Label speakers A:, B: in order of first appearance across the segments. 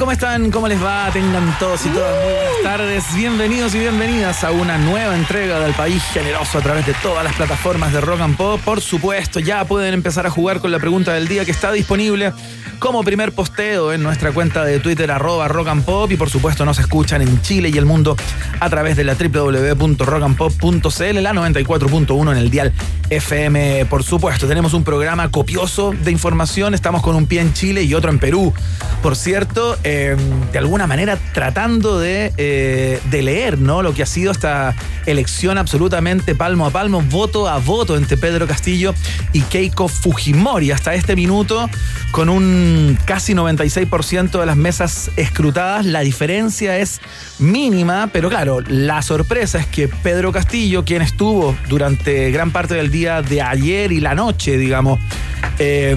A: ¿Cómo están? ¿Cómo les va? Tengan todos y todas muy buenas tardes. Bienvenidos y bienvenidas a una nueva entrega del País Generoso a través de todas las plataformas de Rock and Pop. Por supuesto, ya pueden empezar a jugar con la pregunta del día que está disponible como primer posteo en nuestra cuenta de Twitter arroba rock and pop y por supuesto nos escuchan en Chile y el mundo a través de la www.rockandpop.cl, la 94.1 en el dial FM, por supuesto. Tenemos un programa copioso de información, estamos con un pie en Chile y otro en Perú. Por cierto, eh, de alguna manera tratando de, eh, de leer ¿no? lo que ha sido esta elección absolutamente palmo a palmo, voto a voto entre Pedro Castillo y Keiko Fujimori. Hasta este minuto, con un casi 96% de las mesas escrutadas. La diferencia es mínima, pero claro, la sorpresa es que Pedro Castillo, quien estuvo durante gran parte del día de ayer y la noche, digamos, eh,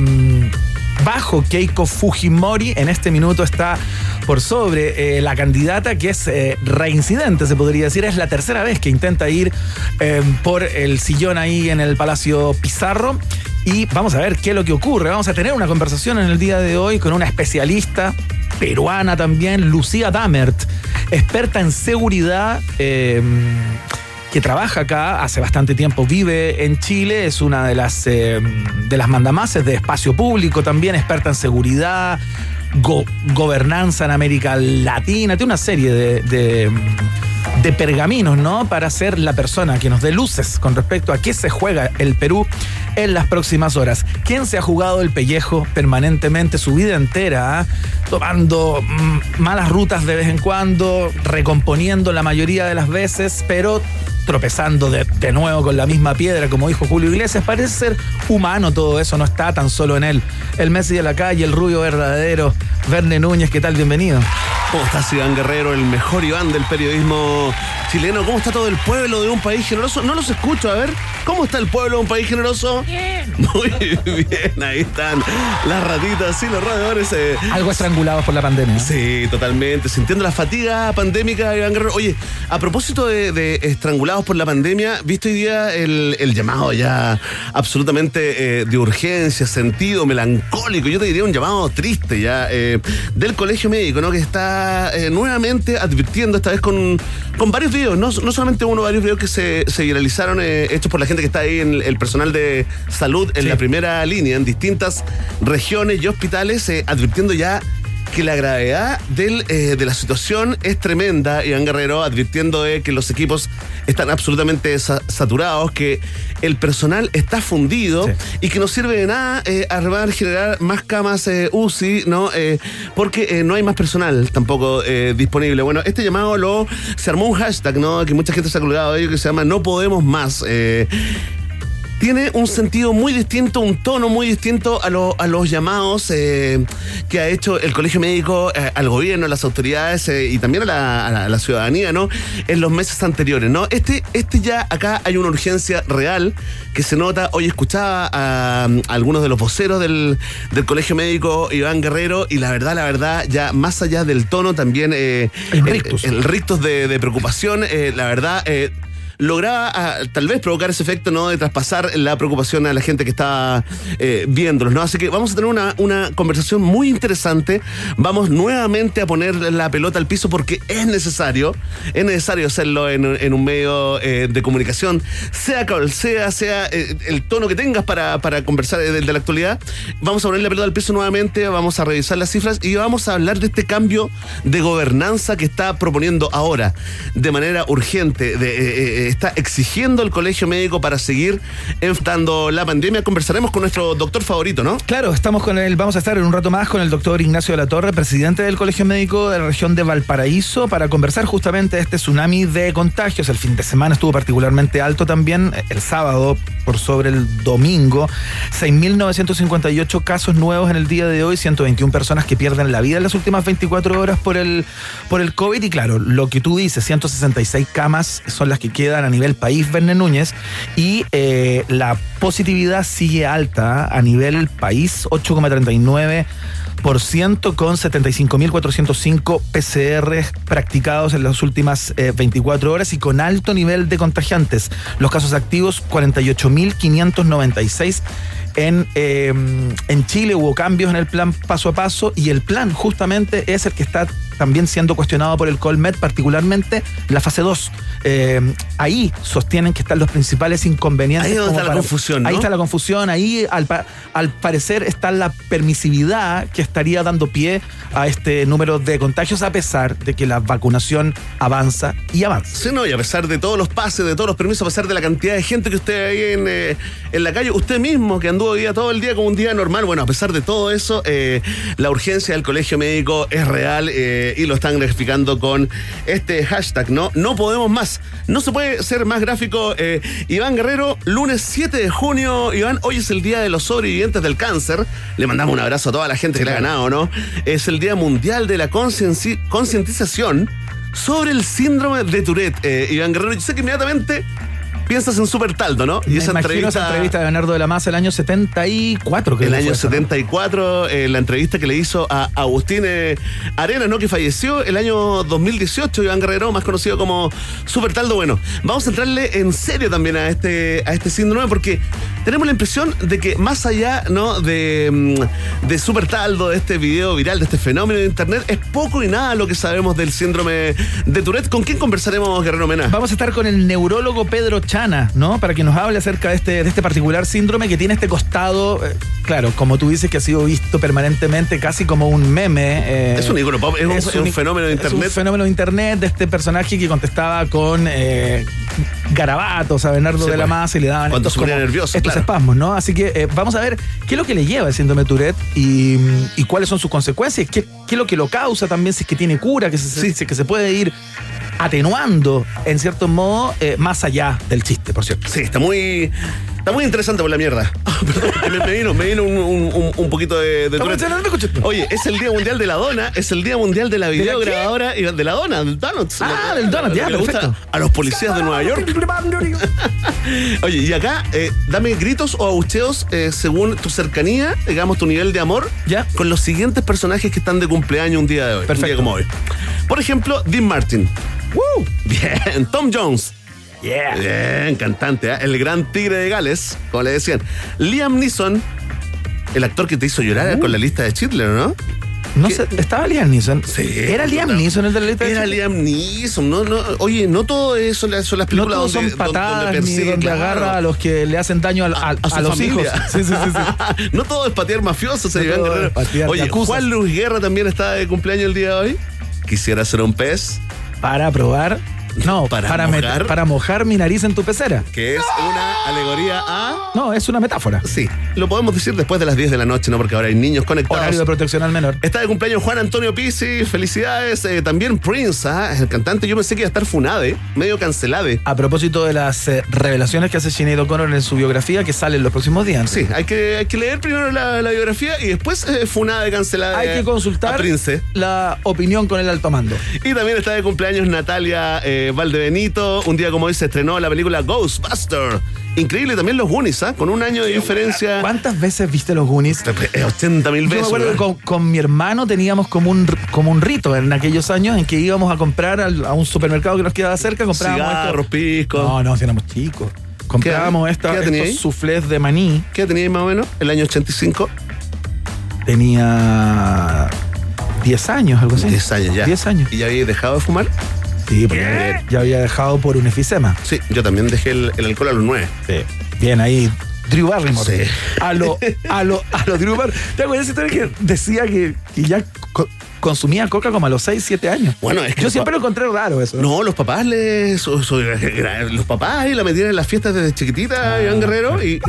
A: bajo Keiko Fujimori, en este minuto está por sobre eh, la candidata que es eh, reincidente, se podría decir. Es la tercera vez que intenta ir eh, por el sillón ahí en el Palacio Pizarro. Y vamos a ver qué es lo que ocurre. Vamos a tener una conversación en el día de hoy con una especialista peruana también, Lucía Damert, experta en seguridad que trabaja acá hace bastante tiempo, vive en Chile, es una de las, eh, de las mandamases de espacio público, también experta en seguridad, go gobernanza en América Latina, tiene una serie de, de, de, pergaminos, ¿no? Para ser la persona que nos dé luces con respecto a qué se juega el Perú en las próximas horas. ¿Quién se ha jugado el pellejo permanentemente su vida entera, ¿eh? tomando mm, malas rutas de vez en cuando, recomponiendo la mayoría de las veces, pero tropezando de, de, nuevo con la misma piedra, como dijo Julio Iglesias. Parece ser humano todo eso, no está tan solo en él. El Messi de la calle, el rubio verdadero, Verne Núñez, ¿qué tal? Bienvenido.
B: ¿Cómo estás, Iván Guerrero, el mejor Iván del periodismo chileno? ¿Cómo está todo el pueblo de un país generoso? No los escucho, a ver, ¿cómo está el pueblo de un país generoso?
A: Bien.
B: Muy bien, ahí están las ratitas y los roedores. Eh.
A: Algo estrangulados por la pandemia.
B: Sí, totalmente. Sintiendo la fatiga pandémica, Iván Guerrero. Oye, a propósito de, de estrangulados por la pandemia, ¿viste hoy día el, el llamado ya absolutamente eh, de urgencia, sentido, melancólico? Yo te diría un llamado triste ya eh, del colegio médico, ¿no? Que está eh, nuevamente advirtiendo, esta vez con, con varios videos, no, no solamente uno, varios videos que se, se viralizaron, hechos por la gente que está ahí en el personal de salud en sí. la primera línea, en distintas regiones y hospitales, advirtiendo ya que la gravedad del, eh, de la situación es tremenda, Iván Guerrero, advirtiendo de que los equipos están absolutamente sa saturados, que el personal está fundido sí. y que no sirve de nada eh, armar, generar más camas eh, UCI, ¿no? porque no hay más personal tampoco disponible. Bueno, este llamado lo se armó un hashtag, ¿no? Que mucha gente se ha colgado de ello, que se llama No Podemos Más tiene un sentido muy distinto, un tono muy distinto a, lo, a los llamados eh, que ha hecho el Colegio Médico eh, al gobierno, a las autoridades eh, y también a la, a, ciudadanía, ¿no? En los meses anteriores, ¿no? Este, este ya acá hay una urgencia real que se nota. Hoy escuchaba a, a algunos de los voceros del, del, Colegio Médico, Iván Guerrero, y la verdad, la verdad, ya más allá del tono, también
A: el rictus,
B: el, el rictus de, de preocupación, la verdad lograba uh, tal vez provocar ese efecto no de traspasar la preocupación a la gente que estaba eh, viéndolos, ¿no? Así que vamos a tener una, una, conversación muy interesante. Vamos nuevamente a poner la pelota al piso porque es necesario, es necesario hacerlo en, en un medio eh, de comunicación, sea cual sea, sea eh, el tono que tengas para, para conversar de, de, la actualidad. Vamos a poner la pelota al piso nuevamente, vamos a revisar las cifras y vamos a hablar de este cambio de gobernanza que está proponiendo ahora de manera urgente. De, está exigiendo el colegio médico para seguir enfrentando la pandemia. Conversaremos con nuestro doctor favorito, ¿no?
A: Claro, estamos con él, vamos a estar en un rato más con el doctor Ignacio de la Torre, presidente del Colegio Médico de la región de Valparaíso, para conversar justamente de este tsunami de contagios. El fin de semana estuvo particularmente alto también, el sábado por sobre el domingo. 6.958 casos nuevos en el día de hoy, 121 personas que pierden la vida en las últimas 24 horas por el, por el COVID. Y claro, lo que tú dices, 166 camas son las que quedan a nivel país, Verne Núñez, y eh, la positividad sigue alta a nivel país, 8,39 por ciento con 75.405 PCR practicados en las últimas 24 eh, horas y con alto nivel de contagiantes. Los casos activos 48.596 en, eh, en Chile hubo cambios en el plan paso a paso y el plan justamente es el que está también siendo cuestionado por el Colmet, particularmente la fase 2. Eh, ahí sostienen que están los principales inconvenientes.
B: Ahí está la confusión.
A: Ahí está la confusión, ahí al, al, parecer está la permisividad que estaría dando pie a este número de contagios, a pesar de que la vacunación avanza y avanza.
B: Sí, no, y a pesar de todos los pases, de todos los permisos, a pesar de la cantidad de gente que usted ahí en, eh, en la calle, usted mismo que anduvo día todo el día como un día normal, bueno, a pesar de todo eso, eh, la urgencia del colegio médico es real y lo están graficando con este hashtag, ¿no? No podemos más. No se puede ser más gráfico. Eh, Iván Guerrero, lunes 7 de junio. Iván, hoy es el Día de los Sobrevivientes del Cáncer. Le mandamos un abrazo a toda la gente que le ha ganado, ¿no? Es el Día Mundial de la Concientización sobre el síndrome de Tourette. Eh, Iván Guerrero, yo sé que inmediatamente piensas en Super Taldo, ¿no?
A: Y esa entrevista, esa entrevista de Bernardo de la Maza el año 74,
B: que El año 74, eh, la entrevista que le hizo a Agustín eh, Arena, ¿no? Que falleció el año 2018, Iván Guerrero, más conocido como Super Taldo. Bueno, vamos a entrarle en serio también a este, a este síndrome porque tenemos la impresión de que más allá, ¿no? De, mm, de Super Taldo, de este video viral, de este fenómeno de internet, es poco y nada lo que sabemos del síndrome de Tourette. ¿Con quién conversaremos, Guerrero Mena?
A: Vamos a estar con el neurólogo Pedro Chana, ¿no? Para que nos hable acerca de este, de este particular síndrome que tiene este costado, eh, claro, como tú dices, que ha sido visto permanentemente casi como un meme.
B: Eh, es un icono pop, es, un, fenómeno de internet. Es
A: un fenómeno de internet de este personaje que contestaba con eh, garabatos a Bernardo de la Maza y le daban
B: estos, nervioso,
A: estos espasmos, ¿no? Así que vamos a ver qué es lo que le lleva el síndrome de Tourette y, y cuáles son sus consecuencias, qué, qué, es lo que lo causa también, si es que tiene cura, que se, que se puede ir atenuando, en cierto modo, eh, más allá del chiste, por cierto.
B: Sí, está muy. Está muy interesante por la mierda. me, vino, me vino un, poquito de, de Oye, es el Día Mundial de la Dona, es el Día Mundial de la videograbadora y de la dona, del donut.
A: Ah, del donut, ya, perfecto.
B: A los policías de Nueva York. Oye, y acá, eh, dame gritos o abucheos eh, según tu cercanía, digamos, tu nivel de amor,
A: ya.
B: con los siguientes personajes que están de cumpleaños un día de hoy.
A: Perfecto.
B: Un día como hoy. Por ejemplo, Dean Martin.
A: ¡Woo!
B: Bien, Tom Jones.
A: Yeah.
B: Bien, cantante, ¿eh? el gran tigre de Gales, como le decían. Liam Neeson, el actor que te hizo llorar uh. con la lista de Schindler, ¿no?
A: No sé, ¿estaba Liam Neeson?
B: Sí.
A: ¿Era Liam Neeson el de la lista
B: Era Liam Neeson. No, no, oye, no todo eso son las películas
A: no son patadas donde, ni donde agarra a los que le hacen daño a, a, los hijos.
B: Sí, sí, sí, no todo es patear mafioso, se no Oye, Juan Luis Guerra también está de cumpleaños el día de hoy. Quisiera ser un pez.
A: Para probar no, para, para, mojar, para mojar mi nariz en tu pecera.
B: Que es una alegoría a.
A: No, es una metáfora.
B: Sí, lo podemos decir después de las 10 de la noche, ¿no? Porque ahora hay niños conectados.
A: Horario de protección al menor.
B: Está de cumpleaños Juan Antonio Pizzi, felicidades. Eh, también Prince, ¿ah? el cantante. Yo pensé que iba a estar funade, medio cancelade.
A: A propósito de las eh, revelaciones que hace Sinead O'Connor en su biografía, que sale en los próximos días.
B: Sí, hay que, hay que leer primero la, biografía y después eh, funade, cancelade.
A: Hay que consultar
B: Prince.
A: la opinión con el alto mando.
B: Y también está de cumpleaños Natalia Valdebenito un día como hoy se estrenó la película Ghostbuster. Increíble también los Goonies, ¿ah? Con un año de diferencia.
A: ¿Cuántas veces viste los Goonies?
B: 80 mil veces.
A: Yo me acuerdo que con, mi hermano teníamos como un, como un rito en aquellos años en que íbamos a comprar a un supermercado que nos quedaba cerca. Comprábamos
B: Cigarros, pisco.
A: No, no, si éramos chicos. Comprábamos esta, estos soufflés de maní.
B: ¿Qué teníais más o menos? ¿El año 85?
A: Tenía 10 años, algo así.
B: 10 años ya.
A: 10 años.
B: ¿Y ya habíais dejado de fumar?
A: Sí, porque ya había dejado por un efisema.
B: Sí, yo también dejé el, alcohol a los nueve.
A: Sí. Bien, ahí Drew Barrymore. Sí. A lo, a lo, a lo Drew Barrymore. ¿Te acuerdas que decía que, ya consumía coca como a los 6, 7 años.
B: Bueno, es que
A: Yo siempre lo encontré raro eso.
B: No, los papás les. so- so- los papás ahí la metían en las fiestas desde chiquitita, Iván Guerrero, y.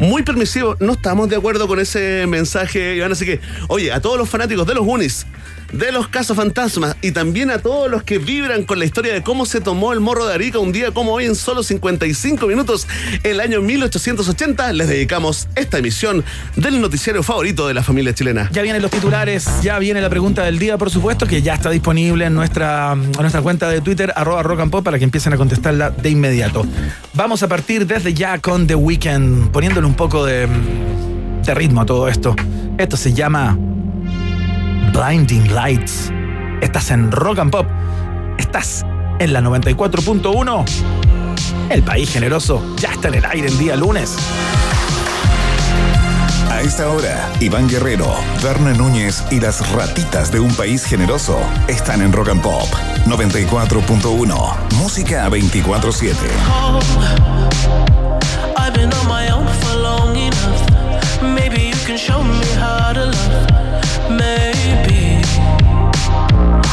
B: Muy permisivo, no estamos de acuerdo con ese mensaje, Iván. Así que, oye, a todos los fanáticos de los Unis, de los casos fantasmas y también a todos los que vibran con la historia de cómo se tomó el morro de Arica un día como hoy en solo 55 minutos, el año 1880, les dedicamos esta emisión del noticiario favorito de la familia chilena.
A: Ya vienen los titulares, ya viene la pregunta del día, por supuesto, que ya está disponible en nuestra, en nuestra cuenta de Twitter, arroba rock and pop, para que empiecen a contestarla de inmediato. Vamos a partir desde ya con The Weeknd, poniéndole un poco de, de ritmo a todo esto. Esto se llama Blinding Lights. Estás en Rock and Pop. Estás en la 94.1. El país generoso ya está en el aire el día lunes.
C: A esta hora, Iván Guerrero, Verne Núñez y las ratitas de un país generoso están en Rock and Pop 94.1. Música 24-7.
D: I've been on my own for long enough. Maybe you can show me how to love. Maybe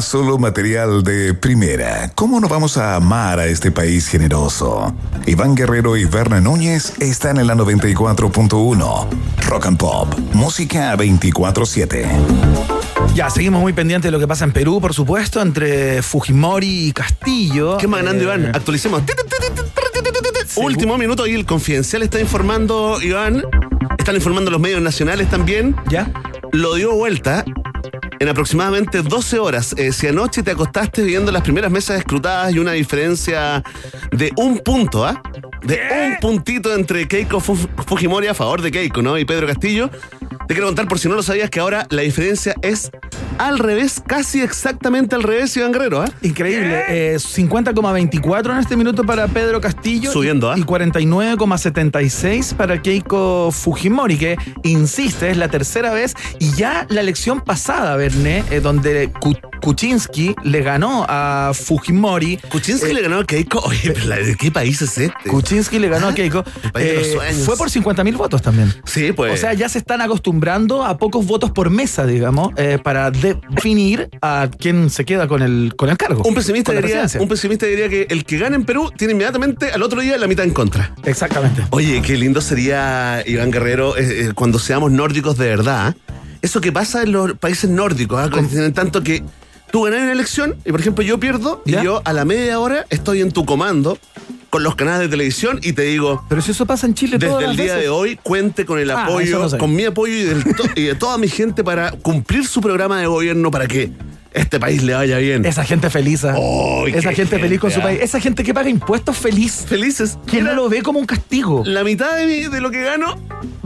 C: Solo material de primera. ¿Cómo no vamos a amar a este país generoso? Iván Guerrero y Berna Núñez están en la 94.1. Rock and Pop. Música 24-7.
A: Ya, seguimos muy pendientes de lo que pasa en Perú, por supuesto, entre Fujimori y Castillo.
B: ¿Qué más ganando,
A: Eh,
B: Iván? Actualicemos. Último minuto y el confidencial está informando, Iván. Están informando los medios nacionales también.
A: ¿Ya?
B: Lo dio vuelta en aproximadamente 12 horas. Eh, si anoche te acostaste viendo las primeras mesas escrutadas y una diferencia de un punto, ¿ah? De un puntito entre Keiko Fu- Fujimori a favor de Keiko, ¿no? Y Pedro Castillo. Te quiero contar, por si no lo sabías, que ahora la diferencia es al revés, casi exactamente al revés, Iván Guerrero, ¿ah?
A: Increíble. Eh, 50,24 en este minuto para Pedro Castillo.
B: Subiendo, ¿ah?
A: Y 49,76 para Keiko Fujimori, que insiste, es la tercera vez. Y ya la elección pasada, Berné, eh, donde Kuczynski le ganó a Fujimori.
B: Kuczynski le ganó a Keiko. Oye, pero ¿de qué país es este?
A: Kuczynski le ganó a Keiko.
B: el país de los
A: Eh,
B: sueños.
A: fue por 50 mil votos también.
B: Sí, pues.
A: O sea, ya se están acostumbrando a pocos votos por mesa, digamos, eh, para de- definir a quién se queda con el, con el cargo.
B: un pesimista, diría, un pesimista diría que el que gana en Perú tiene inmediatamente al otro día la mitad en contra.
A: Exactamente.
B: Oye, qué lindo sería, Iván Guerrero, eh, eh, cuando seamos nórdicos de verdad. Eso que pasa en los países nórdicos, ¿ah? que tienen tanto que tú ganas una elección y, por ejemplo, yo pierdo
A: ¿Ya?
B: y yo a la media hora estoy en tu comando con los canales de televisión y te digo,
A: Pero si eso pasa en Chile
B: desde
A: todas
B: el
A: las
B: día
A: veces.
B: de hoy cuente con el
A: Ah,
B: apoyo,
A: no
B: con mi apoyo y, del to- y de toda mi gente para cumplir su programa de gobierno para que este país le vaya bien.
A: Esa gente feliz. ¿ah?
B: ¡Ay,
A: Esa gente feliz con su país. Esa gente que paga impuestos feliz.
B: Felices.
A: Que no lo ve como un castigo.
B: La mitad de, mi- de lo que gano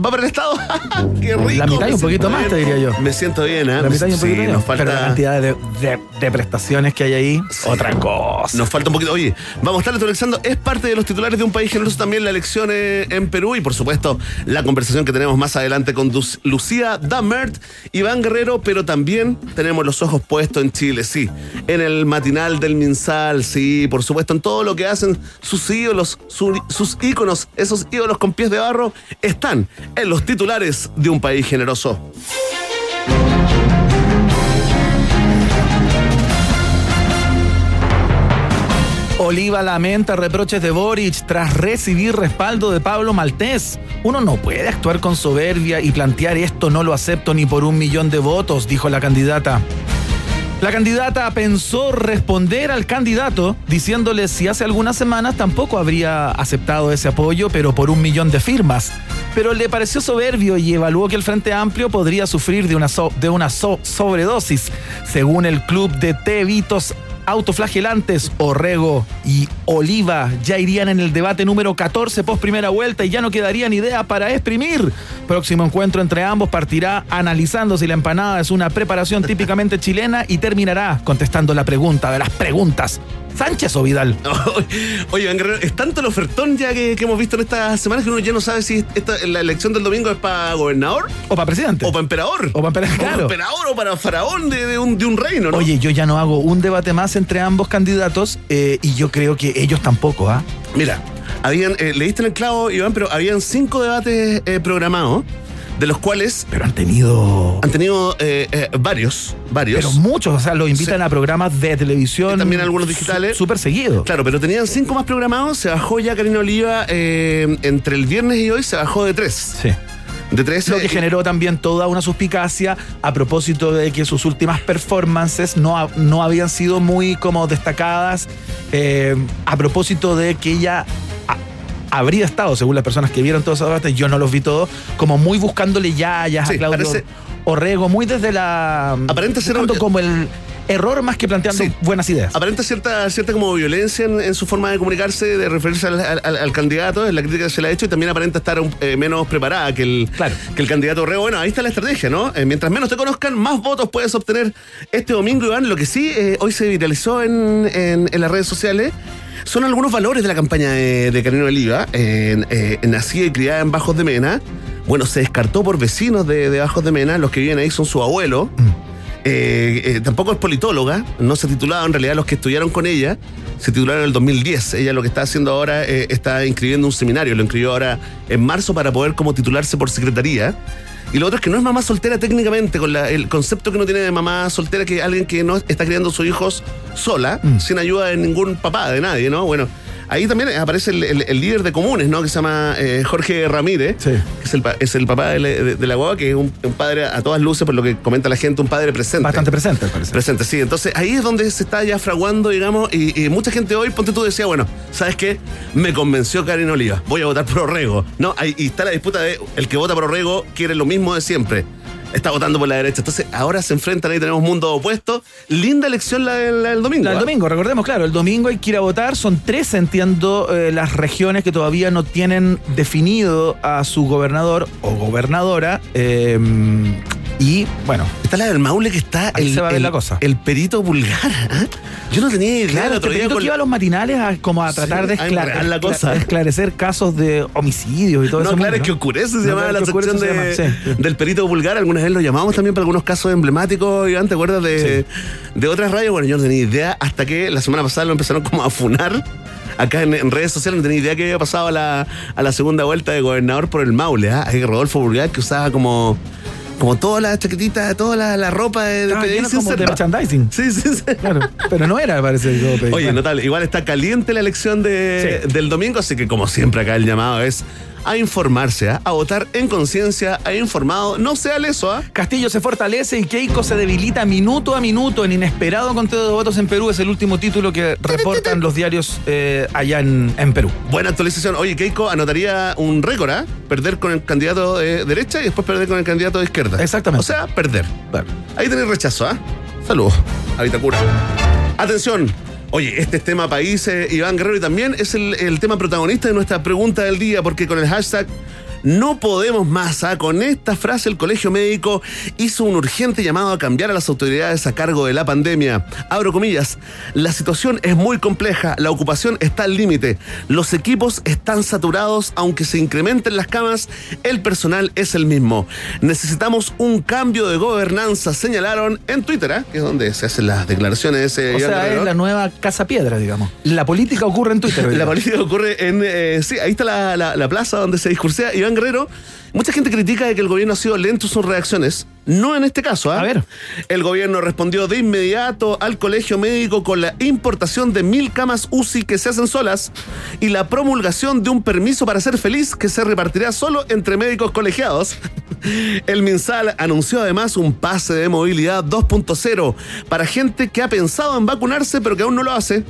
B: va para el Estado. ¡Qué rico!
A: La mitad y
B: me
A: un poquito
B: siento
A: más,
B: bien.
A: te diría yo.
B: Me siento bien, ¿eh?
A: La mitad y un
B: Sí,
A: poquito menos.
B: nos falta...
A: Pero la cantidad de, de- de prestaciones que hay ahí, otra cosa.
B: Nos falta un poquito. Oye, vamos a estar actualizando. Es parte de los titulares de un país generoso también la elección eh, en Perú y, por supuesto, la conversación que tenemos más adelante con Dus- Lucía Damert, Iván Guerrero, pero también tenemos los ojos puestos en Chile, sí. En el matinal del Minsal, sí, por supuesto, en todo lo que hacen sus ídolos, su- sus íconos, esos ídolos con pies de barro, están en los titulares de un país generoso.
A: Oliva lamenta reproches de Boric tras recibir respaldo de Pablo Maltés. Uno no puede actuar con soberbia y plantear esto no lo acepto ni por un millón de votos, dijo la candidata. La candidata pensó responder al candidato diciéndole si hace algunas semanas tampoco habría aceptado ese apoyo, pero por un millón de firmas. Pero le pareció soberbio y evaluó que el Frente Amplio podría sufrir de una, sobredosis. Según el club de Tevitos autoflagelantes, Orrego y Oliva ya irían en el debate número 14 post primera vuelta y ya no quedarían idea para exprimir. Próximo encuentro entre ambos partirá analizando si la empanada es una preparación típicamente chilena y terminará contestando la pregunta de las preguntas. ¿Sánchez o Vidal?
B: Oye, Iván Guerrero, es tanto el ofertón ya que, que hemos visto en estas semanas que uno ya no sabe si esta, la elección del domingo es para gobernador
A: ¿O para presidente?
B: o para emperador.
A: O para emperador, claro.
B: emperador o para faraón de, de un, de un reino, ¿no?
A: Oye, yo ya no hago un debate más entre ambos candidatos eh, y yo creo que ellos tampoco, ¿ah?
B: Mira, habían, eh, leíste en el clavo, Iván, pero habían cinco debates eh, programados, de los cuales
A: Pero han tenido...
B: han tenido eh, eh, varios, varios.
A: Pero muchos, o sea, los invitan
B: Sí.
A: a programas de televisión.
B: Y también algunos digitales.
A: su- Súper seguido.
B: Claro, pero tenían cinco más programados, se bajó ya Karina Oliva eh, entre el viernes y hoy, se bajó de tres.
A: Sí.
B: De tres.
A: Lo que generó también toda una suspicacia a propósito de que sus últimas performances no, no habían sido muy como destacadas, a propósito de que ella habría estado, según las personas que vieron todos esos debates, yo no los vi todos, como muy buscándole ya, ya
B: Sí,
A: a Claudio
B: parece-
A: Orrego, muy desde la...
B: Aparenta ser-
A: como el error más que planteando
B: Sí.
A: buenas ideas.
B: Aparenta cierta, cierta como violencia en, en su forma de comunicarse, de referirse al, al- al- al candidato, es la crítica que se le ha hecho, y también aparenta estar un- eh, menos preparada que el,
A: Claro.
B: que el candidato Reo. Bueno, ahí está la estrategia, ¿no? Eh, mientras menos te conozcan, más votos puedes obtener este domingo, Iván. Lo que sí eh, hoy se viralizó en, en- en las redes sociales son algunos valores de la campaña de, de Carino Oliva, en, eh, nacida y criada en Bajos de Mena. Bueno, se descartó por vecinos de, de Bajos de Mena, los que viven ahí son su abuelo. Eh, eh, tampoco es politóloga, no se ha titulado en realidad los que estudiaron con ella, se titularon en el 2010. Ella lo que está haciendo ahora eh, está inscribiendo un seminario, lo inscribió ahora en marzo para poder como titularse por secretaría. Y lo otro es que no es mamá soltera técnicamente, con la- el concepto que uno tiene de mamá soltera, que alguien que no está criando a sus hijos sola, sin ayuda de ningún papá, de nadie, ¿no? Bueno, ahí también aparece el, el- el líder de comunes, ¿no? Que se llama eh, Jorge Ramírez,
A: Sí.
B: que es el, pa- es el papá de, la- de- de la guagua, que es un, un padre a todas luces, por lo que comenta la gente, un padre presente.
A: Bastante presente, al parecer.
B: Presente, sí. Entonces ahí es donde se está ya fraguando, digamos, y, y mucha gente hoy, ponte tú, decía, bueno, ¿sabes qué? Me convenció Karen Oliva, voy a votar por Orrego. No, ahí y está la disputa de el que vota por Orrego quiere lo mismo de siempre. Está votando por la derecha. Entonces ahora se enfrentan, ahí tenemos mundo opuesto. Linda elección la del, la del domingo.
A: La del
B: ¿ah?
A: domingo, recordemos, claro, el domingo hay que ir a votar. Son tres, entiendo, eh, las regiones que todavía no tienen definido a su gobernador o gobernadora. eh, Y bueno,
B: Está la del Maule que está el, el-
A: la cosa.
B: el perito vulgar. ¿ah? Yo no tenía idea
A: claro, este
B: otro día con
A: que iba a los matinales a, como a
B: Sí,
A: tratar de
B: a
A: esclar-
B: enredar la cosa.
A: de esclarecer casos de homicidios y todo
B: No,
A: eso.
B: claro, es que ocurrece, se
A: No,
B: llamaba la sección
A: se
B: de-
A: llama, sí.
B: del perito vulgar. Alguna vez lo llamamos también para algunos casos emblemáticos, Iván, ¿te acuerdas de, de otras radios? Bueno, yo no tenía idea hasta que la semana pasada lo empezaron como a funar. Acá en, en redes sociales no tenía idea que había pasado a la, a la segunda vuelta de gobernador por el Maule. ¿ah? Hay Rodolfo Vulgar que usaba como, como toda la chaquetita, toda la, la ropa de, de
A: lleno
B: PDI
A: como de merchandising.
B: Sí, sí, sí.
A: Claro, pero no era, parece. yo.
B: Oye,
A: Bueno.
B: notable. Igual está caliente la elección de,
A: Sí.
B: del domingo, así que como siempre acá el llamado es a informarse, a votar en conciencia, a informado. No sea leso, ¿ah?
A: Castillo se fortalece y Keiko se debilita minuto a minuto en inesperado conteo de votos en Perú. Es el último título que reportan los diarios eh, allá en, en Perú.
B: Buena actualización. Oye, Keiko anotaría un récord, ¿ah? Perder con el candidato de derecha y después perder con el candidato de izquierda.
A: Exactamente.
B: O sea, perder. Ahí tenés rechazo, ¿ah? Saludos a Vitacura. Atención. Oye, este es tema país, eh, Iván Guerrero, y también es el, el tema protagonista de nuestra pregunta del día, porque con el hashtag no podemos más, ¿ah? con esta frase el Colegio Médico hizo un urgente llamado a cambiar a las autoridades a cargo de la pandemia. Abro comillas, la situación es muy compleja, la ocupación está al límite, los equipos están saturados, aunque se incrementen las camas, el personal es el mismo. Necesitamos un cambio de gobernanza, señalaron en Twitter, ¿ah? que es donde se hacen las declaraciones. eh,
A: O sea,
B: Guerrero.
A: es la nueva Casa Piedra, digamos. La política ocurre en Twitter.
B: La política ocurre en. eh, sí, ahí está la, la- la plaza donde se discursea. Iván Guerrero. Mucha gente critica de que el gobierno ha sido lento en sus reacciones. No en este caso, ¿ah?
A: A ver.
B: El gobierno respondió de inmediato al colegio médico con la importación de mil camas UCI que se hacen solas y la promulgación de un permiso para ser feliz que se repartirá solo entre médicos colegiados. El MinSal anunció además un pase de movilidad 2.0 para gente que ha pensado en vacunarse pero que aún no lo hace.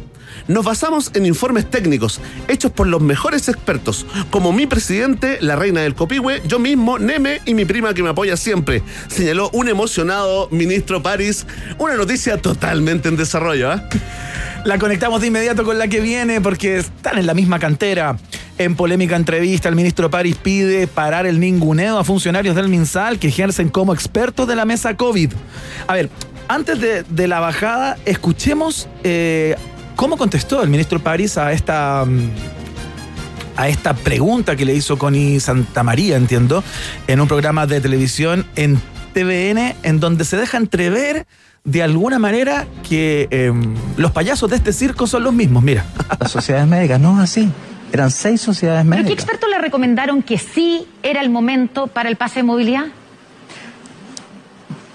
B: Nos basamos en informes técnicos hechos por los mejores expertos, como mi presidente, la reina del Copihue, yo mismo, Neme y mi prima que me apoya siempre, señaló un emocionado ministro París. Una noticia totalmente en desarrollo, ¿ah?
A: La conectamos de inmediato con la que viene porque están en la misma cantera. En polémica entrevista, el ministro París pide parar el ninguneo a funcionarios del MinSal que ejercen como expertos de la mesa COVID. A ver, antes de, la bajada, escuchemos eh, cómo contestó el ministro París a esta. mm, a esta pregunta que le hizo Connie Santamaría, entiendo, en un programa de televisión en TVN, en donde se deja entrever de alguna manera que eh, los payasos de este circo son los mismos. Mira.
E: Las sociedades médicas, no es así. Eran seis sociedades
F: ¿Pero qué
E: médicas.
F: expertos le recomendaron que sí era el momento para el pase de movilidad?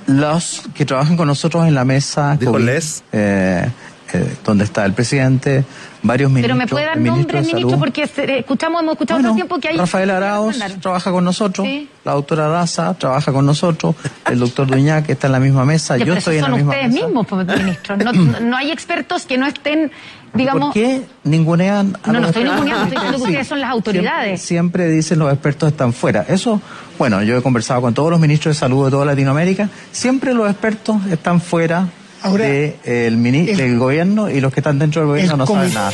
E: Los que trabajan con nosotros en la mesa,
B: Dijo
E: COVID,
B: Les.
E: eh, eh, donde está el presidente, varios ministros.
F: Pero me puede dar
E: el ministro
F: porque escuchamos, hemos escuchado
E: Bueno,
F: todo el tiempo que hay.
E: Rafael Arauz
F: recomendaron.
E: trabaja con nosotros,
F: Sí.
E: la doctora Daza trabaja con nosotros, el doctor Duñac está en la misma mesa, yo estoy en la
F: son
E: misma
F: ustedes
E: mesa.
F: mismos, pues, ministro. No, no hay expertos que no estén, digamos.
E: ¿Por qué ningunean a
F: No,
E: los
F: no estoy ninguneando, estoy diciendo que ustedes son las autoridades.
E: Siempre, siempre dicen los expertos están fuera. Eso, bueno, yo he conversado con todos los ministros de salud de toda Latinoamérica. Siempre los expertos están fuera
G: Ahora,
E: de, eh, el mini-
G: el-
E: del gobierno y los que están dentro del gobierno no saben nada.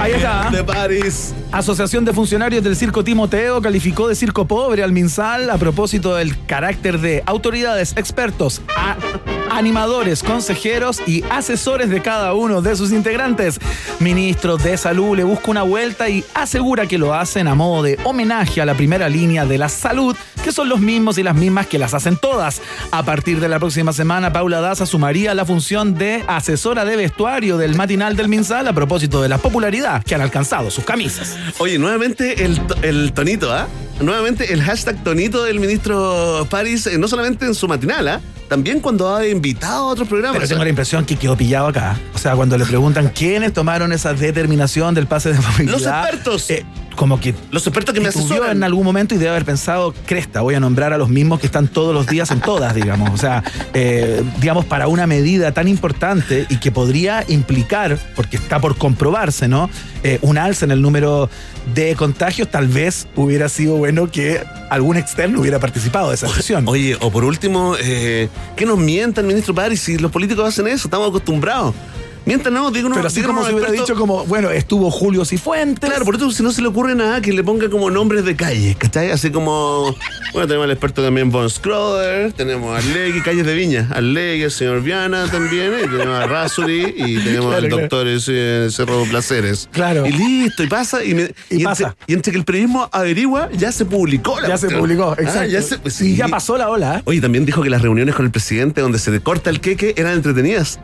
A: Ahí está.
B: De París.
A: Asociación de Funcionarios del Circo Timoteo calificó de circo pobre al MinSal a propósito del carácter de autoridades, expertos, a- animadores, consejeros y asesores de cada uno de sus integrantes. Ministro de Salud le busca una vuelta y asegura que lo hacen a modo de homenaje a la primera línea de la salud, que son los mismos y las mismas que las hacen todas. A partir de la próxima semana, Paula Daza sumaría la función de asesora de vestuario del matinal del MinSal a propósito de la popularidad que han alcanzado sus camisas.
B: Oye, nuevamente el, el tonito, ¿ah? Nuevamente el hashtag tonito del ministro París, eh, no solamente en su matinal, ¿ah? También cuando ha invitado a otros programas.
A: Pero tengo la impresión que quedó pillado acá. O sea, cuando le preguntan quiénes tomaron esa determinación del pase de movilidad.
B: Los expertos.
A: eh, como que
B: Los expertos que me asesoran.
A: en algún momento y debe haber pensado, cresta, voy a nombrar a los mismos que están todos los días en todas, digamos. O sea, eh, digamos, para una medida tan importante y que podría implicar, porque está por comprobarse, ¿no? Eh, un alza en el número de contagios, tal vez hubiera sido bueno que algún externo hubiera participado de esa sesión.
B: Oye, o por último, eh, que nos mienta el ministro París si los políticos hacen eso, estamos acostumbrados. Mientras no, digo, no,
A: Pero así como se hubiera dicho como, bueno, estuvo Julio Cifuentes.
B: Claro, por eso si no se le ocurre nada que le ponga como nombres de calles, ¿cachai? Así como, bueno, tenemos al experto también Von Scroder, tenemos a Legui, calles de Viña, al Legui, al señor Viana también, y tenemos a Rasuri y tenemos
A: Claro,
B: al
A: claro.
B: doctor ese, Cerro Placeres.
A: Claro.
B: Y listo, y pasa, y, me-
A: Y pasa.
B: Entre, y entre que el periodismo averigua, ya se publicó la
A: ya se publicó,
B: Ah,
A: exacto.
B: ya se-
A: y ya pasó la ola. ¿eh?
B: Oye, también dijo que las reuniones con el presidente donde se le corta el queque eran entretenidas.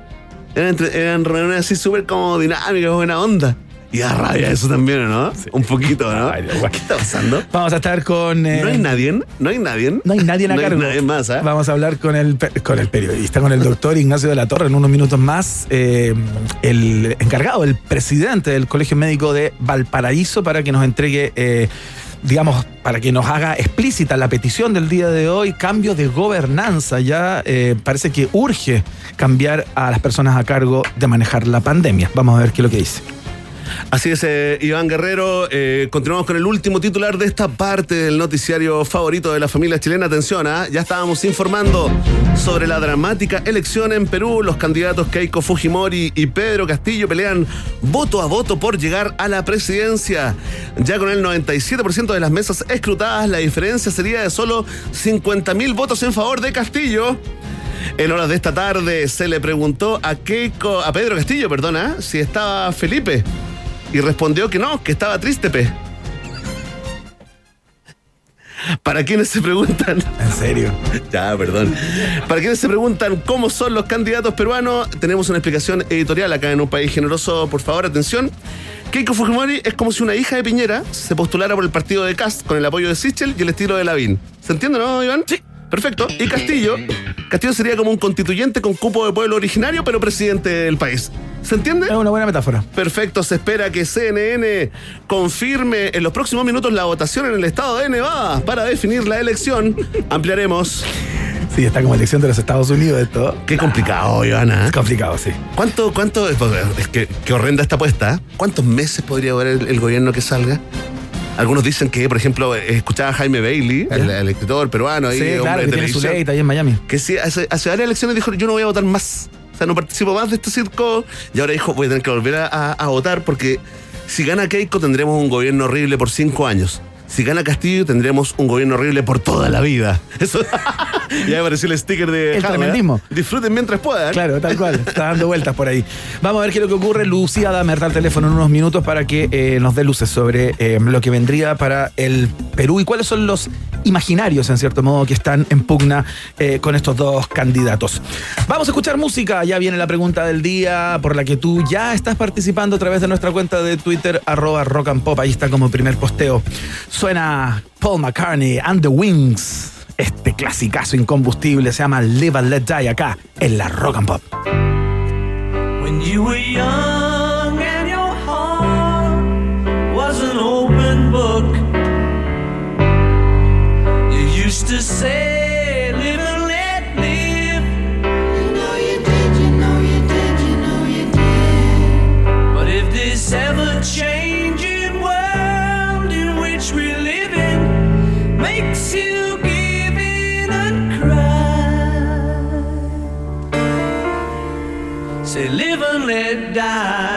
B: Eran, entre- eran reuniones así súper como dinámicas, buena onda. Y da rabia eso también, ¿no? Un poquito, ¿no?
A: Ay.
B: ¿Qué está pasando?
A: Vamos a estar con. eh,
B: No hay nadie, no hay nadie.
A: No hay nadie a
B: No hay
A: cargo.
B: nadie más, ¿ah?
A: Vamos a hablar con el, con el periodista, con el doctor Ignacio de la Torre en unos minutos más. eh, el encargado, el presidente del Colegio Médico de Valparaíso, para que nos entregue, eh, digamos, para que nos haga explícita la petición del día de hoy, cambio de gobernanza. Ya eh, parece que urge cambiar a las personas a cargo de manejar la pandemia. Vamos a ver qué es lo que dice.
B: Así es, eh, Iván Guerrero. eh, continuamos con el último titular de esta parte del noticiario favorito de la familia chilena. Atención, ¿ah? ya estábamos informando sobre la dramática elección en Perú. Los candidatos Keiko Fujimori y Pedro Castillo pelean voto a voto por llegar a la presidencia. Ya con el 97% de las mesas escrutadas, la diferencia sería de solo 50 mil votos en favor de Castillo. En horas de esta tarde se le preguntó a Keiko, a Pedro Castillo, perdona, si estaba Felipe. Y respondió que no, que estaba triste, pe. Para quienes se preguntan,
A: En serio.
B: ya, perdón. Para quienes se preguntan cómo son los candidatos peruanos, tenemos una explicación editorial acá en un país generoso. Por favor, atención. Keiko Fujimori es como si una hija de Piñera se postulara por el partido de Cast con el apoyo de Sichel y el estilo de Lavín. ¿Se entiende, no, Iván? Sí. Perfecto. Y Castillo, Castillo sería como un constituyente con cupo de pueblo originario, pero presidente del país. ¿Se entiende?
A: Es una buena metáfora.
B: Perfecto, se espera que CNN confirme en los próximos minutos la votación en el estado de Nevada para definir la elección. Ampliaremos.
A: Sí, está como elección de los Estados Unidos esto.
B: Qué complicado, Ivana.
A: Es complicado, sí.
B: ¿Cuánto, cuánto, es que, qué horrenda esta apuesta? ¿eh? ¿Cuántos meses podría durar el, el gobierno que salga? Algunos dicen que, por ejemplo, eh, escuchaba a Jaime Bailey, el, el escritor peruano ahí,
A: Sí,
B: hombre
A: claro,
B: de
A: que tiene su ley ahí en Miami.
B: que sí, hace, hace varias elecciones dijo, yo no voy a votar más. O sea, no participo más de este circo. Y ahora dijo, voy a tener que volver a, a- a votar porque si gana Keiko tendremos un gobierno horrible por cinco años. Si gana Castillo tendremos un gobierno horrible por toda la vida. Eso. ya apareció el sticker de
A: El
B: Java, ¿eh?
A: tremendismo.
B: Disfruten mientras puedan.
A: Claro, tal cual. Está dando vueltas por ahí. Vamos a ver qué es lo que ocurre. Lucía da al teléfono en unos minutos para que eh, nos dé luces sobre eh, lo que vendría para el Perú y cuáles son los imaginarios, en cierto modo, que están en pugna con estos dos candidatos. Vamos a escuchar música. Ya viene la pregunta del día por la que tú ya estás participando a través de nuestra cuenta de Twitter, arroba rock and pop. Ahí está como primer posteo. Suena Paul McCartney and the Wings. Este clasicazo incombustible se llama Live and Let Die acá en la Rock and Pop.
D: When you were young you used to say, let die.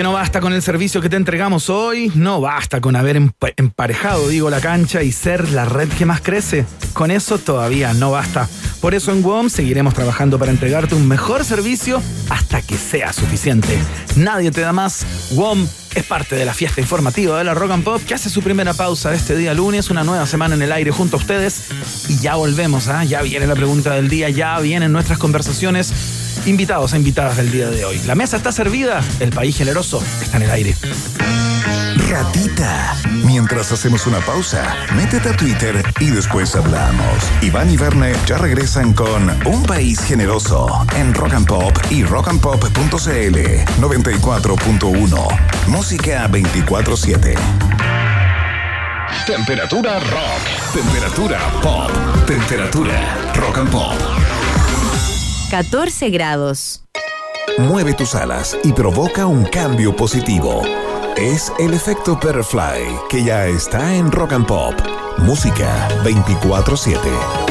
A: Porque no basta con el servicio que te entregamos hoy, no basta con haber empa- emparejado, digo, la cancha y ser la red que más crece. Con eso todavía no basta. Por eso en WOM seguiremos trabajando para entregarte un mejor servicio hasta que sea suficiente. Nadie te da más. WOM es parte de la fiesta informativa de la Rock and Pop que hace su primera pausa este día lunes, una nueva semana en el aire junto a ustedes. Y ya volvemos, ¿ah? ya viene la pregunta del día, ya vienen nuestras conversaciones. Invitados e invitadas del día de hoy. La mesa está servida, el país generoso está en el aire.
C: Ratita. Mientras hacemos una pausa, métete a Twitter y después hablamos. Iván y Verne ya regresan con Un País Generoso en Rock and Pop y rockandpop.cl 94.1. Música 24-7. Temperatura rock. Temperatura pop. Temperatura rock and pop.
G: 14 grados.
C: Mueve tus alas y provoca un cambio positivo. Es el efecto Butterfly que ya está en Rock and Pop. Música 24-7.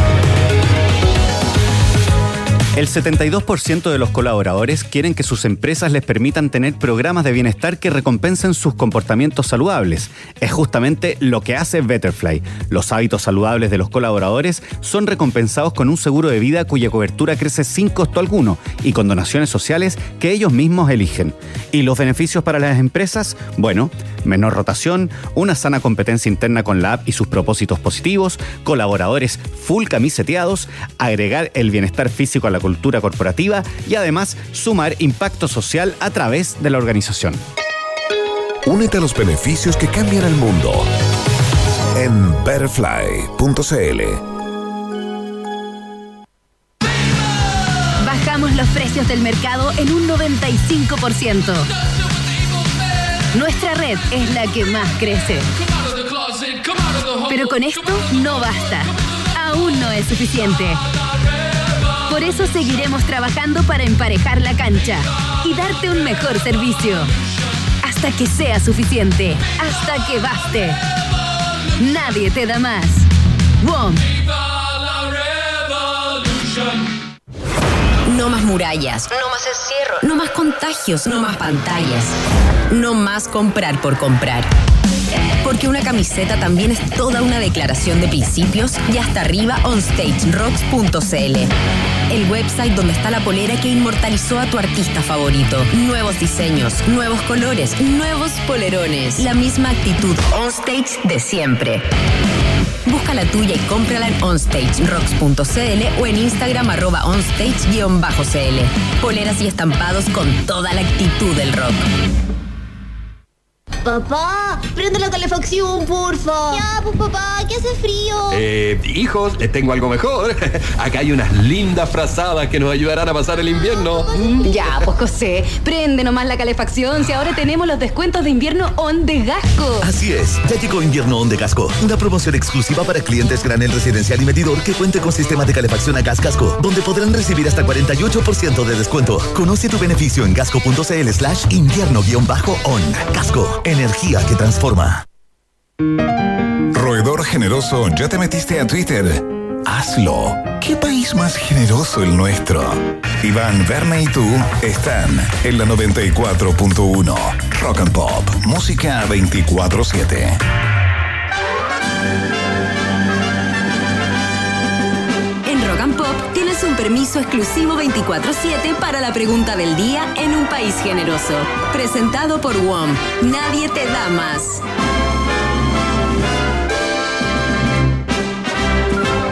H: El 72% de los colaboradores quieren que sus empresas les permitan tener programas de bienestar que recompensen sus comportamientos saludables. Es justamente lo que hace Betterfly. Los hábitos saludables de los colaboradores son recompensados con un seguro de vida cuya cobertura crece sin costo alguno y con donaciones sociales que ellos mismos eligen. ¿Y los beneficios para las empresas? Bueno, menor rotación, una sana competencia interna con la app y sus propósitos positivos, colaboradores full camiseteados, agregar el bienestar físico a la corporativa y además sumar impacto social a través de la organización.
C: Únete a los beneficios que cambian el mundo en betterfly.cl.
G: Bajamos los precios del mercado en un 95%. Nuestra red es la que más crece. Pero con esto no basta. Aún no es suficiente. Por eso seguiremos trabajando para emparejar la cancha y darte un mejor servicio. Hasta que sea suficiente. Hasta que baste. Nadie te da más.
I: No más murallas. No más encierro. No más contagios. No más pantallas. No más comprar por comprar. Porque una camiseta también es toda una declaración de principios y hasta arriba onstagerocks.cl. El website donde está la polera que inmortalizó a tu artista favorito. Nuevos diseños, nuevos colores, nuevos polerones. La misma actitud onstage de siempre. Busca la tuya y cómprala en onstagerocks.cl o en Instagram arroba onstage-cl. Poleras y estampados con toda la actitud del rock.
J: Papá, prende la calefacción, porfa. Ya, pues papá, que hace frío.
K: Eh, hijos, les tengo algo mejor. Acá hay unas lindas frazadas que nos ayudarán a pasar el invierno.
I: Ya, pues José, prende nomás la calefacción si ahora tenemos los descuentos de invierno on de Gasco.
L: Así es, ya llegó Invierno On de Casco, una promoción exclusiva para clientes granel residencial y medidor que cuente con sistema de calefacción a gas Casco, donde podrán recibir hasta 48% de descuento. Conoce tu beneficio en gasco.cl slash invierno-on. Casco, energía que transforma.
C: Roedor generoso, ¿ya te metiste a Twitter? Hazlo. ¿Qué país más generoso el nuestro? Iván, Verne y tú están en la 94.1. Rock and Pop. Música 24-7.
I: Tienes un permiso exclusivo 24-7 para la pregunta del día en un país generoso. Presentado por WOM. Nadie te da más.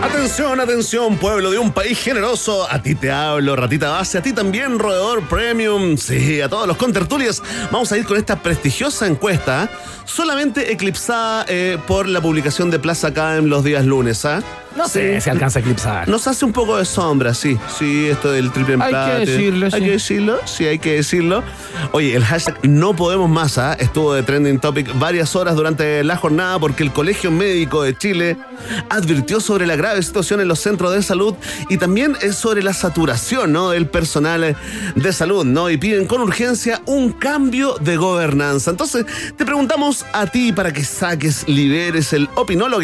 B: Atención, atención, pueblo de un país generoso. A ti te hablo, ratita base, a ti también, roedor premium. Sí, a todos los contertulios. Vamos a ir con esta prestigiosa encuesta, solamente eclipsada eh, por la publicación de Plaza acá en los días lunes, ¿ah?
A: No sé si alcanza a eclipsar.
B: Nos hace un poco de sombra, sí. Sí, esto del triple
A: Hay que
B: empate.
A: decirlo,
B: Hay
A: sí.
B: que decirlo, sí, hay que decirlo. Oye, el hashtag no podemos más ¿ah? estuvo de trending topic varias horas durante la jornada porque el Colegio Médico de Chile advirtió sobre la grave situación en los centros de salud y también es sobre la saturación ¿no? del personal eh, de salud, ¿no? Y piden con urgencia un cambio de gobernanza. Entonces, te preguntamos a ti para que saques, liberes el opinólogo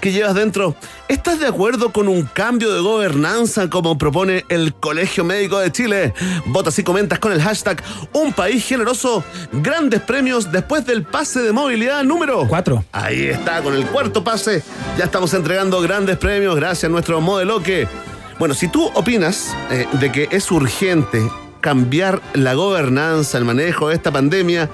B: que llevas dentro. ¿Esta estás de acuerdo con un cambio de gobernanza como propone el Colegio Médico de Chile? Votas y comentas con el hashtag Un País Generoso. Grandes premios después del pase de movilidad número
A: Cuatro.
B: Ahí está, con el cuarto pase. Ya estamos entregando grandes premios gracias a nuestro modelo que. Bueno, si tú opinas eh, de que es urgente cambiar la gobernanza, el manejo de esta pandemia,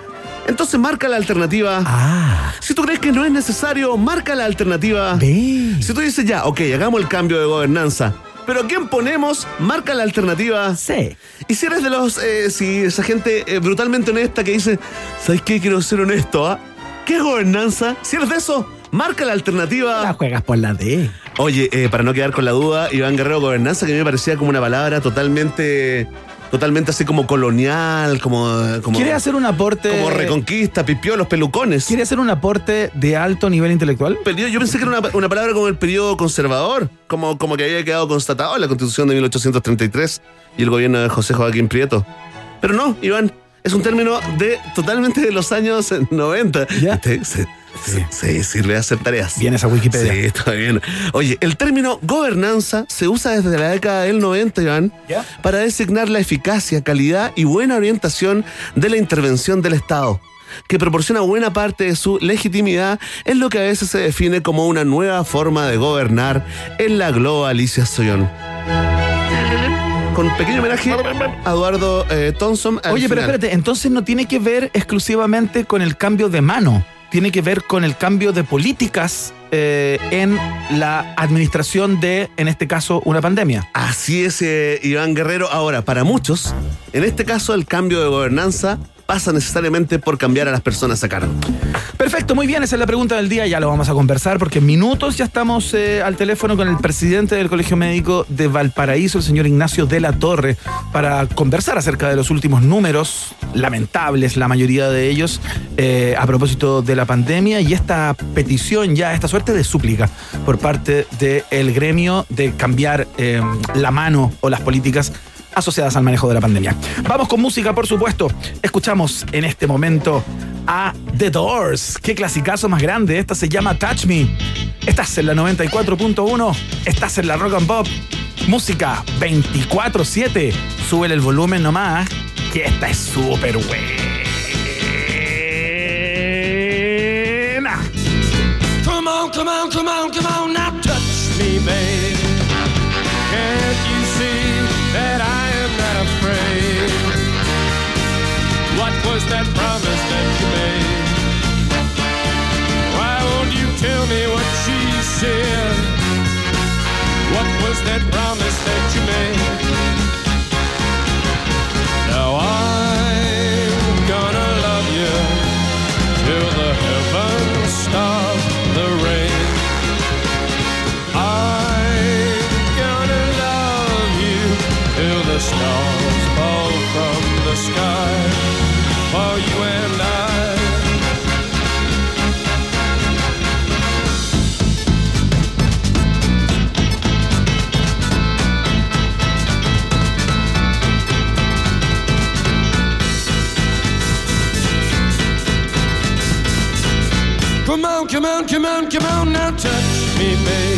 B: entonces marca la alternativa.
A: Ah.
B: Si tú crees que no es necesario, marca la alternativa.
A: Ve.
B: Si tú dices ya, ok, hagamos el cambio de gobernanza. Pero ¿a quién ponemos? Marca la alternativa.
A: Sí.
B: Y si eres de los, eh, si esa gente eh, brutalmente honesta que dice, ¿sabes qué? Quiero ser honesto, ¿ah? ¿Qué es gobernanza? Si eres de eso, marca la alternativa.
A: La juegas por la D.
B: Oye, eh, para no quedar con la duda, Iván Guerrero, gobernanza, que a mí me parecía como una palabra totalmente, totalmente así como colonial, como... como
A: ¿Quiere hacer un aporte?
B: Como reconquista, pipiolos, pelucones.
A: ¿Quiere hacer un aporte de alto nivel intelectual?
B: Periodo- yo pensé que era una, una palabra como el periodo conservador, como, como que había quedado constatado en la constitución de 1833 y el gobierno de José Joaquín Prieto. Pero no, Iván, es un término de totalmente de los años 90.
A: Ya.
B: Este, se- se- se sirve a hacer tareas.
A: Bien esa Wikipedia.
B: Sí, está bien. Oye, el término gobernanza se usa desde la década del 90, Iván,
A: Ya.
B: para designar la eficacia, calidad y buena orientación de la intervención del Estado, que proporciona buena parte de su legitimidad en lo que a veces se define como una nueva forma de gobernar en la globalización. Con pequeño homenaje a Eduardo eh, Thompson.
A: Oye, pero espérate, entonces no tiene que ver exclusivamente con el cambio de mano, tiene que ver con el cambio de políticas eh, en la administración de, en este caso, una pandemia.
B: Así es, eh, Iván Guerrero. Ahora, para muchos, en este caso, el cambio de gobernanza pasa necesariamente por cambiar a las personas a cargo.
A: Perfecto, muy bien, esa es la pregunta del día, ya lo vamos a conversar porque en minutos ya estamos eh, al teléfono con el presidente del Colegio Médico de Valparaíso, el señor Ignacio de la Torre, para conversar acerca de los últimos números, lamentables la mayoría de ellos, eh, a propósito de la pandemia y esta petición ya, esta suerte de súplica por parte del gremio de cambiar eh, la mano o las políticas asociadas al manejo de la pandemia. Vamos con música, por supuesto. Escuchamos en este momento a The Doors. Qué clasicazo más grande. Esta se llama Touch Me. Estás en la 94.1. Estás en la Rock and Pop. Música 24-7. Súbele el volumen nomás. Que esta es súper buena.
D: Come on, come on, come on, come on, now touch me, babe. Can't you see me, babe.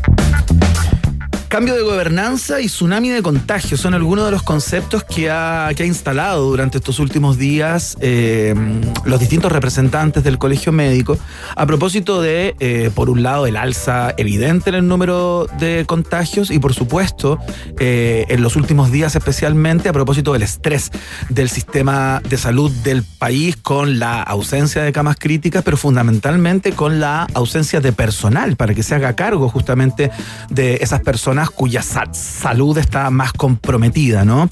A: Cambio de gobernanza y tsunami de contagio son algunos de los conceptos que ha, que ha instalado durante estos últimos días eh, los distintos representantes del colegio médico a propósito de, eh, por un lado, el alza evidente en el número de contagios y, por supuesto, eh, en los últimos días especialmente a propósito del estrés del sistema de salud del país con la ausencia de camas críticas, pero fundamentalmente con la ausencia de personal para que se haga cargo justamente de esas personas cuya sa- salud está más comprometida, ¿no?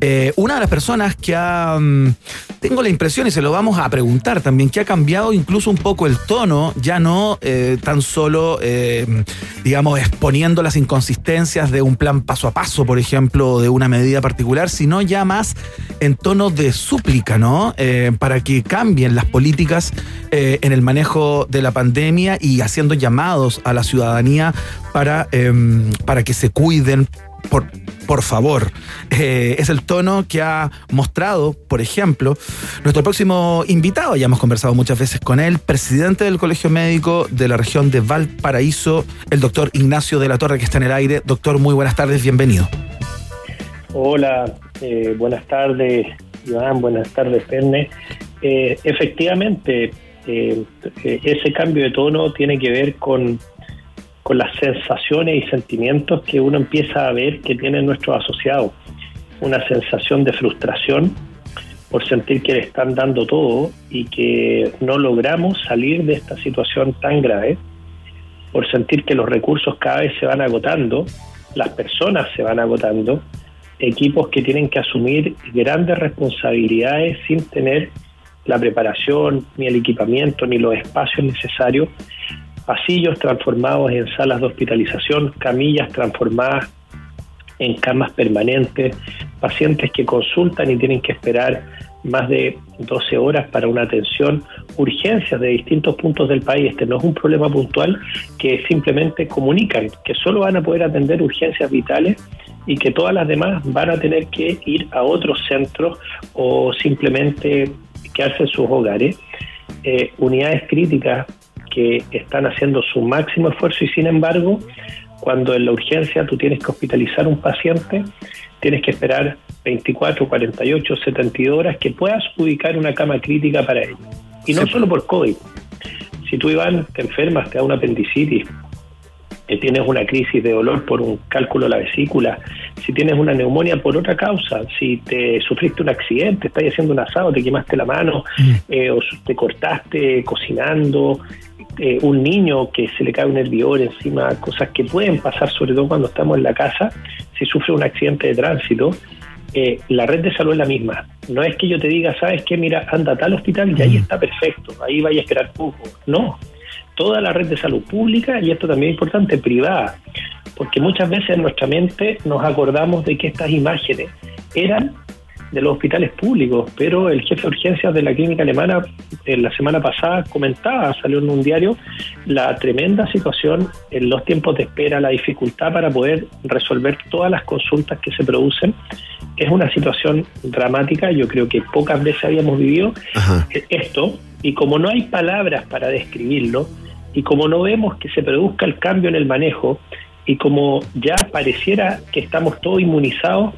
A: Eh, una de las personas que ha, mm, tengo la impresión, y se lo vamos a preguntar también, que ha cambiado incluso un poco el tono, ya no eh, tan solo, eh, digamos, exponiendo las inconsistencias de un plan paso a paso, por ejemplo, de una medida particular, sino ya más en tono de súplica, ¿no? Para que cambien las políticas en el manejo de la pandemia y haciendo llamados a la ciudadanía para, em, para que se cuiden, por, por favor. Eh, es el tono que ha mostrado, por ejemplo, nuestro próximo invitado, ya hemos conversado muchas veces con él, presidente del Colegio Médico de la región de Valparaíso, el doctor Ignacio de la Torre, que está en el aire. Doctor, muy buenas tardes, bienvenido.
M: Hola, eh, buenas tardes, Iván, buenas tardes, Perne. Eh, efectivamente, eh, eh, ese cambio de tono tiene que ver con, con las sensaciones y sentimientos que uno empieza a ver que tienen nuestros asociados. Una sensación de frustración por sentir que le están dando todo y que no logramos salir de esta situación tan grave, por sentir que los recursos cada vez se van agotando, las personas se van agotando, equipos que tienen que asumir grandes responsabilidades sin tener la preparación, ni el equipamiento, ni los espacios necesarios, pasillos transformados en salas de hospitalización, camillas transformadas en camas permanentes, pacientes que consultan y tienen que esperar más de 12 horas para una atención, urgencias de distintos puntos del país. Este no es un problema puntual que simplemente comunican que solo van a poder atender urgencias vitales y que todas las demás van a tener que ir a otros centros o simplemente quedarse en sus hogares. Eh, unidades críticas que están haciendo su máximo esfuerzo y sin embargo, cuando en la urgencia tú tienes que hospitalizar un paciente, tienes que esperar 24, 48, 72 horas que puedas ubicar una cama crítica para ello. Y no solo por COVID. Si tú, Iván, te enfermas, te da una apendicitis, que tienes una crisis de dolor por un cálculo de la vesícula, si tienes una neumonía por otra causa, si te sufriste un accidente, estás haciendo un asado, te quemaste la mano, eh, o te cortaste cocinando, eh, un niño que se le cae un hervidor encima, cosas que pueden pasar sobre todo cuando estamos en la casa, si sufre un accidente de tránsito, eh, la red de salud es la misma. No es que yo te diga, sabes qué, mira, anda a tal hospital y ahí está perfecto, ahí vaya a esperar poco. No, toda la red de salud pública y esto también es importante, privada, porque muchas veces en nuestra mente nos acordamos de que estas imágenes eran de los hospitales públicos, pero el jefe de urgencias de la clínica alemana en la semana pasada comentaba, salió en un diario, la tremenda situación en los tiempos de espera, la dificultad para poder resolver todas las consultas que se producen. Es una situación dramática, yo creo que pocas veces habíamos vivido esto, y como no hay palabras para describirlo, y como no vemos que se produzca el cambio en el manejo, y como ya pareciera que estamos todos inmunizados,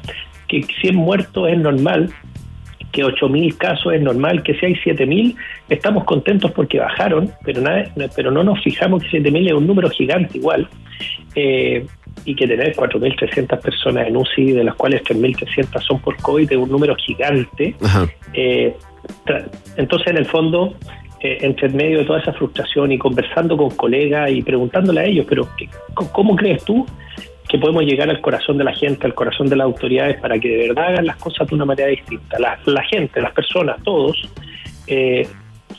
M: que 100 muertos es normal, que 8.000 casos es normal, que si hay 7.000 estamos contentos porque bajaron, pero, nada, pero no nos fijamos que 7.000 es un número gigante igual, eh, y que tener 4.300 personas en UCI, de las cuales 3.300 son por COVID, es un número gigante. Eh, entonces, en el fondo, eh, entre el medio de toda esa frustración y conversando con colegas y preguntándole a ellos, pero ¿qué- ¿cómo crees tú que podemos llegar al corazón de la gente, al corazón de las autoridades para que de verdad hagan las cosas de una manera distinta? La, gente, las personas, todos, eh,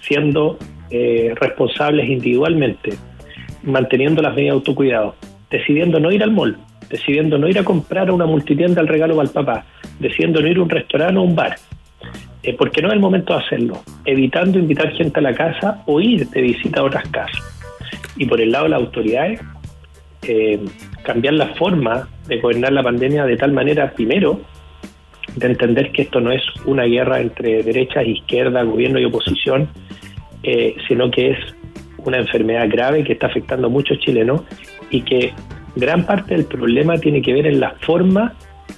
M: siendo eh, responsables individualmente, manteniendo las medidas de autocuidado, decidiendo no ir al mall, decidiendo no ir a comprar a una multitienda el regalo para el papá, decidiendo no ir a un restaurante o un bar, eh, porque no es el momento de hacerlo, evitando invitar gente a la casa o ir de visita a otras casas. Y por el lado de las autoridades, eh, cambiar la forma de gobernar la pandemia de tal manera, primero, de entender que esto no es una guerra entre derecha e izquierda, gobierno y oposición, eh, sino que es una enfermedad grave que está afectando a muchos chilenos y que gran parte del problema tiene que ver en la forma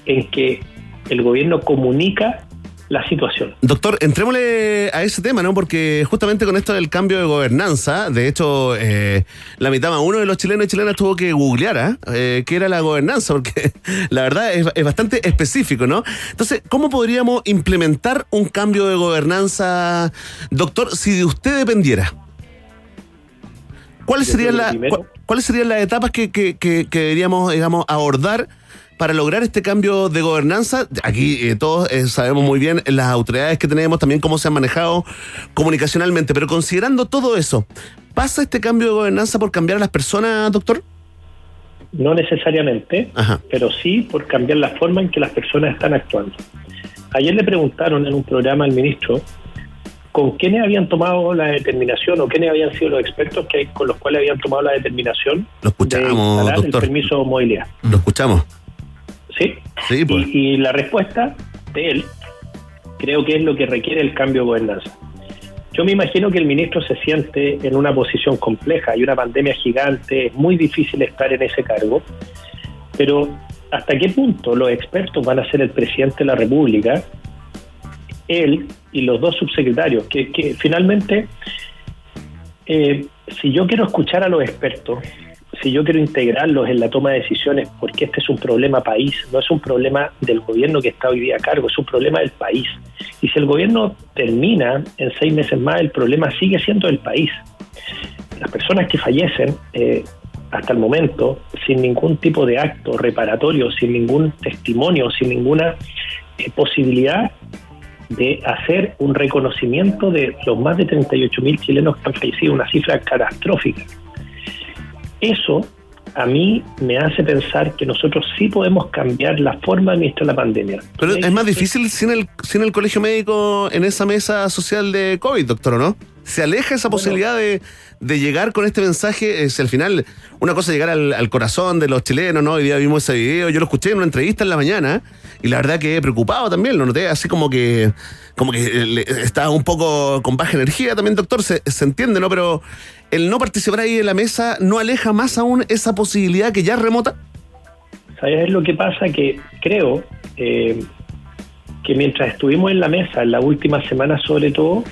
M: en que el gobierno comunica la situación.
B: Doctor, entrémosle a ese tema, ¿no? Porque justamente con esto del cambio de gobernanza, de hecho, eh, la mitad más uno de los chilenos y chilenas tuvo que googlear, ¿ah? Eh, qué era la gobernanza, porque la verdad es, es bastante específico, ¿no? Entonces, ¿cómo podríamos implementar un cambio de gobernanza, doctor, si de usted dependiera? ¿Cuáles serían, la- ¿Cuáles serían las etapas que, que- que- que deberíamos, digamos, abordar para lograr este cambio de gobernanza? Aquí eh, todos eh, sabemos muy bien las autoridades que tenemos, también cómo se han manejado comunicacionalmente, pero considerando todo eso, ¿pasa este cambio de gobernanza por cambiar a las personas, doctor?
M: No necesariamente, pero sí por cambiar la forma en que las personas están actuando. Ayer le preguntaron en un programa al ministro con quiénes habían tomado la determinación o quiénes habían sido los expertos que, con los cuales habían tomado la determinación
B: Lo escuchamos,
M: de instalar el
B: doctor.
M: permiso de movilidad.
B: Lo escuchamos.
M: ¿Sí?
B: Sí, pues.
M: Y, y la respuesta de él creo que es lo que requiere el cambio de gobernanza. Yo me imagino que el ministro se siente en una posición compleja, hay una pandemia gigante, es muy difícil estar en ese cargo, pero ¿hasta qué punto los expertos van a ser el presidente de la República, él y los dos subsecretarios? Que, que finalmente, eh, si yo quiero escuchar a los expertos, si yo quiero integrarlos en la toma de decisiones, porque este es un problema país, no es un problema del gobierno que está hoy día a cargo, es un problema del país. Y si el gobierno termina en seis meses más, el problema sigue siendo del país. Las personas que fallecen eh, hasta el momento, sin ningún tipo de acto reparatorio, sin ningún testimonio, sin ninguna eh, posibilidad de hacer un reconocimiento de los más de 38 mil chilenos que han fallecido, una cifra catastrófica. Eso a mí me hace pensar que nosotros sí podemos cambiar la forma de administrar la pandemia.
B: Pero es más difícil sin el, sin el colegio médico en esa mesa social de COVID, doctor, ¿o no? ¿Se aleja esa posibilidad de, de llegar con este mensaje? Es al final, una cosa llegar al, al corazón de los chilenos, ¿no? Hoy día vimos ese video, yo lo escuché en una entrevista en la mañana y la verdad que preocupado también, lo noté así como que como que estaba un poco con baja energía también, doctor, se, se entiende, ¿no? Pero el no participar ahí en la mesa no aleja más aún esa posibilidad que ya remota.
M: ¿Sabes lo que pasa? Que creo eh, que mientras estuvimos en la mesa, en la última semana sobre todo,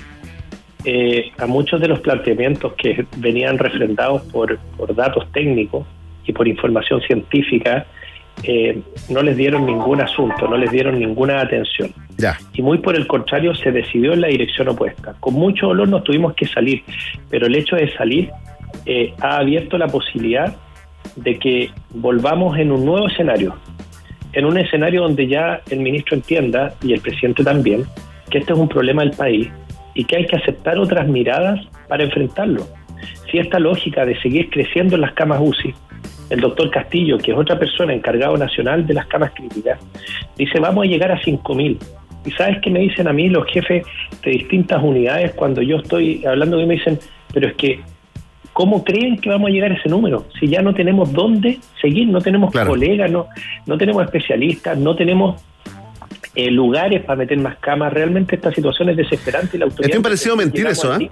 M: eh, a muchos de los planteamientos que venían refrendados por, por datos técnicos y por información científica, eh, no les dieron ningún asunto, no les dieron ninguna atención.
B: Ya.
M: Y muy por el contrario, se decidió en la dirección opuesta. Con mucho dolor nos tuvimos que salir, pero el hecho de salir eh, ha abierto la posibilidad de que volvamos en un nuevo escenario, en un escenario donde ya el ministro entienda, y el presidente también, que este es un problema del país y que hay que aceptar otras miradas para enfrentarlo. Si esta lógica de seguir creciendo en las camas UCI, el doctor Castillo, que es otra persona encargado nacional de las camas críticas, dice vamos a llegar a 5.000. ¿Y sabes qué me dicen a mí los jefes de distintas unidades cuando yo estoy hablando y me dicen, pero es que ¿Cómo creen que vamos a llegar a ese número? Si ya no tenemos dónde seguir, no tenemos colegas, no, no tenemos especialistas, no tenemos eh, lugares para meter más camas. Realmente esta situación es desesperante y la autoridad...
B: Es bien parecido mentir eso, ¿eh?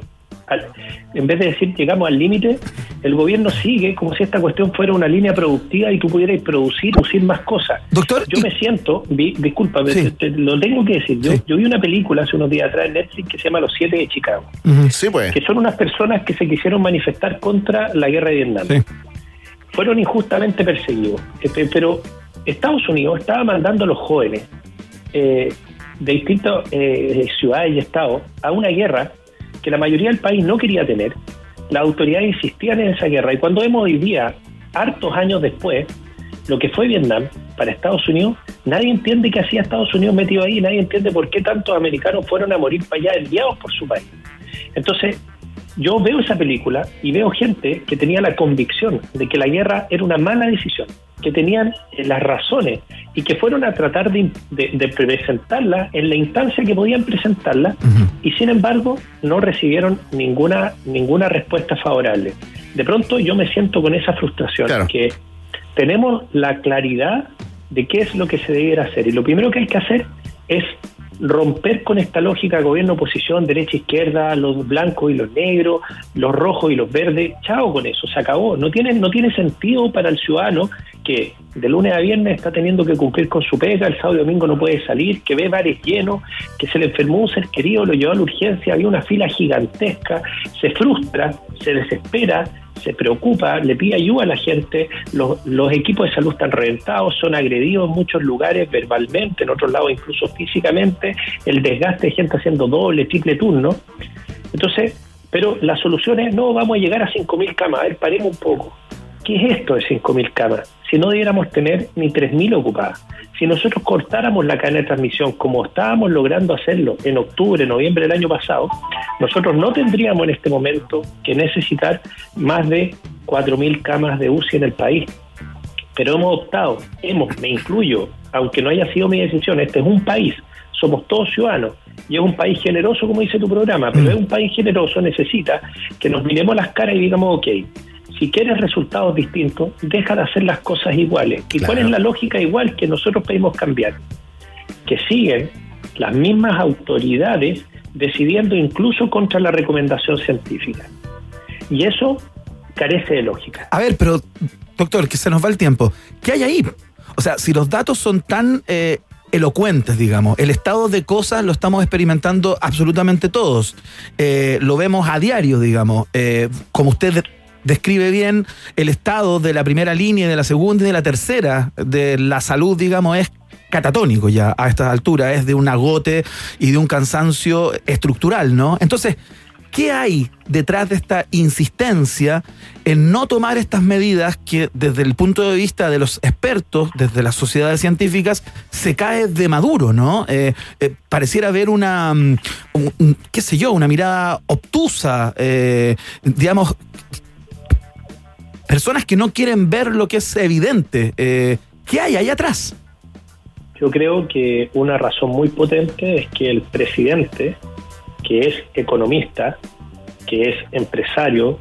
M: Al- en vez de decir llegamos al límite, el gobierno sigue como si esta cuestión fuera una línea productiva y tú pudieras producir, producir más cosas.
A: Doctor,
M: yo me siento, vi, disculpa, te- te- lo tengo que decir. Yo, yo vi una película hace unos días atrás en Netflix que se llama Los Siete de Chicago
B: Sí, pues.
M: que son unas personas que se quisieron manifestar contra la guerra de Vietnam. Fueron injustamente perseguidos. Este, Pero Estados Unidos estaba mandando a los jóvenes eh, de distintas eh, ciudades y estados a una guerra que la mayoría del país no quería tener. Las autoridades insistían en esa guerra. Y cuando vemos hoy día, hartos años después, lo que fue Vietnam para Estados Unidos, nadie entiende qué hacía Estados Unidos metido ahí, nadie entiende por qué tantos americanos fueron a morir para allá enviados por su país. Entonces, yo veo esa película y veo gente que tenía la convicción de que la guerra era una mala decisión, que tenían eh, las razones y que fueron a tratar de, de- de presentarla en la instancia que podían presentarla y sin embargo no recibieron ninguna, ninguna respuesta favorable. De pronto yo me siento con esa frustración que tenemos la claridad de qué es lo que se debiera hacer. Y lo primero que hay que hacer es romper con esta lógica gobierno-oposición, derecha-izquierda, los blancos y los negros, los rojos y los verdes. Chao con eso, se acabó. No tiene, no tiene sentido para el ciudadano que de lunes a viernes está teniendo que cumplir con su pega, el sábado y domingo no puede salir, que ve bares llenos, que se le enfermó un ser querido, lo llevó a la urgencia, había una fila gigantesca, se frustra, se desespera, se preocupa, le pide ayuda a la gente, los, los equipos de salud están reventados, son agredidos en muchos lugares verbalmente, en otros lados incluso físicamente, el desgaste de gente haciendo doble, triple turno. Entonces, pero la solución es, no, vamos a llegar a 5.000 camas, a ver, paremos un poco. ¿Qué es esto de 5.000 camas? Si no debiéramos tener ni 3.000 ocupadas. Si nosotros cortáramos la cadena de transmisión como estábamos logrando hacerlo en octubre, noviembre del año pasado, nosotros no tendríamos en este momento que necesitar más de 4.000 camas de UCI en el país. Pero hemos optado, hemos, me incluyo, aunque no haya sido mi decisión, este es un país, somos todos ciudadanos y es un país generoso, como dice tu programa, pero es un país generoso, necesita que nos miremos las caras y digamos, ok, si quieres resultados distintos, deja de hacer las cosas iguales. ¿Y cuál es la lógica igual que nosotros pedimos cambiar? Que siguen las mismas autoridades decidiendo incluso contra la recomendación científica. Y eso carece de lógica.
A: A ver, pero, doctor, que se nos va el tiempo. ¿Qué hay ahí? O sea, si los datos son tan eh, elocuentes, digamos, el estado de cosas lo estamos experimentando absolutamente todos. Eh, lo vemos a diario, digamos. Eh, como usted describe bien, el estado de la primera línea, de la segunda y de la tercera de la salud, digamos, es catatónico ya a estas alturas, es de un agote y de un cansancio estructural, ¿no? Entonces, ¿qué hay detrás de esta insistencia en no tomar estas medidas que desde el punto de vista de los expertos, desde las sociedades científicas, se cae de maduro, ¿no? Eh, eh, pareciera haber una, mm, qué sé yo, una mirada obtusa, eh, digamos, personas que no quieren ver lo que es evidente. Eh, ¿Qué hay ahí atrás?
M: Yo creo que una razón muy potente es que el presidente, que es economista, que es empresario,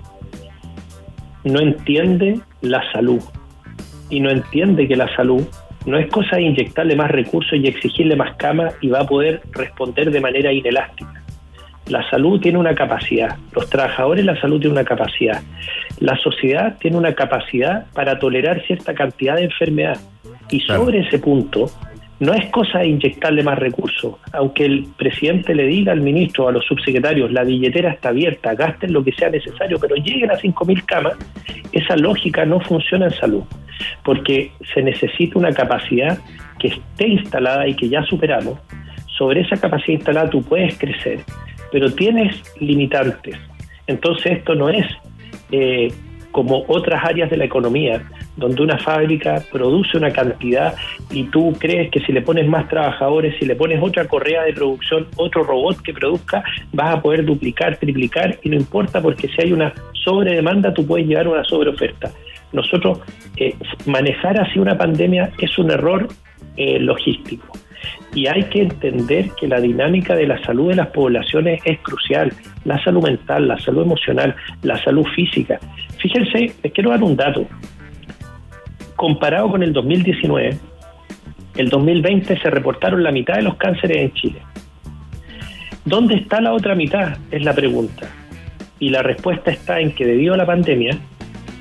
M: no entiende la salud y no entiende que la salud no es cosa de inyectarle más recursos y exigirle más camas y va a poder responder de manera inelástica. La salud tiene una capacidad, los trabajadores la salud tiene una capacidad, la sociedad tiene una capacidad para tolerar cierta cantidad de enfermedad. Y sobre ese punto no es cosa de inyectarle más recursos, aunque el presidente le diga al ministro o a los subsecretarios la billetera está abierta, gasten lo que sea necesario, pero lleguen a 5.000 camas, esa lógica no funciona en salud, porque se necesita una capacidad que esté instalada y que ya superamos. Sobre esa capacidad instalada tú puedes crecer, pero tienes limitantes. Entonces esto no es eh, como otras áreas de la economía, donde una fábrica produce una cantidad y tú crees que si le pones más trabajadores, si le pones otra correa de producción, otro robot que produzca, vas a poder duplicar, triplicar y no importa porque si hay una sobredemanda, tú puedes llevar una sobreoferta. Nosotros, eh, manejar así una pandemia es un error eh, logístico. Y hay que entender que la dinámica de la salud de las poblaciones es crucial. La salud mental, la salud emocional, la salud física. Fíjense, les quiero dar un dato. Comparado con el 2019, el 2020 se reportaron la mitad de los cánceres en Chile. ¿Dónde está la otra mitad? Es la pregunta. Y la respuesta está en que debido a la pandemia,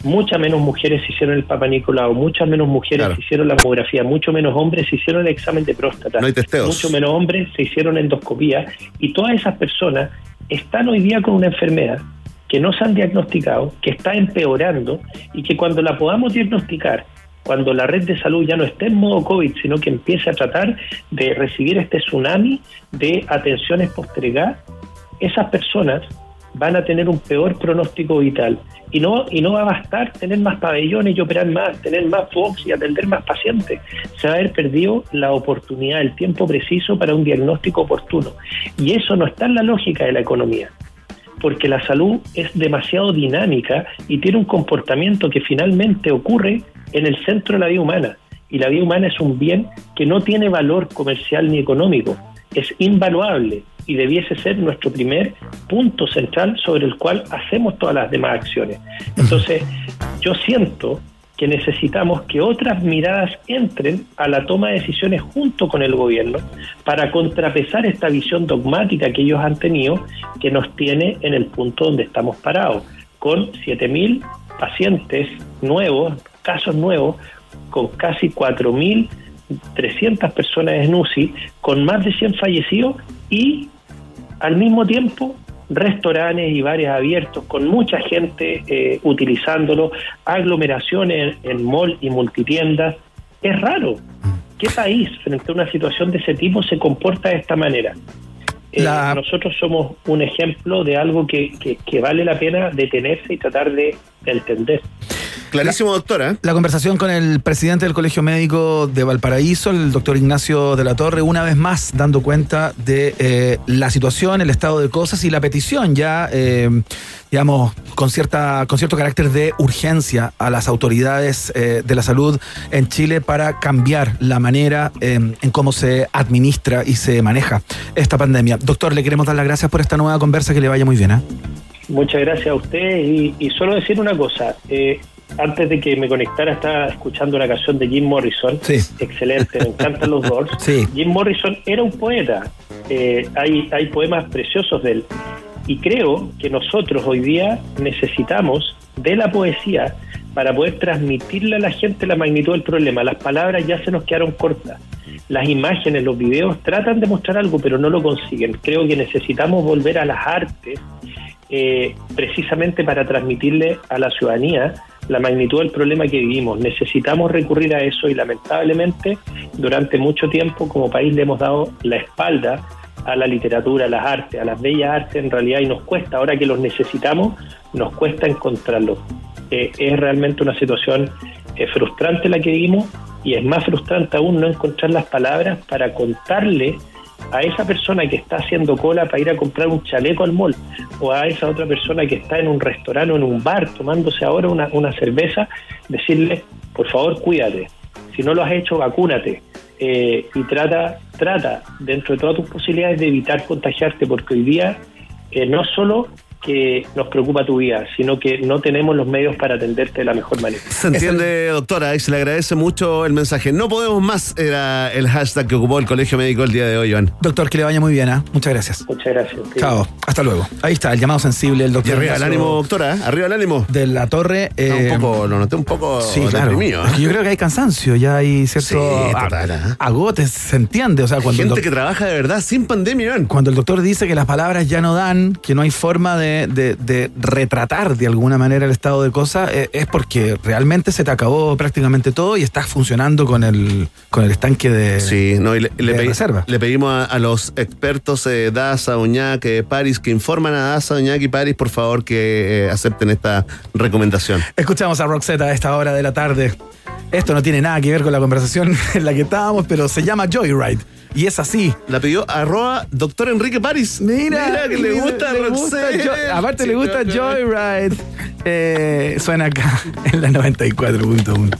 M: muchas menos mujeres hicieron el Papa Nicolau, muchas menos mujeres
B: Claro.
M: hicieron la mamografía, mucho menos hombres se hicieron el examen de próstata,
B: No hay testeos.
M: mucho menos hombres se hicieron endoscopía y todas esas personas están hoy día con una enfermedad que no se han diagnosticado, que está empeorando y que cuando la podamos diagnosticar, cuando la red de salud ya no esté en modo COVID, sino que empiece a tratar de recibir este tsunami de atenciones postergadas, esas personas van a tener un peor pronóstico vital. Y no, y no va a bastar tener más pabellones y operar más, tener más Fox y atender más pacientes. Se va a haber perdido la oportunidad, el tiempo preciso para un diagnóstico oportuno. Y eso no está en la lógica de la economía porque la salud es demasiado dinámica y tiene un comportamiento que finalmente ocurre en el centro de la vida humana. Y la vida humana es un bien que no tiene valor comercial ni económico, es invaluable y debiese ser nuestro primer punto central sobre el cual hacemos todas las demás acciones. Entonces, yo siento que necesitamos que otras miradas entren a la toma de decisiones junto con el gobierno para contrapesar esta visión dogmática que ellos han tenido que nos tiene en el punto donde estamos parados, con 7.000 pacientes nuevos, casos nuevos, con casi 4.300 personas en UCI, con más de 100 fallecidos y al mismo tiempo restaurantes y bares abiertos con mucha gente eh, utilizándolo, aglomeraciones en, en mall y multitiendas. Es raro. ¿Qué país frente a una situación de ese tipo se comporta de esta manera? Eh,
A: La-
M: Nosotros somos un ejemplo de algo que, que- que vale la pena detenerse y tratar de, de entender.
B: Clarísimo, doctora.
A: La conversación con el presidente del Colegio Médico de Valparaíso, el doctor Ignacio de la Torre, una vez más dando cuenta de eh, la situación, el estado de cosas y la petición ya, eh, digamos, con, cierta, con cierto carácter de urgencia a las autoridades eh, de la salud en Chile para cambiar la manera eh, en cómo se administra y se maneja esta pandemia. Doctor, le queremos dar las gracias por esta nueva conversa, que le vaya muy bien. ¿eh?
M: Muchas gracias a usted y, y solo decir una cosa. eh, antes de que me conectara estaba escuchando una canción de Jim Morrison. Excelente, me encantan los Doors. Jim Morrison era un poeta. eh, hay, hay poemas preciosos de él. Y creo que nosotros hoy día necesitamos de la poesía para poder transmitirle a la gente la magnitud del problema. Las palabras ya se nos quedaron cortas. Las imágenes, los videos tratan de mostrar algo, pero no lo consiguen. Creo que necesitamos volver a las artes eh, precisamente para transmitirle a la ciudadanía la magnitud del problema que vivimos. Necesitamos recurrir a eso y lamentablemente durante mucho tiempo como país le hemos dado la espalda a la literatura, a las artes, a las bellas artes en realidad y nos cuesta, ahora que los necesitamos, nos cuesta encontrarlos. Eh, es realmente una situación eh, frustrante la que vivimos y es más frustrante aún no encontrar las palabras para contarle a esa persona que está haciendo cola para ir a comprar un chaleco al mall o a esa otra persona que está en un restaurante o en un bar tomándose ahora una, una cerveza, decirle, por favor, cuídate. Si no lo has hecho, vacúnate. Eh, y trata, trata, dentro de todas tus posibilidades, de evitar contagiarte, porque hoy día eh, no solo que nos preocupa tu vida, sino que no tenemos los medios para atenderte de la mejor manera.
B: Se entiende, doctora, y se le agradece mucho el mensaje. No podemos más, era el hashtag que ocupó el Colegio Médico el día de hoy, Iván.
A: Doctor, que le vaya muy bien. ¿eh? Muchas gracias.
M: Muchas gracias.
A: Chao. Hasta luego. Ahí está, el llamado sensible del doctor.
B: Y arriba el ánimo, doctora, ¿eh? arriba el ánimo.
A: De la torre. eh,
B: un poco, lo noté un poco
A: Sí, claro.
B: deprimido. ¿eh?
A: Es que Yo creo que hay cansancio, ya hay cierto
B: Sí, total, ¿eh?
A: agote, se entiende. O sea, cuando el
B: Gente que trabaja de verdad sin pandemia, Iván.
A: cuando el doctor dice que las palabras ya no dan, que no hay forma de, de- de retratar de alguna manera el estado de cosas, eh, es porque realmente se te acabó prácticamente todo y estás funcionando con el, con el estanque de,
B: Sí, no, y le,
A: de
B: pedimos a, a los expertos eh, DASA, Uñac, eh, Paris, que informan a DASA, Uñac y Paris, por favor, que eh, acepten esta recomendación.
A: Escuchamos a Roxette a esta hora de la tarde. Esto no tiene nada que ver con la conversación en la que estábamos, pero se llama Joyride. Y es así.
B: La pidió arroba doctor Enrique Paris.
A: Mira,
B: que le gusta
A: le gusta
B: Roxette.
A: Jo- aparte
B: Sí,
A: le gusta
B: no, no.
A: Joyride. Eh, suena acá en la 94.1.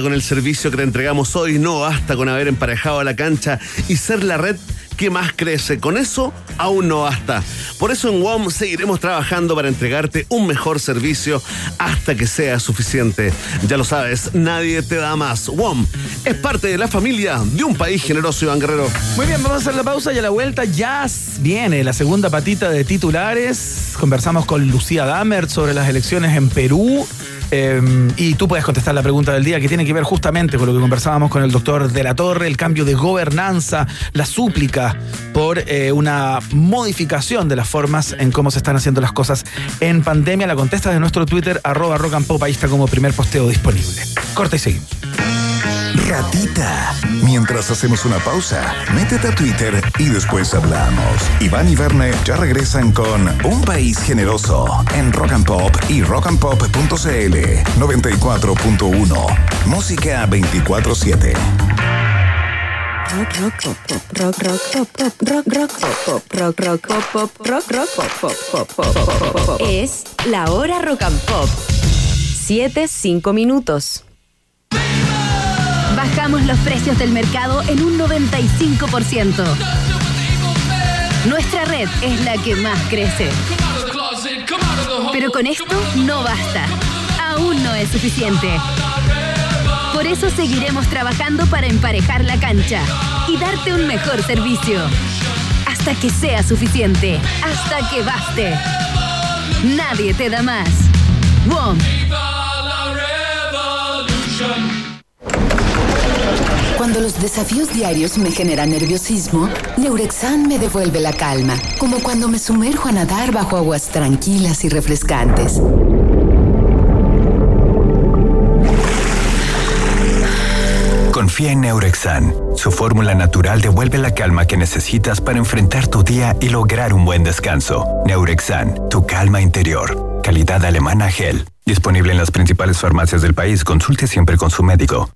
B: con el servicio que te entregamos hoy, no basta con haber emparejado a la cancha y ser la red que más crece. Con eso aún no basta. Por eso en WOM seguiremos trabajando para entregarte un mejor servicio hasta que sea suficiente. Ya lo sabes, nadie te da más. WOM es parte de la familia de un país generoso, Iván Guerrero.
A: Muy bien, vamos a hacer la pausa y a la vuelta ya viene la segunda patita de titulares. Conversamos con Lucía Dammert sobre las elecciones en Perú. Eh, y tú puedes contestar la pregunta del día que tiene que ver justamente con lo que conversábamos con el doctor de la Torre, el cambio de gobernanza, la súplica por eh, una modificación de las formas en cómo se están haciendo las cosas en pandemia. La contesta de nuestro Twitter, arroba rock ahí está como primer posteo disponible. Corta y seguimos.
C: Ratita. Mientras hacemos una pausa, métete a Twitter y después hablamos. Iván y Verne ya regresan con Un País Generoso en Rock and Pop y rockandpop.cl 94.1. Música 24-7.
N: Rock, rock, pop, rock, rock, pop, pop, rock, rock, pop, rock, rock, pop, pop, rock, rock, pop, pop, pop, pop, pop.
I: Es la hora rock and pop. 7, 5 minutos.
G: Bajamos los precios del mercado en un 95%. Nuestra red es la que más crece. Pero con esto no basta. Aún no es suficiente. Por eso seguiremos trabajando para emparejar la cancha y darte un mejor servicio. Hasta que sea suficiente. Hasta que baste. Nadie te da más. WOM.
O: Cuando los desafíos diarios me generan nerviosismo, Neurexan me devuelve la calma, como cuando me sumerjo a nadar bajo aguas tranquilas y refrescantes.
P: Confía en Neurexan. Su fórmula natural devuelve la calma que necesitas para enfrentar tu día y lograr un buen descanso. Neurexan, tu calma interior. Calidad alemana gel. Disponible en las principales farmacias del país. Consulte siempre con su médico.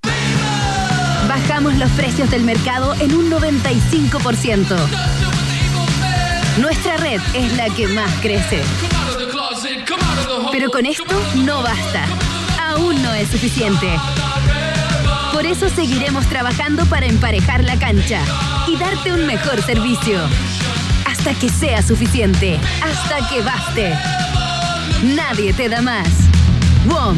G: Bajamos los precios del mercado en un 95%. Nuestra red es la que más crece. Pero con esto no basta. Aún no es suficiente. Por eso seguiremos trabajando para emparejar la cancha y darte un mejor servicio. Hasta que sea suficiente. Hasta que baste. Nadie te da más. WOM.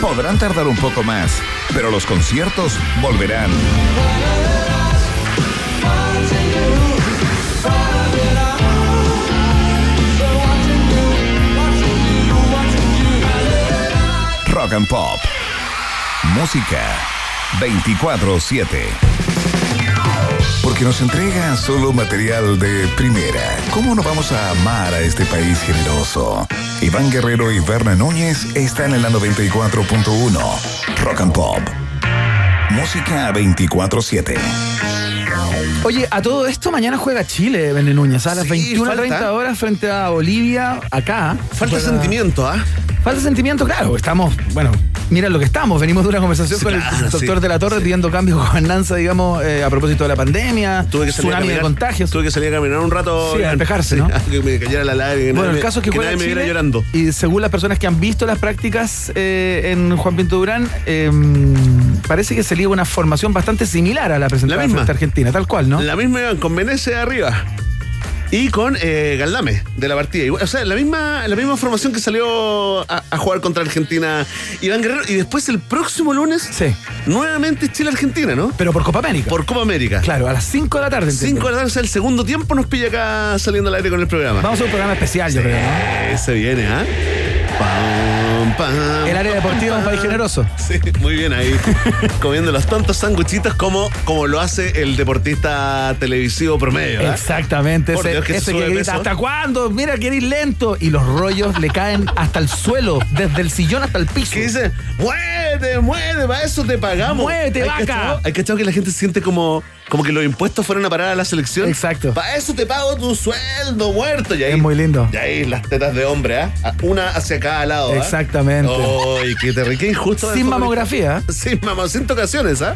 C: Podrán tardar un poco más, pero los conciertos volverán. Rock and Pop. Música 24-7. Porque nos entrega solo material de primera. ¿Cómo no vamos a amar a este país generoso? Iván Guerrero y Berna Núñez están en la 94.1. Rock and Pop. Música 24-7.
A: Oye, a todo esto mañana juega Chile, Bene Núñez, a las
B: Sí,
A: 21.30
B: falta.
A: horas frente a Bolivia, acá.
B: Falta sentimiento, ¿ah?
A: Falta sentimiento, claro. Estamos, bueno, mira lo que estamos. Venimos de una conversación
B: Sí,
A: con el doctor
B: sí,
A: de la Torre pidiendo cambios de gobernanza, digamos, eh, a propósito de la pandemia,
B: Tuve que salir a
A: tsunami de
B: caminar,
A: contagios.
B: Tuve que salir a caminar un rato.
A: Sí, a despejarse, ¿no?
B: que me cayera la lágrima.
A: Bueno,
B: nadie
A: el caso es que,
B: que nadie me viera
A: Chile,
B: llorando.
A: Y según las personas que han visto las prácticas eh, en Juan Pinto Durán, eh, parece que se liga una formación bastante similar a la presentada
B: La misma.
A: frente a Argentina, tal cual, ¿no?
B: La misma iban con Venecia arriba. Y con eh, Galdame de la partida. O sea, la misma, la misma formación que salió a, a jugar contra Argentina Iván Guerrero. Y después el próximo lunes, nuevamente Chile-Argentina, ¿no?
A: Pero por Copa América.
B: Por Copa América.
A: Claro, a las 5 de la tarde.
B: 5 de la tarde, o sea, el segundo tiempo nos pilla acá saliendo al aire con el programa.
A: Vamos a un programa especial, yo creo, ¿no?
B: Ese viene, ¿ah? Pam, pam,
A: El área deportiva es un país generoso.
B: Sí, muy bien ahí. comiendo los tontos sanguchitos como, como lo hace el deportista televisivo promedio. ¿ah?
A: Exactamente,
B: Por
A: ese,
B: Dios, que se
A: ese que grita. ¿hasta cuándo? Mira que eres lento. Y los rollos le caen hasta el suelo, desde el sillón hasta el piso.
B: Que dice, muévete, muévete, para eso te pagamos.
A: Muévete,
B: Hay
A: vaca.
B: cachado- Hay cachado que la gente siente como, como que los impuestos fueron a parar a la selección.
A: Exacto.
B: Para eso te pago tu sueldo, muerto. Y ahí,
A: Es muy lindo.
B: Y ahí las tetas de hombre, ¿ah? Una hacia cada lado. ¿ah?
A: Exactamente.
B: Ay, qué terrible, qué injusto.
A: Sin mamografía.
B: Sin mamá, sin tocaciones, ¿ah?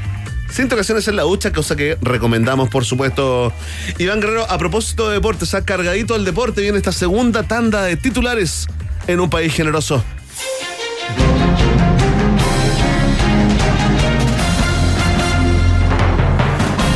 B: sin tocaciones en la ducha, cosa que recomendamos, por supuesto. Iván Guerrero, a propósito de deportes, ha cargadito al deporte, viene esta segunda tanda de titulares en un país generoso.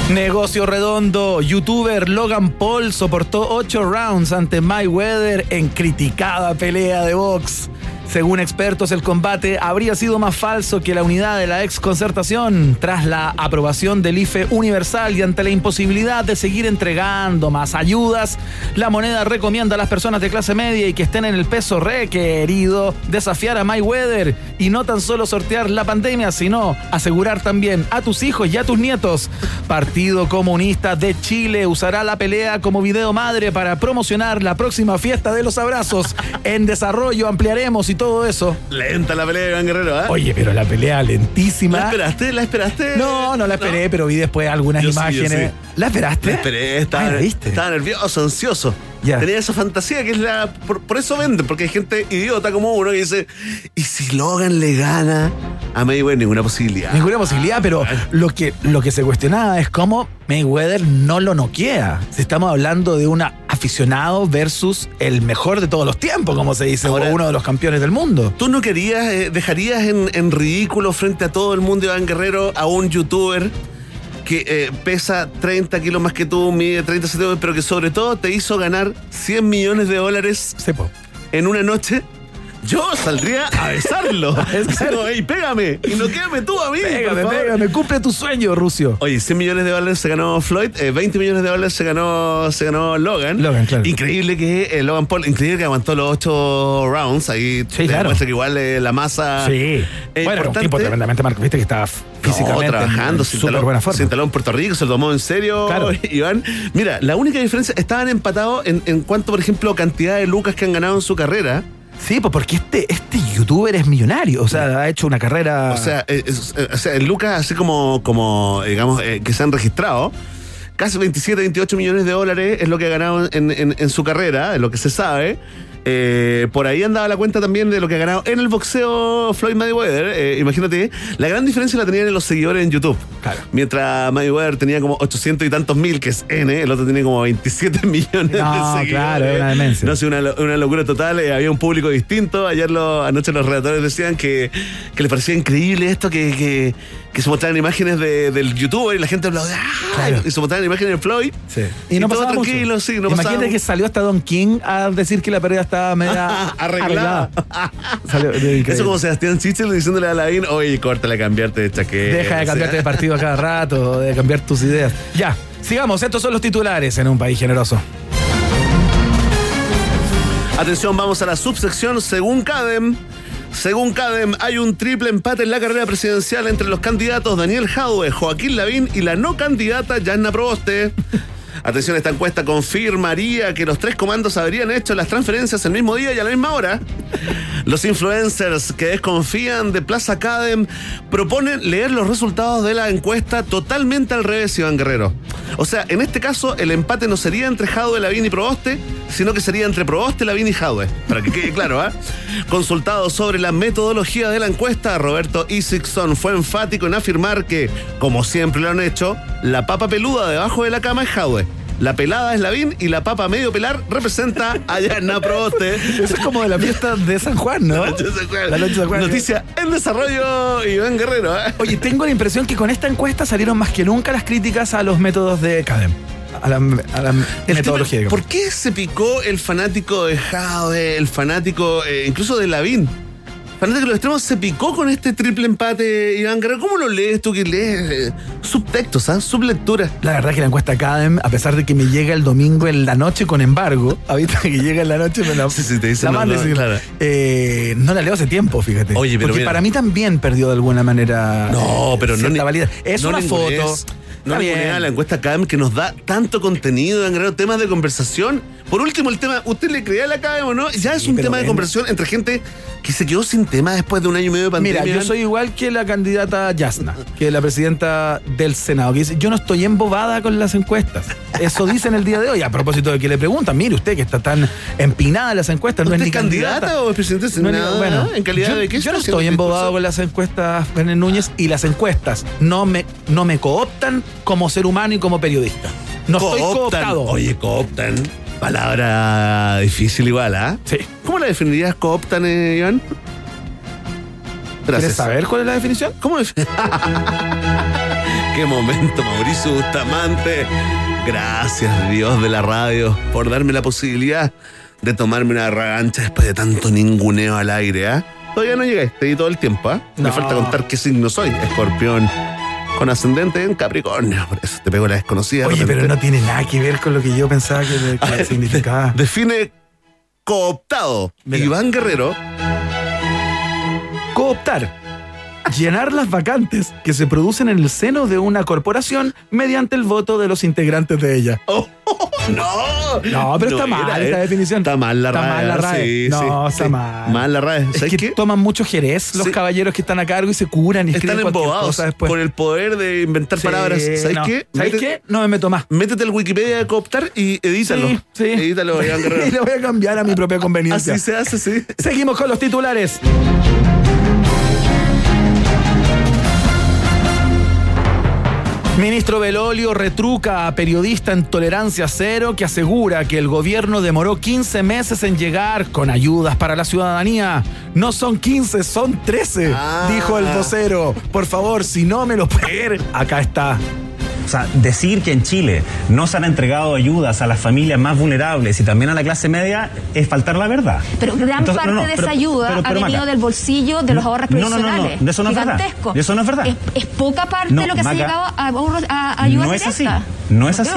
A: Negocio redondo. Youtuber Logan Paul soportó 8 rounds ante Mayweather en criticada pelea de box. Según expertos, el combate habría sido más falso que la unidad de la ex concertación tras la aprobación del IFE universal y ante la imposibilidad de seguir entregando más ayudas. La moneda recomienda a las personas de clase media y que estén en el peso requerido desafiar a Mayweather y no tan solo sortear la pandemia, sino asegurar también a tus hijos y a tus nietos. Partido Comunista de Chile usará la pelea como video madre para promocionar la próxima fiesta de los abrazos. En desarrollo ampliaremos y todo eso.
B: Lenta la pelea de Iván Guerrero, ¿ah?
A: Oye, pero la pelea lentísima.
B: ¿La esperaste? ¿La esperaste?
A: No, no la esperé, pero vi después algunas
B: Yo
A: imágenes.
B: sí.
A: ¿La esperaste?
B: La esperé, estaba,
A: Ay, ¿la viste?
B: estaba nervioso, ansioso. Tenía esa fantasía que es la. Por, por eso venden, porque hay gente idiota como uno que dice: ¿y si Logan le gana a Mayweather? Ninguna posibilidad.
A: Ninguna posibilidad, pero lo que, lo que se cuestionaba es cómo Mayweather no lo noquea. Si estamos hablando de un aficionado versus el mejor de todos los tiempos, como se dice,
B: Ahora-
A: o uno de los campeones del mundo.
B: ¿Tú no querías, eh, dejarías en, en ridículo frente a todo el mundo Iván Guerrero a un youtuber que eh, pesa 30 kilos más que tú, mide 30 centímetros, pero que sobre todo te hizo ganar 100 millones de dólares en una noche? Yo saldría a besarlo. "Ey, pégame y no quédame tú a mí.
A: Pégame,
B: por favor".
A: pégame, cumple tu sueño, Rucio.
B: Oye, 100 millones de dólares se ganó Floyd, eh, 20 millones de dólares se ganó, se ganó Logan.
A: Logan, claro.
B: Increíble que eh, Logan Paul, increíble que aguantó los 8 rounds. Ahí te
A: claro.
B: demuestra que igual eh, la masa.
A: Sí.
B: es
A: bueno, era un tipo tremendamente marcado. Viste que estaba físicamente
B: No, trabajando, sin talón,
A: buena forma.
B: sin talón en Puerto Rico, se lo tomó en serio,
A: Claro.
B: Iván. Mira, la única diferencia, estaban empatados en, en cuanto, por ejemplo, cantidad de lucas que han ganado en su carrera.
A: Sí, pues porque este, este youtuber es millonario. O sea, ha hecho una carrera.
B: O sea, eh, eh, o sea, lucas así como, como digamos, eh, que se han registrado. Casi 27, 28 millones de dólares es lo que ha ganado en, en- en su carrera, es lo que se sabe. Eh, por ahí andaba la cuenta también de lo que ha ganado en el boxeo Floyd Mayweather. Eh, imagínate, la gran diferencia la tenían en los seguidores en YouTube. Mientras Mayweather tenía como 800 y tantos mil, que es N, el otro tiene como 27 millones de
A: No,
B: seguidores.
A: claro, es una demencia.
B: No sé, una, lo- una locura total. eh, había un público distinto. Ayer lo, anoche los redactores decían que, que les parecía increíble esto, que, que, que se mostraran imágenes de- del youtuber y la gente aplaudía. ¡ah! Y se mostraran imágenes de Floyd.
A: Sí. Y no
B: todo
A: pasaba mucho.
B: tranquilo, sí, no
A: Imagínate
B: pasaba
A: que salió hasta Don King a decir que la pelea estaba media
B: Arreglada.
A: Increíble.
B: Eso como Sebastián Chichel diciéndole a Lavín, oye, córtale, cambiarte de chaqueta.
A: Deja de cambiarte de partido a cada rato, de cambiar tus ideas. Ya, sigamos. Estos son los titulares en un país generoso.
B: Atención, vamos a la subsección según CADEM. Según CADEM, hay un triple empate en la carrera presidencial entre los candidatos Daniel Jadwe, Joaquín Lavín y la no candidata Yanna Proboste. Atención, esta encuesta confirmaría que los tres comandos habrían hecho las transferencias el mismo día y a la misma hora. Los influencers que desconfían de Plaza Academ proponen leer los resultados de la encuesta totalmente al revés, Iván Guerrero. O sea, en este caso, el empate no sería entre Jadwe, Lavín y Proboste, sino que sería entre Proboste, Lavín y Jadwe. Para que quede claro, ¿ah? Consultado sobre la metodología de la encuesta, Roberto Isikson fue enfático en afirmar que, como siempre lo han hecho, la papa peluda debajo de la cama es Jadwe. La pelada es Lavín y la papa medio pelar representa a Yanna Proboste.
A: Eso es como de la fiesta de San Juan, ¿no?
B: La noche de San Juan.
A: La noche de San Juan.
B: Noticia en desarrollo, Iván Guerrero. ¿eh?
A: Oye, tengo la impresión que con esta encuesta salieron más que nunca las críticas a los métodos de Cadem. A la, a la metodología,
B: tema. ¿Por qué se picó el fanático de Jade, el fanático eh, incluso de Lavín? Fanático de los extremos se picó con este triple empate, Iván Guerrero. ¿Cómo lo lees tú que lees eh, subtextos, ah? sublectura?
A: La verdad que la encuesta Cadem, a pesar de que me llega el domingo en la noche con embargo, ahorita que llega en la noche me la,
B: Sí, sí, te dicen,
A: la
B: no, no,
A: dice,
B: claro.
A: eh, no la leo hace tiempo, fíjate.
B: Oye, pero
A: Porque
B: mira.
A: para mí también perdió de alguna manera
B: No,
A: eh,
B: pero no ni-
A: validez. Es
B: no
A: una foto.
B: es. No la encuesta CAM que nos da tanto contenido, Iván Guerrero, temas de conversación. Por último, el tema, ¿usted le creía a la CAM o no? Ya es un tema de conversación entre gente que se quedó sin tema después de un año y medio de pandemia.
A: Mira, yo soy igual que la candidata Yasna, que es la presidenta del Senado, que dice, yo no estoy embobada con las encuestas. Eso dice en el día de hoy. A propósito de que le preguntan, mire usted que está tan empinada en las encuestas, no es
B: ¿Usted
A: ni
B: candidata o es presidente del
A: No
B: Senado?
A: bueno,
B: ¿En calidad
A: yo,
B: de qué
A: Yo no estoy
B: el
A: embobado con las encuestas, Fernández Núñez, y las encuestas no me, no me cooptan como ser humano y como periodista. No estoy cooptado.
B: Oye, cooptan. Palabra difícil igual, ¿ah?
A: Sí.
B: ¿Cómo la definirías cooptan, eh, Iván?
A: ¿Quieres saber cuál es la definición?
B: ¿Cómo es? Qué momento, Mauricio Bustamante. Gracias, Dios de la radio, por darme la posibilidad de tomarme una revancha después de tanto ninguneo al aire, ¿ah? Todavía no llegué, te di todo el tiempo, ¿ah? Me
A: No.
B: falta contar qué signo soy. Escorpión con ascendente en Capricornio. Por eso te pego la desconocida.
A: Oye, pero no tiene nada que ver con lo que yo pensaba que, que significaba.
B: Define cooptado. Iván Guerrero.
A: Cooptar. Llenar las vacantes que se producen en el seno de una corporación mediante el voto de los integrantes de ella.
B: Oh, no,
A: No, pero está mal
B: era,
A: esta
B: eh.
A: definición.
B: Está mal la
A: Está
B: RAE.
A: mal la RAE.
B: sí,
A: no,
B: sí,
A: está
B: sí.
A: mal.
B: Mal la RAE.
A: Es
B: ¿Sabes
A: que
B: qué?
A: toman mucho jerez los caballeros que están a cargo y se curan y
B: Están embobados
A: después.
B: con el poder de inventar palabras. ¿Sabes
A: no.
B: qué?
A: ¿Sabes qué? No me meto más.
B: Métete al Wikipedia de cooptar y edítalo.
A: Sí, sí.
B: Edítalo,
A: y lo voy a cambiar a mi propia conveniencia.
B: Así se hace, sí.
A: Seguimos con los titulares. Ministro Belolio retruca a periodista en tolerancia cero que asegura que el gobierno demoró 15 meses en llegar con ayudas para la ciudadanía. No son 15, son 13,
B: Ah.
A: dijo el vocero. Por favor, si no me lo puede creer, acá está.
Q: O sea, decir que en Chile no se han entregado ayudas a las familias más vulnerables y también a la clase media es faltar la verdad.
R: Pero gran
Q: Entonces,
R: parte
Q: no, no,
R: de
Q: pero-
R: esa ayuda
Q: pero-
R: ha
Q: pero,
R: venido
Q: Maca,
R: del bolsillo de los ahorros
Q: no, no, no, no,
R: profesionales.
Q: de eso no es verdad. De eso no es verdad.
R: Es, es poca parte
Q: No,
R: de lo que se ha llegado a, ahorros- a, a ayuda
Q: no es así. No es así.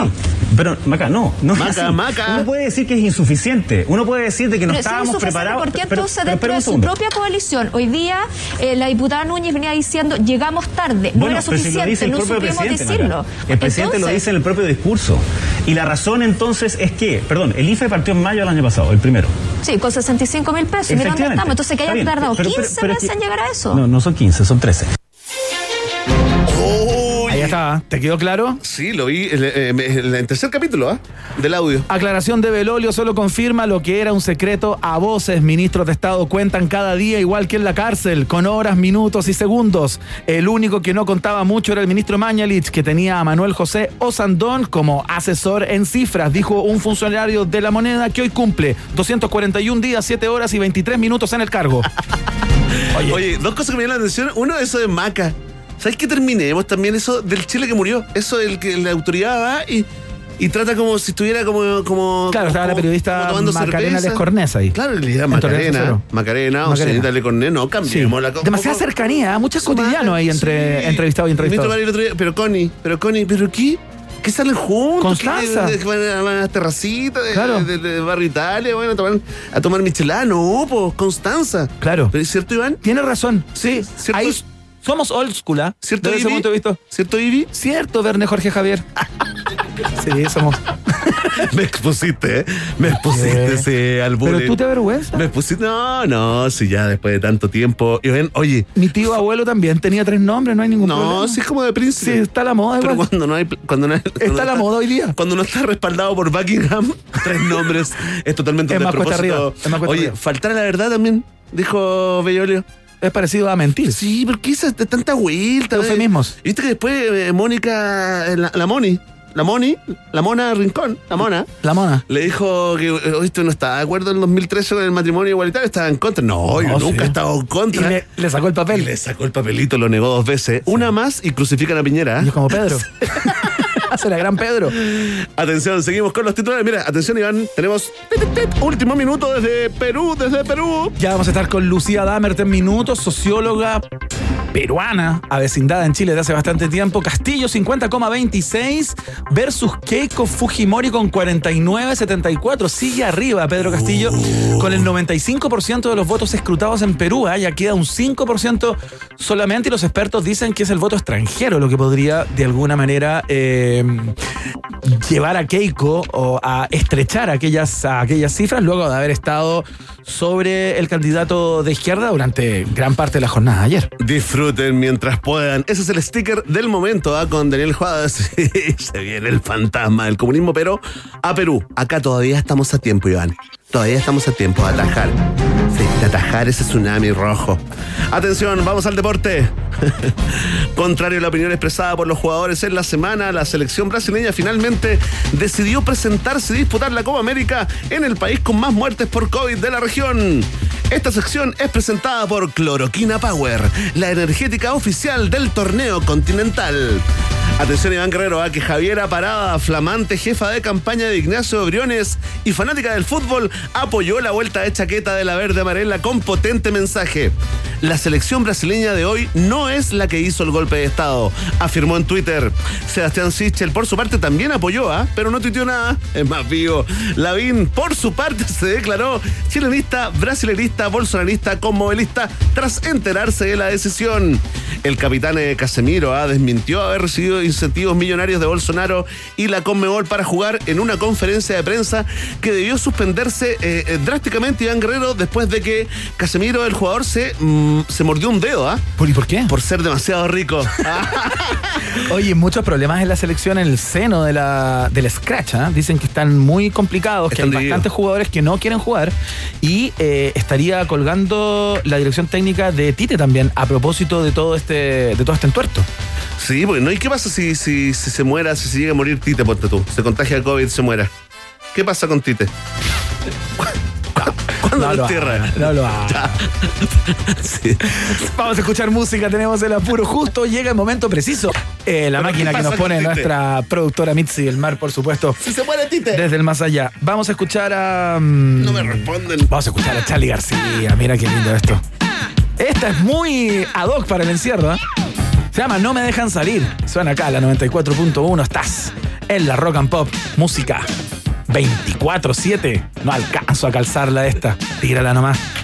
Q: Pero, Maca, no, no
B: Maca,
Q: es así.
B: Maca.
Q: Uno puede decir que es insuficiente. Uno puede decir de que no
R: Pero si es
Q: estábamos preparados.
R: ¿Por qué
Q: pero-
R: entonces
Q: pero
R: dentro de su propia coalición, hoy día eh, la diputada Núñez venía diciendo llegamos tarde, no
Q: Bueno,
R: era
Q: si
R: suficiente, no supimos decirlo.
Q: Maca. El presidente lo dice en el propio discurso. Y la razón entonces es que, perdón, el IFE partió en mayo del año pasado, el primero.
R: Sí, con 65 mil pesos. Mira dónde estamos. Entonces que hayan tardado
Q: pero-
R: 15
Q: pero- pero es
R: meses en llegar a eso.
Q: No, no son 15, son 13.
A: Está, ¿te quedó claro?
B: Sí, lo vi en, en el tercer capítulo ¿ah? del audio.
A: Aclaración de Belolio solo confirma lo que era un secreto a voces. Ministros de Estado cuentan cada día igual que en la cárcel, con horas, minutos y segundos. El único que no contaba mucho era el ministro Mañalich, que tenía a Manuel José Osandón como asesor en cifras, dijo un funcionario de la moneda que hoy cumple 241 días, 7 horas y 23 minutos en el cargo.
B: Oye, dos cosas que me llaman la atención. Uno, eso de Maca. ¿Sabes que terminemos también eso del Chile que murió? Eso del que la autoridad va y, y trata como si estuviera como. como
A: Claro, estaba la
B: como-
A: periodista
B: como
A: Macarena. Lescornés ahí.
B: Claro, le Macarena.
A: Cero.
B: Macarena o
A: Macarena.
B: señorita Lecorné. No,
A: Sí.
B: cambiemos la cosa.
A: Demasiada cercanía, muchas cotidianos ahí entre
B: Sí.
A: entrevistado y entrevistado.
B: Pero Connie, pero Connie, ¿pero qué? ¿Qué salen juntos?
A: Constanza.
B: ¿Qué- que van a las terracitas de,
A: Claro.
B: de, de Barrio Italia? Bueno, a tomar, a tomar michelada. No, pues, Constanza.
A: Claro.
B: ¿Pero es cierto, Iván?
A: Tiene razón. Sí,
B: ¿Cierto?
A: ahí somos old school, ¿ah?
B: ¿Cierto,
A: Desde ese
B: Ivy?
A: punto de vista.
B: ¿Cierto, Ivy?
A: Cierto, Verne Jorge Javier. sí, somos.
B: Me expusiste, ¿eh? Me expusiste sí, al bullying.
A: Pero tú te avergüenzas.
B: Me expusiste. No, no, si ya después de tanto tiempo. Y ven, oye.
A: Mi tío abuelo también tenía tres nombres, no hay ningún
B: No,
A: problema.
B: sí es como de príncipe.
A: Sí, está la moda
B: Pero
A: igual.
B: cuando no hay. Cuando no hay- cuando
A: Está
B: no
A: la moda hoy día.
B: Cuando no está respaldado por Buckingham, tres nombres es totalmente
A: Es más cuesta arriba, es más cuesta
B: Oye,
A: arriba.
B: faltar a la verdad también, dijo Bellolio.
A: Es parecido a mentir.
B: Sí, pero ¿qué es de tanta vuelta?
A: Eufemismos.
B: ¿Viste que después eh, Mónica, eh, la, la Moni, la Moni, la Mona Rincón, la Mona,
A: La mona.
B: le dijo que eh, esto no estaba de acuerdo en 2013 con el matrimonio igualitario, estaba en contra. No, yo nunca
A: sí.
B: he estado en
A: Y
B: contra.
A: le, le sacó el
B: Y
A: papel.
B: le sacó el papelito, lo negó dos veces. Una más y crucifican a Piñera.
A: Y es como Pedro. Hace la gran Pedro.
B: Atención, seguimos con los titulares. Mira, atención, Iván. Tenemos último minuto desde Perú, desde Perú.
A: Ya vamos a estar con Lucía Damert en minutos, socióloga peruana, avecindada en Chile desde hace bastante tiempo. Castillo 50,26 versus Keiko Fujimori con 49,74. Sigue arriba Pedro Castillo con el 95% de los votos escrutados en Perú. ¿ah? Ya queda un 5% solamente y los expertos dicen que es el voto extranjero lo que podría de alguna manera eh, llevar a Keiko o a estrechar aquellas, aquellas cifras luego de haber estado sobre el candidato de izquierda durante gran parte de la jornada ayer.
B: Disfruten mientras puedan. Ese es el sticker del momento ¿ah? con Daniel Juárez. Se viene el fantasma del comunismo, pero a Perú. Acá todavía estamos a tiempo, Iván. Todavía estamos a tiempo de atajar. Atajar ese tsunami rojo. Atención, vamos al deporte. Contrario a la opinión expresada por los jugadores en la semana, la selección brasileña finalmente decidió presentarse y disputar la Copa América en el país con más muertes por COVID de la región. Esta sección es presentada por Cloroquina Power, la energética oficial del torneo continental. Atención Iván Guerrero, a que Javiera Parada, flamante jefa de campaña de Ignacio Briones y fanática del fútbol, apoyó la vuelta de chaqueta de la verde amarela con potente mensaje. La selección brasileña de hoy no es la que hizo el golpe de Estado, afirmó en Twitter. Sebastián Sichel, por su parte, también apoyó, ¿ah? pero no tuiteó nada. Es más vivo. Lavín, por su parte, se declaró chilenista, brasilerista, bolsonarista, conmovelista, tras enterarse de la decisión. El capitán eh, Casemiro ¿ah? desmintió haber recibido incentivos millonarios de Bolsonaro y la Conmebol para jugar en una conferencia de prensa que debió suspenderse eh, eh, drásticamente Iván Guerrero después de que Casemiro, el jugador, se, mm, se mordió un dedo, ¿ah?
A: ¿Por, ¿Y por qué?
B: Por ser demasiado rico.
A: Oye, muchos problemas en la selección en el seno de la, del Scratch. ¿ah? Dicen que están muy complicados, que hay
B: divididos.
A: bastantes jugadores que no quieren jugar. Y eh, estaría colgando la dirección técnica de Tite también a propósito de todo este, de todo este entuerto.
B: Sí, bueno, ¿y qué pasa si, si, si se muera, si se llega a morir Tite, ponte tú? Se contagia de COVID, se muera. ¿Qué pasa con Tite? ¿Cuándo
A: No
B: lo
A: no haga.
B: Sí.
A: Vamos a escuchar música, tenemos el apuro justo, llega el momento preciso. Eh, la
B: ¿Pero
A: máquina que nos pone nuestra productora Mitzi del Mar, por supuesto.
B: Si se muere Tite.
A: Desde el más allá. Vamos a escuchar a. mm,
B: No me responden.
A: Vamos a escuchar a Charlie García. Mira qué lindo esto. Esta es muy ad hoc para el encierro. ¿eh? Se llama No me dejan salir. Suena acá, la 94.1. Estás en la Rock and Pop. Música 24-7. No alcanzo a calzarla esta. Tírala nomás.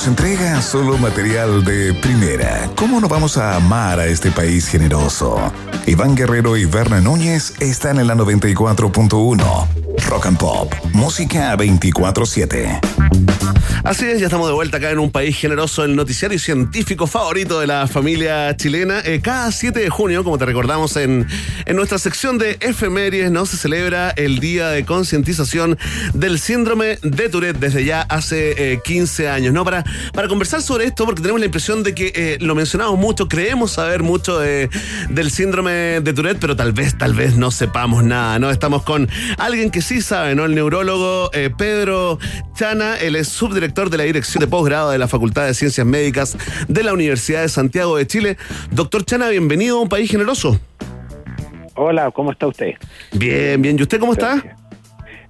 C: Nos entrega solo material de primera. ¿Cómo no vamos a amar a este país generoso? Iván Guerrero y Berna Núñez están en la 94.1. Rock and Pop, música 24-7.
B: Así es, ya estamos de vuelta acá en un país generoso, el noticiario científico favorito de la familia chilena. Eh, cada 7 de junio, como te recordamos en, en nuestra sección de efemérides, ¿no? se celebra el Día de Concientización del Síndrome de Tourette desde ya hace eh, 15 años. ¿no? Para, para conversar sobre esto, porque tenemos la impresión de que eh, lo mencionamos mucho, creemos saber mucho de- del síndrome de Tourette, pero tal vez, tal vez no sepamos nada. ¿no? Estamos con alguien que sí sabe, ¿no? el neurólogo eh, Pedro Chana, él es subdirector de la Dirección de Posgrado de la Facultad de Ciencias Médicas de la Universidad de Santiago de Chile. Doctor Chana, bienvenido a un país generoso.
S: Hola, ¿cómo está usted?
B: Bien, bien. ¿Y usted cómo está?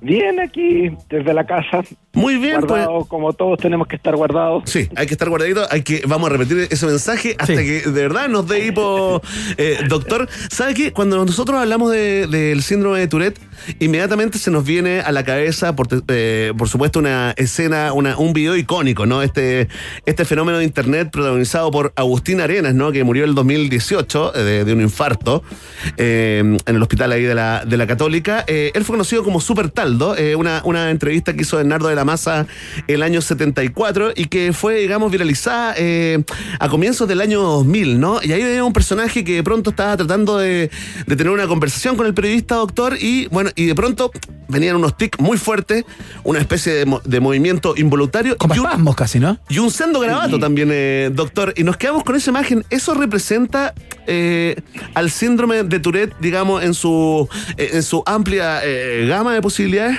S: Bien, aquí desde la casa.
B: Muy bien,
S: guardado, como todos tenemos que estar guardados.
B: Sí, hay que estar guardadito, hay que, vamos a repetir ese mensaje hasta que de verdad nos dé hipo, eh, doctor. ¿Sabe qué? Cuando nosotros hablamos de- del síndrome de Tourette, inmediatamente se nos viene a la cabeza, por, eh, por supuesto, una escena, una, un video icónico, ¿no? Este, este fenómeno de internet protagonizado por Agustín Arenas, ¿no? Que murió en el 2018 eh, de, de un infarto eh, en el hospital ahí de la, de la Católica. Eh, él fue conocido como Super Taldo, eh, una, una entrevista que hizo Bernardo de la Maza el año 74 y que fue, digamos, viralizada eh, a comienzos del año 2000, ¿no? Y ahí veía un personaje que de pronto estaba tratando de, de tener una conversación con el periodista doctor y, bueno, y de pronto venían unos tics muy fuertes, una especie de, mo- de movimiento involuntario.
A: Como espasmos casi, ¿no?
B: y un sendo grabato también, eh, doctor. Y nos quedamos con esa imagen. ¿Eso representa eh, al síndrome de Tourette, digamos, en su, eh, en su amplia gama de posibilidades?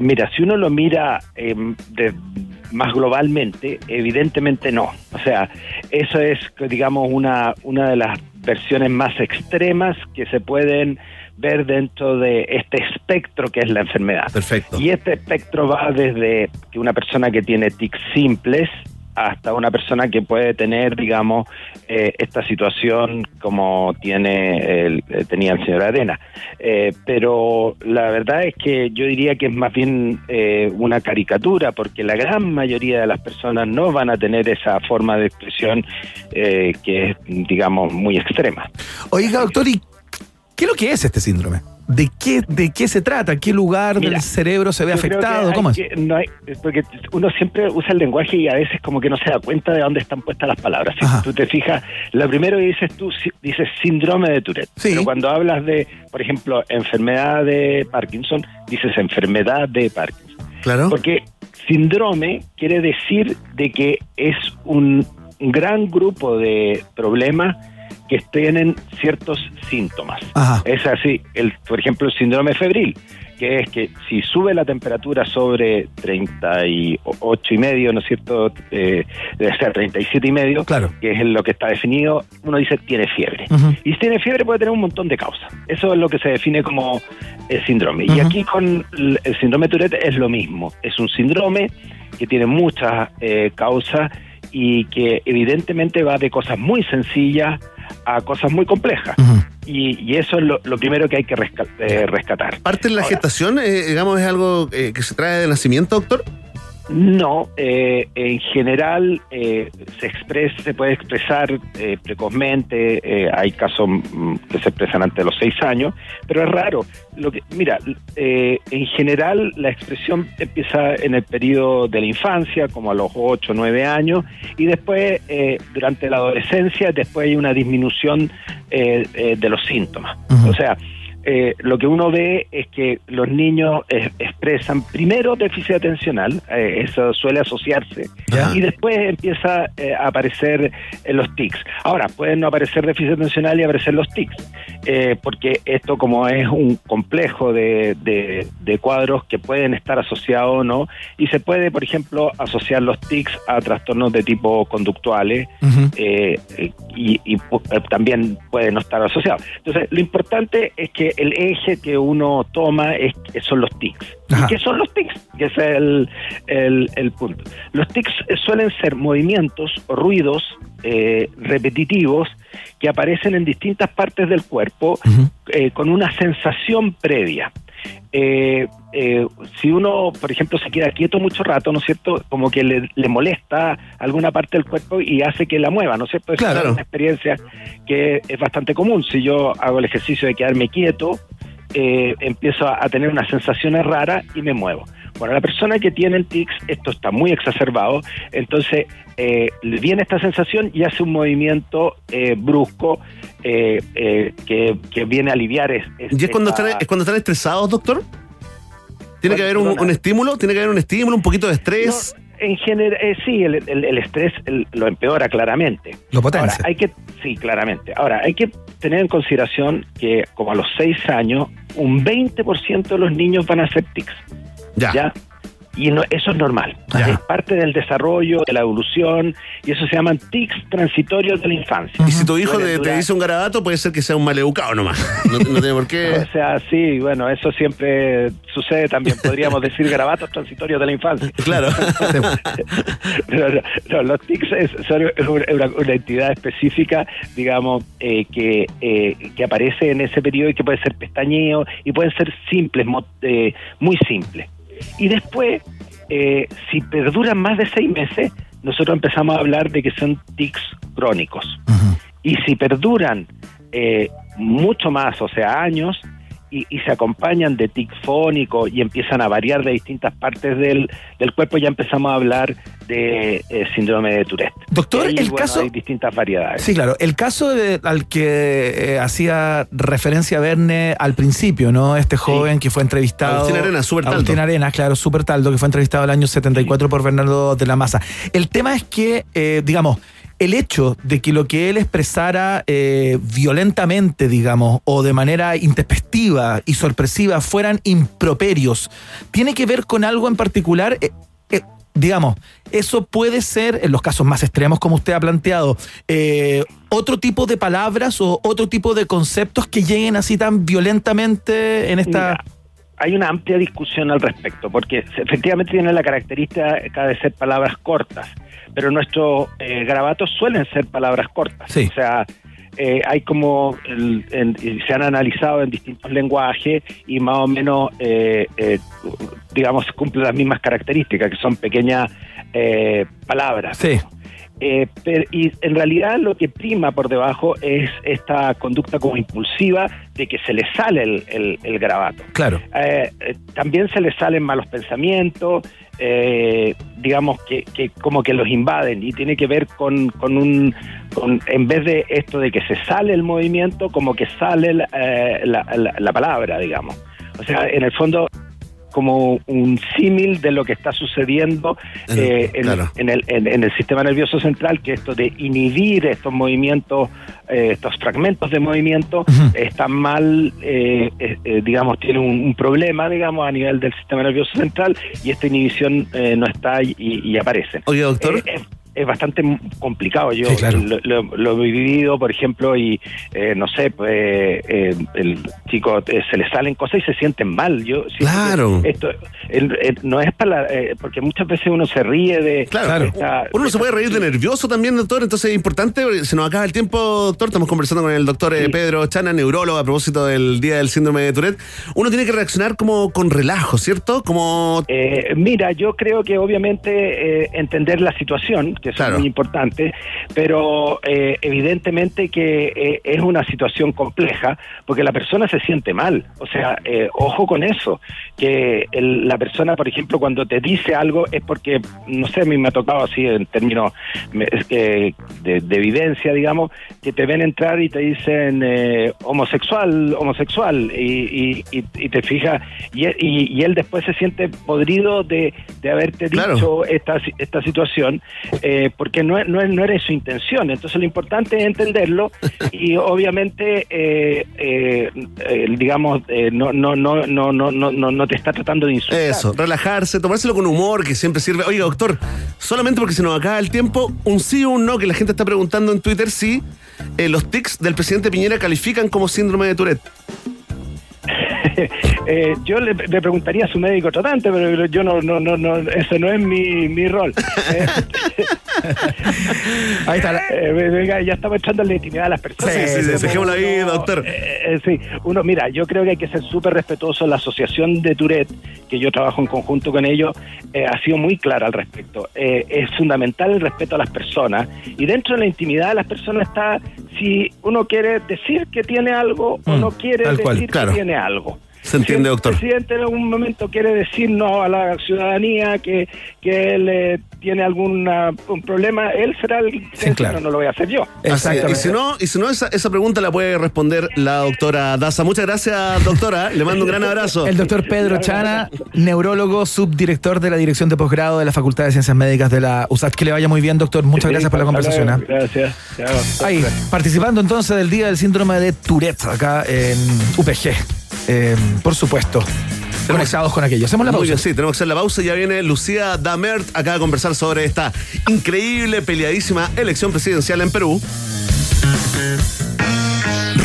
S: Mira, si uno lo mira eh, de- más globalmente, evidentemente no. O sea, eso es, digamos, una, una de las versiones más extremas que se pueden ver dentro de este espectro que es la enfermedad.
B: Perfecto.
S: Y este espectro va desde que una persona que tiene tics simples hasta una persona que puede tener, digamos, eh, esta situación como tiene el, eh, tenía el señor Arena. Eh, pero la verdad es que yo diría que es más bien eh, una caricatura, porque la gran mayoría de las personas no van a tener esa forma de expresión eh, que es, digamos, muy extrema.
A: Oiga, doctor, ¿y qué es lo que es este síndrome? ¿De qué, de qué se trata? ¿Qué lugar
S: Mira,
A: del cerebro se ve afectado? ¿Cómo es?
S: que- no hay- porque uno siempre usa el lenguaje y a veces como que no se da cuenta de dónde están puestas las palabras. Si tú te fijas, lo primero que dices tú, dices síndrome de Tourette. Pero cuando hablas de, por ejemplo, enfermedad de Parkinson, dices enfermedad de Parkinson.
B: Claro.
S: Porque síndrome quiere decir de que es un gran grupo de problemas que tienen ciertos síntomas. Es así, el, por ejemplo, el síndrome febril, que es que si sube la temperatura sobre 38 y medio, ¿no es cierto? Eh, debe ser 37 y medio, que es lo que está definido, uno dice tiene fiebre. Y si tiene fiebre puede tener un montón de causas. Eso es lo que se define como el síndrome. Y aquí con el el síndrome Tourette es lo mismo. Es un síndrome que tiene muchas eh, causas y que evidentemente va de cosas muy sencillas a cosas muy complejas. y, y eso es lo, lo primero que hay que eh, rescatar.
B: ¿Parte de la gestación, eh, digamos, es algo eh, que se trae de nacimiento, doctor?
S: No, eh, en general eh, se expresa, se puede expresar eh, precozmente, eh, hay casos mm, que se expresan antes de los seis años, pero es raro. Lo que, mira, eh, en general la expresión empieza en el periodo de la infancia, como a los ocho, nueve años, y después eh, durante la adolescencia, después hay una disminución eh, eh, de los síntomas. O sea, eh, lo que uno ve es que los niños eh, expresan primero déficit atencional, eh, eso suele asociarse, y después empieza eh, a aparecer eh, los tics. Ahora, pueden no aparecer déficit atencional y aparecer los tics, eh, porque esto como es un complejo de, de- de cuadros que pueden estar asociados o no, y se puede, por ejemplo, asociar los tics a trastornos de tipo conductuales, eh, y, y también puede no estar asociado. Entonces, lo importante es que el eje que uno toma es, son los tics. ¿Y qué son los tics? Que es el, el- el punto. Los tics suelen ser movimientos o ruidos eh, repetitivos que aparecen en distintas partes del cuerpo eh, con una sensación previa. Eh, eh, si uno, por ejemplo, se queda quieto mucho rato, ¿no es cierto? Como que le, le molesta alguna parte del cuerpo y hace que la mueva, ¿no es cierto?
B: Claro.
S: es una experiencia que es bastante común. Si yo hago el ejercicio de quedarme quieto, eh, empiezo a, a tener unas sensaciones raras y me muevo. Bueno, la persona que tiene el tics, esto está muy exacerbado, entonces eh, viene esta sensación y hace un movimiento eh, brusco eh, eh, que, que viene a aliviar. Es,
B: ¿Y es cuando, están, es cuando están estresados, doctor? ¿Tiene que haber un, un estímulo? ¿Tiene que haber un estímulo, un poquito de estrés?
S: En general, eh, sí, el, el- el estrés el- lo empeora claramente.
A: Lo potencia.
S: Ahora, hay que, sí, claramente. Ahora, hay que tener en consideración que como a los seis años, un 20% de los niños van a hacer tics.
B: Ya.
S: Y no- eso es normal. Es parte del desarrollo, de la evolución, y eso se llaman tics transitorios de la infancia.
B: Y si tu hijo te, te dice un garabato, puede ser que sea un maleducado nomás. No, no tiene por qué.
S: O sea, sí, bueno, eso siempre sucede también. Podríamos decir garabatos transitorios de la infancia.
B: Claro.
S: Pero no, los tics es- son una, una entidad específica, digamos, eh, que, eh, que aparece en ese periodo y que puede ser pestañeo y pueden ser simples, mo- eh, muy simples. Y después, eh, si perduran más de seis meses, nosotros empezamos a hablar de que son tics crónicos. Y si perduran eh, mucho más, o sea, años, y, y se acompañan de tic fónico y empiezan a variar de distintas partes del, del cuerpo, ya empezamos a hablar de eh, síndrome de Tourette.
A: Doctor, el
S: bueno,
A: caso-
S: Hay distintas variedades.
A: Sí, claro. El caso de- al que eh, hacía referencia Verne al principio, ¿no? Este joven que fue entrevistado.
B: Agustín Arenas, súper taldo.
A: Agustín Arenas, claro, súper taldo, que fue entrevistado el año 74 por Bernardo de la Maza. El tema es que, eh, digamos, el hecho de que lo que él expresara eh, violentamente, digamos, o de manera intempestiva y sorpresiva fueran improperios, ¿tiene que ver con algo en particular? Eh, eh, digamos, eso puede ser, en los casos más extremos como usted ha planteado, eh, otro tipo de palabras o otro tipo de conceptos que lleguen así tan violentamente en esta...
S: Hay una amplia discusión al respecto, porque efectivamente tiene la característica de ser palabras cortas, pero nuestros eh, grabatos suelen ser palabras cortas.
A: Sí.
S: O sea, eh, hay como, el- se han analizado en distintos lenguajes y más o menos, eh, eh, digamos, cumplen las mismas características, que son pequeñas eh, palabras.
A: Sí.
S: Pero- y en realidad lo que prima por debajo es esta conducta como impulsiva de que se le sale el, el- grabato.
A: Claro.
S: También se le salen malos pensamientos, eh, digamos que, que como que los invaden y tiene que ver con, con un, con, en vez de esto de que se sale el movimiento, como que sale la, eh, la- la- la palabra, digamos. O sea, en el fondo como un símil de lo que está sucediendo
B: En-
S: eh, en,
B: claro.
S: en el, en- en el sistema nervioso central, que esto de inhibir estos movimientos, eh, estos fragmentos de movimiento, están mal, eh, eh, eh, digamos, tiene un, un problema, digamos, a nivel del sistema nervioso central y esta inhibición eh, no está y, y aparece.
B: Oye, doctor.
S: Eh, es, bastante complicado. Yo
A: Sí, claro.
S: lo, lo- lo he vivido, por ejemplo, y eh, no sé, pues eh, el chico eh, se le salen cosas y se sienten mal. Yo
B: Claro.
S: Esto el- el- no es para la- eh, porque muchas veces uno se ríe de
B: Claro.
S: esta-
B: Uno no se puede reír de nervioso también, doctor. Entonces es importante, se nos acaba el tiempo, doctor. Estamos conversando con el doctor eh, Pedro Chana, neurólogo, a propósito del Día del Síndrome de Tourette. Uno tiene que reaccionar como con relajo, ¿cierto? Como...
S: Eh, mira, yo creo que obviamente eh, entender la situación, que
B: Claro.
S: es muy importante, pero eh, evidentemente que eh, es una situación compleja porque la persona se siente mal. O sea, eh, ojo con eso, que el- la persona, por ejemplo, cuando te dice algo es porque, no sé, a mí me ha tocado así en términos es que de, de evidencia, digamos, que te ven entrar y te dicen eh, homosexual, homosexual, y, y- y- te fijas, y, y- él después se siente podrido de, de haberte
B: Claro.
S: dicho esta, esta situación, eh, porque no, no, no era su intención. Entonces lo importante es entenderlo y obviamente, digamos, no, no, no, no, no, no, no te está tratando de insultar.
B: Eso, relajarse, tomárselo con humor, que siempre sirve. Oiga, doctor, solamente porque se nos acaba el tiempo, un sí o un no, que la gente está preguntando en Twitter si los tics del presidente Piñera califican como síndrome de Tourette.
S: yo le, preguntaría a su médico tratante, pero yo no, no, no, no ese no es mi, mi rol.
A: Ahí está. la-
S: Eh, venga, ya estamos entrando en la intimidad de las personas.
B: Sí, sí, ahí,
S: uno-
B: doctor.
S: eh, eh, sí, uno, mira, yo creo que hay que ser súper respetuoso. La asociación de Tourette, que yo trabajo en conjunto con ellos, eh, ha sido muy clara al respecto. Eh, es fundamental el respeto a las personas y dentro de la intimidad de las personas está si uno quiere decir que tiene algo o
B: Mm,
S: no quiere decir
B: cual, claro.
S: que tiene algo.
B: Se entiende,
S: Si
B: doctor.
S: El presidente en algún momento quiere decirnos a la ciudadanía que, que él eh, tiene algún un problema, él será el que
A: claro.
S: no, no lo voy a hacer yo.
B: Es. Y si no, y si no esa, esa pregunta la puede responder la doctora Daza. Muchas gracias, doctora. Le mando un gran abrazo.
A: El doctor Pedro Chana, neurólogo, subdirector de la Dirección de Posgrado de la Facultad de Ciencias Médicas de la USAT. Que le vaya muy bien, doctor. Muchas gracias por la conversación. ¿ah?
S: Gracias. Chao.
A: Ahí, participando entonces del Día del Síndrome de Tourette, acá en UPG. Eh, por supuesto. Conectados con aquello. Hacemos la
B: Muy
A: pausa.
B: bien, sí, tenemos que hacer la pausa. Ya viene Lucía Damert acá a conversar sobre esta increíble, peleadísima elección presidencial en Perú.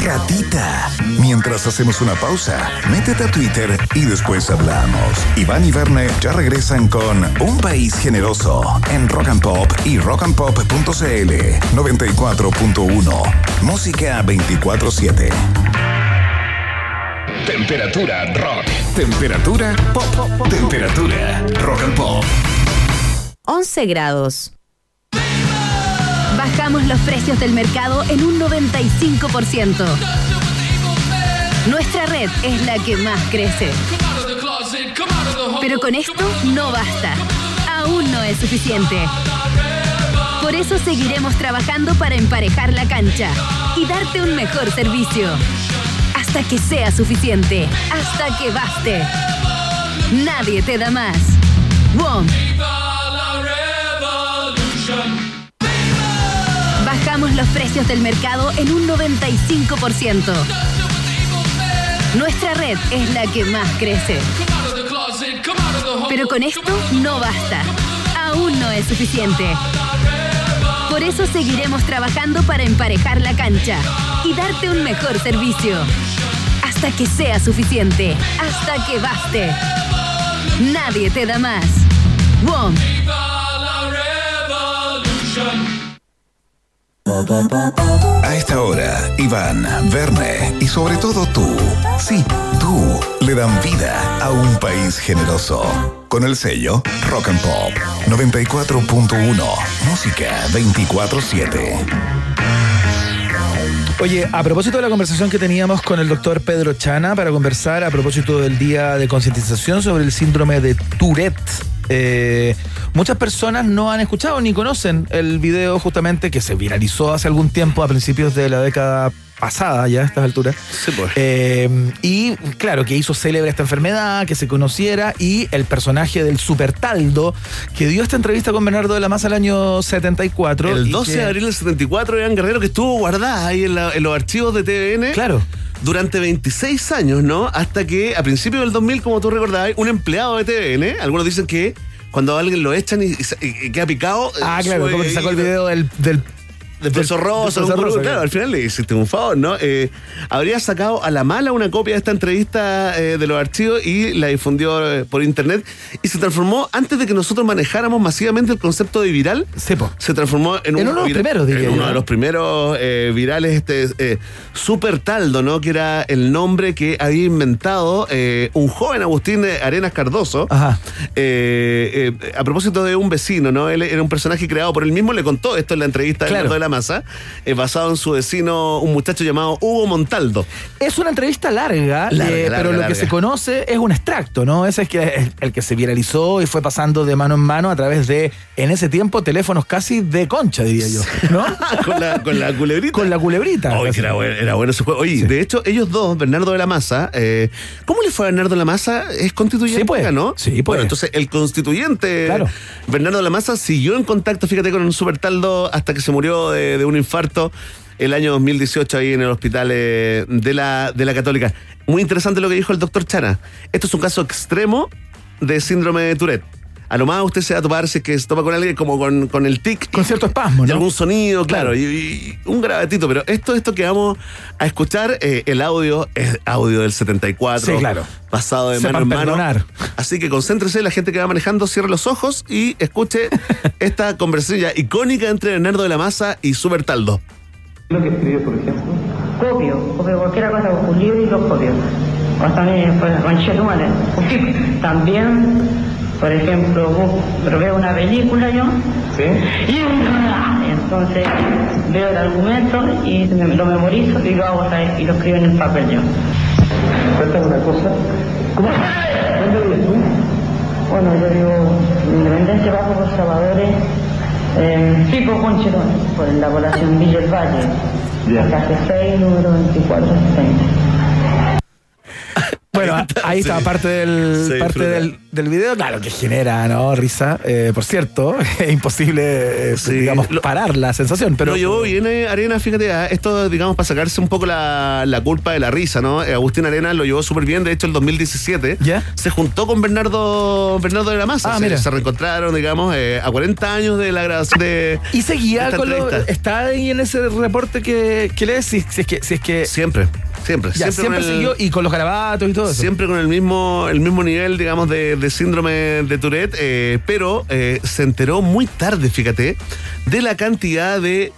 C: Ratita. Mientras hacemos una pausa, métete a Twitter y después hablamos. Iván y Verne ya regresan con Un País Generoso en Rock and Pop y rockandpop.cl 94.1. Música 24-7. Temperatura rock. Temperatura pop. Temperatura rock and pop.
G: 11 grados. Bajamos los precios del mercado en un 95%. Nuestra red es la que más crece. Pero con esto no basta. Aún no es suficiente. Por eso seguiremos trabajando para emparejar la cancha y darte un mejor servicio. Hasta que sea suficiente. Hasta que baste. Nadie te da más. WOM. Bajamos los precios del mercado en un 95%. Nuestra red es la que más crece. Pero con esto no basta. Aún no es suficiente. Por eso seguiremos trabajando para emparejar la cancha y darte un mejor servicio. Hasta que sea suficiente. Hasta que baste. Nadie te da más.
C: A esta hora, Iván, Verne y sobre todo tú, sí, tú, le dan vida a un país generoso. Con el sello Rock and Pop 94.1, música 24-7.
A: Oye, a propósito de la conversación que teníamos con el doctor Pedro Chana para conversar a propósito del Día de Concientización sobre el síndrome de Tourette. eh, muchas personas no han escuchado ni conocen el video justamente que se viralizó hace algún tiempo a principios de la década pasada ya a estas alturas. Eh, y claro, que hizo célebre esta enfermedad, que se conociera, y el personaje del Supertaldo, que dio esta entrevista con Bernardo de la Maza el año 74.
B: El
A: y
B: 12
A: que-
B: de abril del 74, Iván Guerrero, que estuvo guardada ahí en, la- en los archivos de TVN.
A: Claro.
B: Durante 26 años, ¿no? Hasta que a principios del 2000, como tú recordabas, un empleado de TVN, algunos dicen que cuando alguien lo echan y, y se- y- y queda picado.
A: Ah,
B: eh,
A: claro, como que sacó el video del, del
B: del profesor Rosa, claro,
A: claro.
B: al final le hiciste un favor, ¿no? Eh, habría sacado a la mala una copia de esta entrevista eh, de los archivos y la difundió eh, por internet y se transformó, antes de que nosotros manejáramos masivamente el concepto de viral, se transformó en,
A: En
B: un
A: uno de los primeros, diría
B: en uno
A: ¿no?
B: de los primeros virales, este Super Taldo, ¿no? Que era el nombre que había inventado un joven Agustín Arenas Cardoso. Eh, a propósito de un vecino, ¿no? Él era un personaje creado por él mismo, le contó esto en la entrevista de
A: Claro.
B: De la Masa, eh, basado en su vecino, un muchacho llamado Hugo Montaldo.
A: Es una entrevista larga,
B: Larga,
A: eh,
B: larga,
A: pero lo
B: larga.
A: que se conoce es un extracto, ¿no? Ese es que el que se viralizó y fue pasando de mano en mano a través de, en ese tiempo, teléfonos casi de concha, diría yo. ¿No?
B: con, la, con la culebrita.
A: Con la culebrita.
B: Oye, que era, bueno, era bueno ese juego. Oye, de hecho, ellos dos, Bernardo de la Maza, eh, ¿cómo le fue a Bernardo de la Maza? ¿Es constituyente?
A: Sí, pues.
B: ¿no?
A: Sí, pues.
B: Bueno, entonces el constituyente
A: Claro.
B: Bernardo de la Maza siguió en contacto, fíjate, con un supertaldo hasta que se murió de, de un infarto el año 2018 ahí en el hospital eh, de, la, de la Católica. Muy interesante lo que dijo el doctor Chana. Esto es un caso extremo de síndrome de Tourette. A lo más usted se va a topar si es que se topa con alguien como con, con el tic.
A: Con cierto espasmo,
B: Y
A: ¿no?
B: algún sonido, claro, y, y un grabetito. Pero esto, esto que vamos a escuchar, eh, el audio es audio del 74.
A: Sí, claro.
B: Pasado de
A: Sepan
B: mano en mano.
A: perdonar.
B: Así que concéntrese, la gente que va manejando, cierre los ojos y escuche esta conversación ya icónica entre Bernardo de la Maza y Super Taldo.
T: lo que escribió, por ejemplo?
U: Copio, copio cualquier cosa con un libro y lo copio. O también, pues, conchetumare. También, por ejemplo, pero veo una película yo.
T: ¿Sí?
U: Y entonces veo el argumento y me- lo memorizo y lo hago ¿sabes? y lo escribo en el papel yo.
T: Cuéntame una cosa. ¿Cómo? ¿Dónde vives tú?
U: Bueno, yo digo, Independencia Bajo por Salvadores, eh, Pico Conchetón, por la población Villa El Valle, calle 6, número 2460.
A: Ahí está parte del, parte del, del video, claro, que genera, ¿no? Risa. Eh, por cierto, es imposible, eh, digamos, parar la sensación, pero...
B: Llevó bien eh, Arena, fíjate, a esto, digamos, para sacarse un poco la, la culpa de la risa, ¿no? Eh, Agustín Arena lo llevó súper bien, de hecho, el 2017 se juntó con Bernardo Bernardo de la Maza.
A: Ah,
B: se,
A: mira.
B: se reencontraron, digamos, eh, a 40 años de la grabación de.
A: Y seguía con lo, está ahí en ese reporte que, que lees, si, si es que, si es que
B: Siempre, siempre.
A: ya, siempre,
B: el-
A: siguió y con los garabatos y todo eso.
B: Siempre con el mismo, el mismo nivel, digamos, de, de síndrome de Tourette, eh, pero eh, se enteró muy tarde, fíjate, de la cantidad de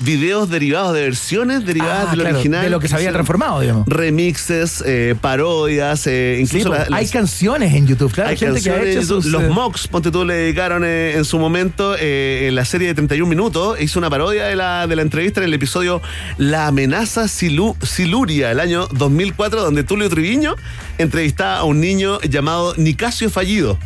B: videos derivados de versiones derivadas
A: Ah,
B: del
A: claro,
B: original.
A: de lo que se había transformado, digamos.
B: Remixes, eh, parodias, eh, incluso
A: Sí, hay
B: las-
A: canciones en YouTube, claro.
B: hay
A: gente que ha hecho sus,
B: los
A: eh,
B: mocks, ponte tú, le dedicaron en su momento en la serie de 31 minutos, hizo una parodia de la, de la entrevista en el episodio La amenaza Silu- Siluria, el año 2004, donde Tulio Triviño entrevistaba a un niño llamado Nicasio Fallido,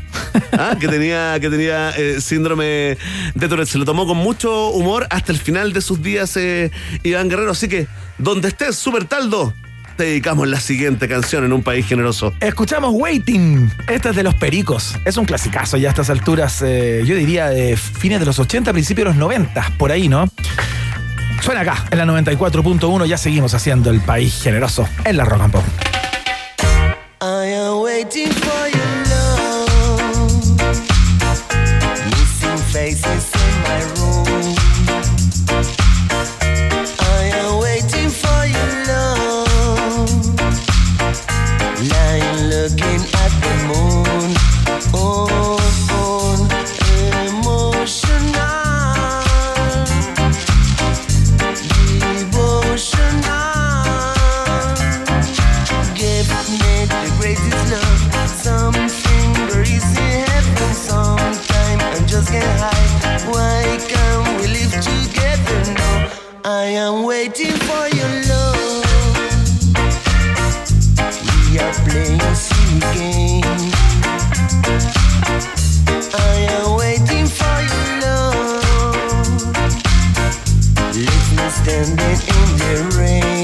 B: ¿ah? que tenía, que tenía eh, síndrome de Tourette. Se lo tomó con mucho humor hasta el final de sus días eh, Iván Guerrero, así que donde estés, Super Taldo, te dedicamos la siguiente canción en un país generoso.
A: Escuchamos Waiting. Esta es de los Pericos. Es un clasicazo ya a estas alturas, eh, yo diría de fines de los 80, principios de los 90, por ahí, ¿no? Suena acá, en la 94.1, ya seguimos haciendo el país generoso en la Rock and.
V: I am waiting for your love. Missing faces standing in the rain, rain,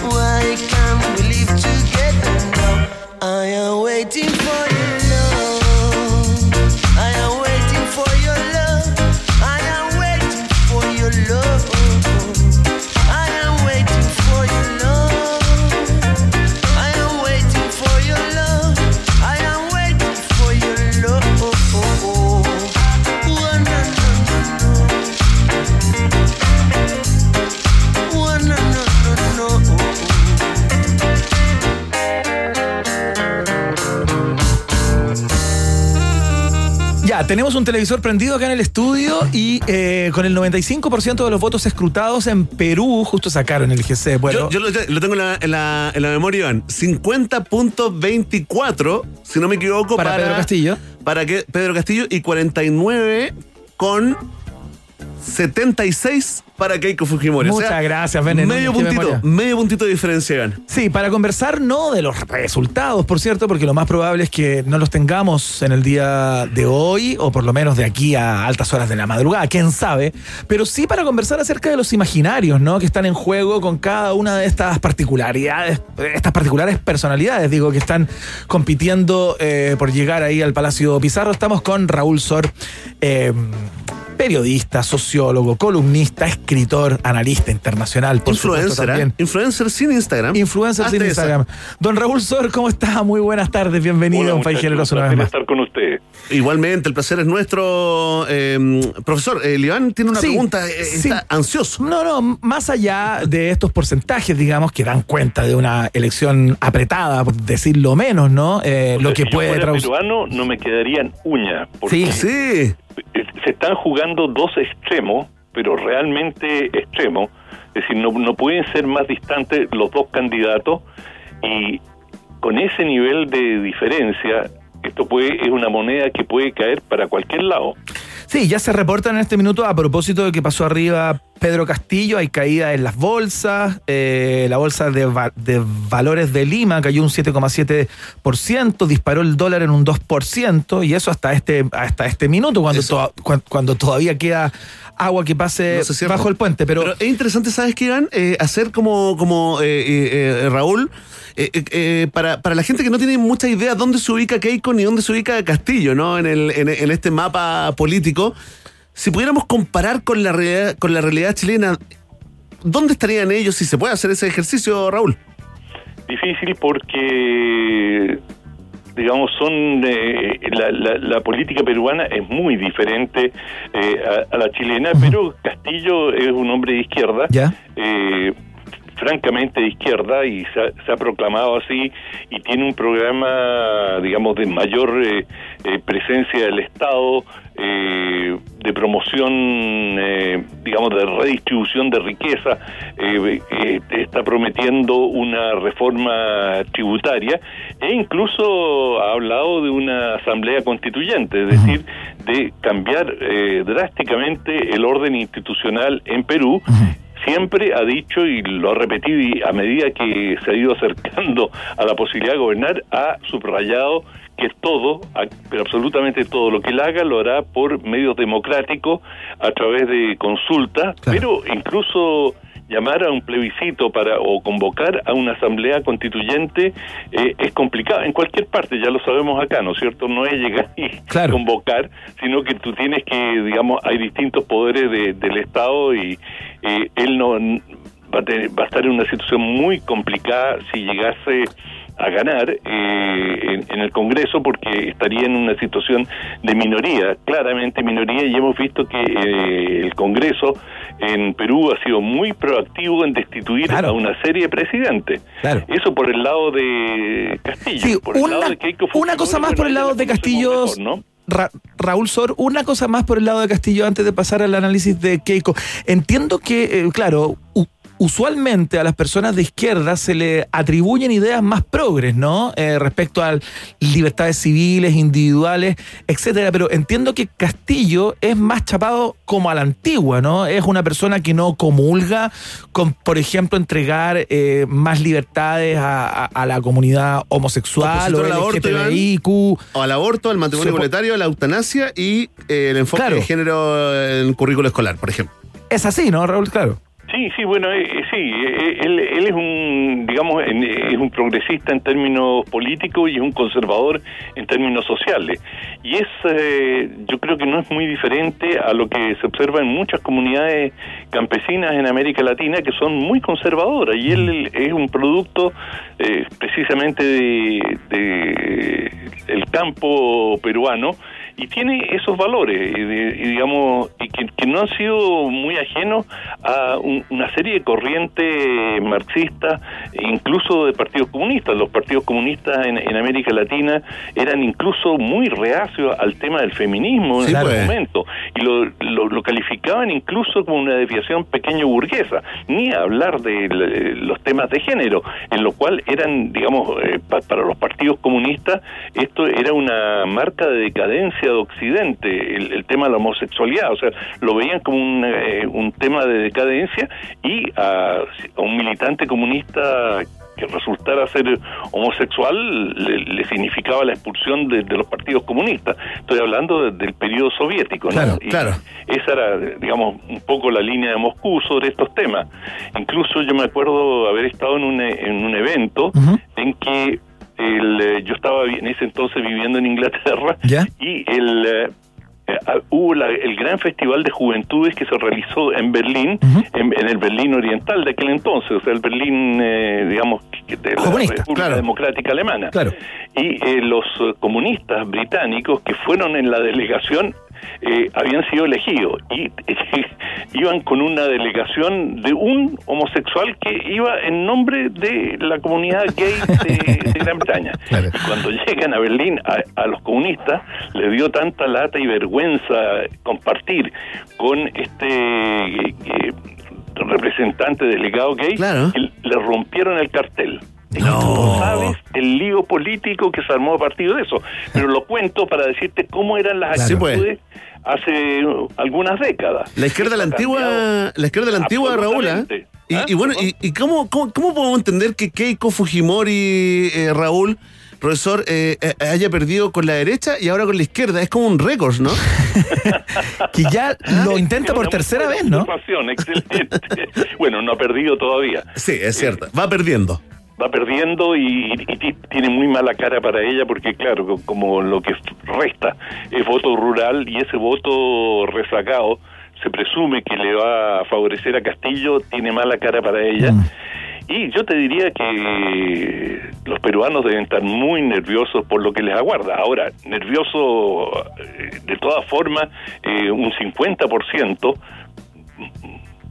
V: Why can't we live together now? I am waiting
A: tenemos un televisor prendido acá en el estudio y eh, con el 95% de los votos escrutados en Perú, justo sacaron el GC. Bueno,
B: Yo, yo lo, lo tengo en la, en la- en la memoria, Iván. 50.24, si no me equivoco,
A: Para Pedro Castillo.
B: Para que Pedro Castillo y 49 con 76 para Keiko Fujimori. O
A: Muchas
B: sea,
A: gracias, Bene
B: Medio puntito, medio puntito de diferencia, Iván.
A: Sí, para conversar no de los resultados, por cierto, porque lo más probable es que no los tengamos en el día de hoy, o por lo menos de aquí a altas horas de la madrugada, quién sabe, pero sí para conversar acerca de los imaginarios, ¿no? Que están en juego con cada una de estas particularidades, estas particulares personalidades, digo, que están compitiendo eh, por llegar ahí al Palacio Pizarro. Estamos con Raúl Sor. eh, Periodista, sociólogo, columnista, escritor, analista internacional, por supuesto
B: Influencer, ¿eh?
A: también.
B: Influencer sin Instagram.
A: Influencer sin
B: esa.
A: Instagram. Don Raúl Sor, ¿cómo está? Muy buenas tardes, bienvenido a un país generoso una vez más.
K: estar con usted.
B: Igualmente, el placer es nuestro. eh, profesor, eh, Iván tiene una
A: Sí,
B: pregunta. eh,
A: sí.
B: Está ansioso.
A: No, no, más allá de estos porcentajes, digamos, que dan cuenta de una elección apretada, por decirlo menos, ¿no? Eh, lo que
K: si yo
A: puede traducir.
K: peruano no me quedarían uñas. porque
A: Sí.
K: Se están jugando dos extremos, pero realmente extremos. Es decir, no, no pueden ser más distantes los dos candidatos y con ese nivel de diferencia, esto puede es una moneda que puede caer para cualquier lado.
A: Sí, ya se reportan en este minuto a propósito de que pasó arriba Pedro Castillo, hay caída en las bolsas, eh, la bolsa de, va- de valores de Lima cayó un 7,7%, disparó el dólar en un 2%, y eso hasta este, hasta este minuto, cuando, to- cuando todavía queda agua que pase
B: No
A: bajo el puente. Pero,
B: es interesante, ¿sabes qué, Iván? Eh, hacer como, como eh, eh, eh, Raúl, eh, eh, eh, para, para la gente que no tiene mucha idea dónde se ubica Keiko ni dónde se ubica Castillo, ¿no? En, el, en, en este mapa político, si pudiéramos comparar con la realidad, con la realidad chilena, ¿dónde estarían ellos si se puede hacer ese ejercicio, Raúl?
K: Difícil porque, digamos, son eh, la, la- la política peruana es muy diferente eh, a, a la chilena, pero Castillo es un hombre de izquierda. eh, francamente de izquierda y se ha, se ha proclamado así y tiene un programa, digamos, de mayor eh, eh, presencia del Estado, eh, de promoción, eh, digamos, de redistribución de riqueza, eh, está prometiendo una reforma tributaria e incluso ha hablado de una asamblea constituyente, es decir, de cambiar eh, drásticamente el orden institucional en Perú siempre ha dicho y lo ha repetido y a medida que se ha ido acercando a la posibilidad de gobernar, ha subrayado que todo, pero absolutamente todo lo que él haga lo hará por medios democráticos, a través de consulta, pero incluso llamar a un plebiscito para o convocar a una asamblea constituyente eh, es complicado. En cualquier parte ya lo sabemos acá no es cierto no es llegar y convocar sino que tú tienes que digamos hay distintos poderes de- del estado y eh, él no va a, tener- va a estar en una situación muy complicada si llegase a ganar eh, en, en el Congreso porque estaría en una situación de minoría, claramente minoría, y hemos visto que eh, el Congreso en Perú ha sido muy proactivo en destituir a una serie de presidentes. Eso por el lado de Castillo.
A: Sí,
K: por el
A: una,
K: lado de Keiko
A: una cosa más por el lado
K: la
A: de Castillo. Ra- Raúl Sor, una cosa más por el lado de Castillo antes de pasar al análisis de Keiko. Entiendo que, eh, claro, usualmente a las personas de izquierda se le atribuyen ideas más progres, ¿no? Eh, respecto a libertades civiles, individuales, etcétera. Pero entiendo que Castillo es más chapado como a la antigua, ¿no? Es una persona que no comulga con, por ejemplo, entregar eh, más libertades a, a- a la comunidad homosexual o
B: al aborto.
A: LGTBIQ.
B: O al aborto, al matrimonio voluntario, a la eutanasia y eh, el enfoque
A: Claro.
B: de género en el currículo escolar, por ejemplo.
A: Es así, ¿no, Raúl? Claro.
K: Sí, sí, bueno, eh, eh, sí, eh, él, él es un, digamos, es un progresista en términos políticos y es un conservador en términos sociales. Y es, eh, yo creo que no es muy diferente a lo que se observa en muchas comunidades campesinas en América Latina que son muy conservadoras. Y él es un producto eh, precisamente de, de el campo peruano y tiene esos valores, y, digamos, y que, que no han sido muy ajenos a un- una serie de corrientes marxistas, incluso de partidos comunistas. Los partidos comunistas en, en América Latina eran incluso muy reacios al tema del feminismo
B: Sí,
K: en ese
B: pues.
K: momento, y lo, lo, lo calificaban incluso como una desviación pequeño burguesa, ni hablar de los temas de género, en lo cual eran, digamos, eh, pa- para los partidos comunistas, esto era una marca de decadencia de Occidente, el, el tema de la homosexualidad, o sea, lo veían como un, eh, un tema de decadencia y a, a un militante comunista que resultara ser homosexual le, le significaba la expulsión de, de los partidos comunistas. Estoy hablando de- del periodo soviético, ¿no?
B: Claro,
K: Y
B: claro.
K: Esa era, digamos, un poco la línea de Moscú sobre estos temas. Incluso yo me acuerdo haber estado en un, en un evento en que el, eh, yo estaba en ese entonces viviendo en Inglaterra
A: ¿Ya?
K: y el eh, eh, ah, hubo la- el gran festival de juventudes que se realizó en Berlín, en, en el Berlín oriental de aquel entonces, o sea, el Berlín, eh, digamos, de la República
A: claro.
K: Democrática Alemana.
A: Claro.
K: Y eh, los comunistas británicos que fueron en la delegación eh, habían sido elegidos y iban con una delegación de un homosexual que iba en nombre de la comunidad gay de, de Gran Bretaña. Y cuando llegan a Berlín, a, a los comunistas les dio tanta lata y vergüenza compartir con este eh, eh, representante delegado gay que le rompieron el cartel. No sabes el lío político que se armó a partir de eso. Pero lo cuento para decirte cómo eran las
B: Claro. Sí, pues.
K: actitudes hace algunas décadas.
B: La izquierda de la antigua, la izquierda de la antigua Raúl, ¿ah?
K: Absolutamente.
B: Y, y bueno, y, y cómo, cómo, cómo podemos entender que Keiko Fujimori, eh, Raúl, profesor, eh, eh, haya perdido con la derecha y ahora con la izquierda? Es como un récord, ¿no?
A: que ya lo intenta por tercera vez, ¿no?
K: Excelente. bueno, no ha perdido todavía.
B: Sí, es cierto. Va perdiendo.
K: Va perdiendo y, y ti- tiene muy mala cara para ella porque claro co- como lo que resta es voto rural y ese voto rezagado se presume que le va a favorecer a Castillo tiene mala cara para ella y yo te diría que los peruanos deben estar muy nerviosos por lo que les aguarda. Ahora, nervioso eh, de todas formas, eh, un 50%,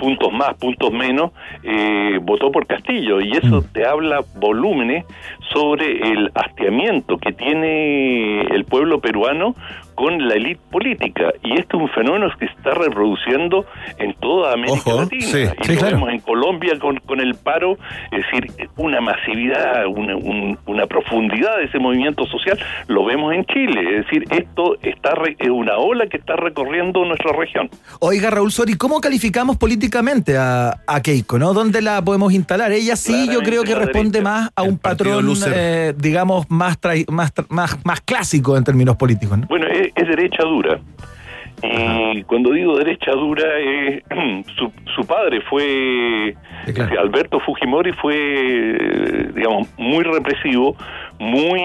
K: puntos más, puntos menos, eh, votó por Castillo. Y eso te habla volúmenes sobre el hastiamiento que tiene el pueblo peruano con la élite política. Y esto es un fenómeno que se está reproduciendo en toda América
B: Ojo,
K: Latina.
B: sí,
K: y
B: sí,
K: lo
B: claro.
K: vemos en Colombia con, con el paro, es decir, una masividad, una, un- una profundidad de ese movimiento social, lo vemos en Chile. Es decir, esto está re- es una ola que está recorriendo nuestra región.
A: Oiga, Raúl Sori, ¿cómo calificamos políticamente a, a Keiko? ¿no? ¿Dónde la podemos instalar? Ella sí, yo creo que responde más a un patrón, eh, digamos, más, trai- más, tra- más, más clásico en términos políticos. ¿no?
K: Bueno, es, es derecha dura. Y cuando digo derecha dura, eh, su, su padre fue, Alberto Fujimori fue, eh, digamos, muy represivo, muy,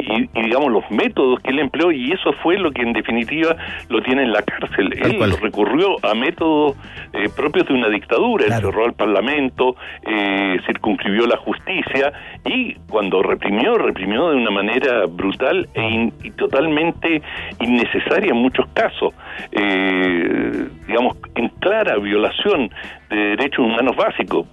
K: y, y, digamos, los métodos que él empleó, y eso fue lo que en definitiva lo tiene en la cárcel. Él recurrió a métodos eh, propios de una dictadura, él cerró al Parlamento, eh, circunscribió la justicia, y cuando reprimió, reprimió de una manera brutal e in- y totalmente innecesaria en muchos casos. Eh, digamos, en clara violación de derechos humanos básicos.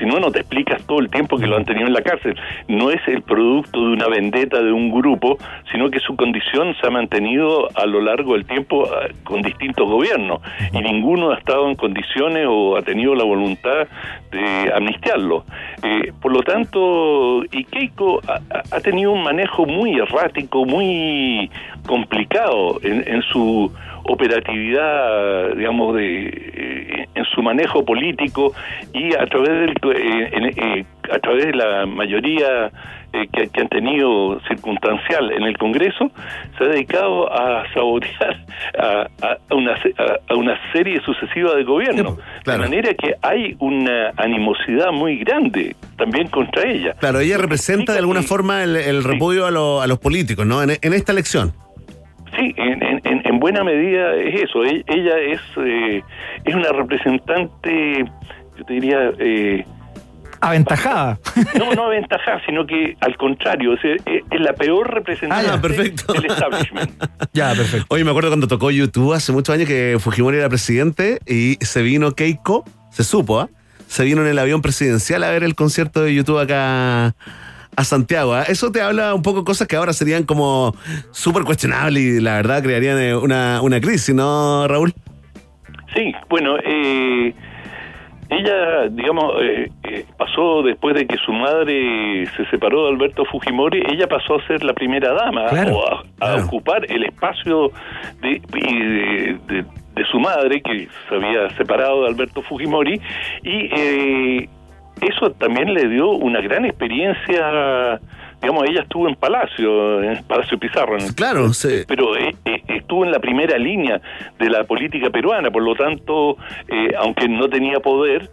K: Si no, no te explicas todo el tiempo que lo han tenido en la cárcel. No es el producto de una vendetta de un grupo, sino que su condición se ha mantenido a lo largo del tiempo eh, con distintos gobiernos y ninguno ha estado en condiciones o ha tenido la voluntad de amnistiarlo. Eh, por lo tanto, y Keiko ha, ha- ha tenido un manejo muy errático, muy complicado en, en su operatividad, digamos, de, eh, en su manejo político y a través del, eh, eh, a través de la mayoría que, que han tenido circunstancial en el Congreso, se ha dedicado a sabotear a, a- una, a, a una serie sucesiva de gobiernos. De manera que hay una animosidad muy grande también contra ella.
B: Claro, ella representa de alguna forma el, el repudio a, lo- a los políticos, ¿no? En, en esta elección.
K: Sí, en, en- en- en buena medida es eso. E- Ella es, eh, es una representante, yo te diría, eh,
A: Aventajada.
K: No, no aventajada, sino que al contrario, es, es- es la peor representante
B: Ah, ya, perfecto.
K: del establishment.
A: Ya, perfecto.
B: Oye, me acuerdo cuando tocó YouTube hace muchos años que Fujimori era presidente y se vino Keiko, se supo, ¿ah? Se vino en el avión presidencial a ver el concierto de YouTube acá a Santiago. ¿ah? Eso te habla un poco cosas que ahora serían como súper cuestionables y la verdad crearían eh, una, una crisis, ¿no, Raúl?
K: Sí, bueno, eh, ella, digamos, eh, eh, pasó después de que su madre se separó de Alberto Fujimori, ella pasó a ser la primera dama
A: Claro,
K: o a, a ocupar el espacio de, de, de- de su madre que se había separado de Alberto Fujimori y eh, eso también le dio una gran experiencia. Digamos, ella estuvo en Palacio, en Palacio Pizarro. en-
B: Claro, sí.
K: pero eh, eh, estuvo en la primera línea de la política peruana, por lo tanto, eh, aunque no tenía poder,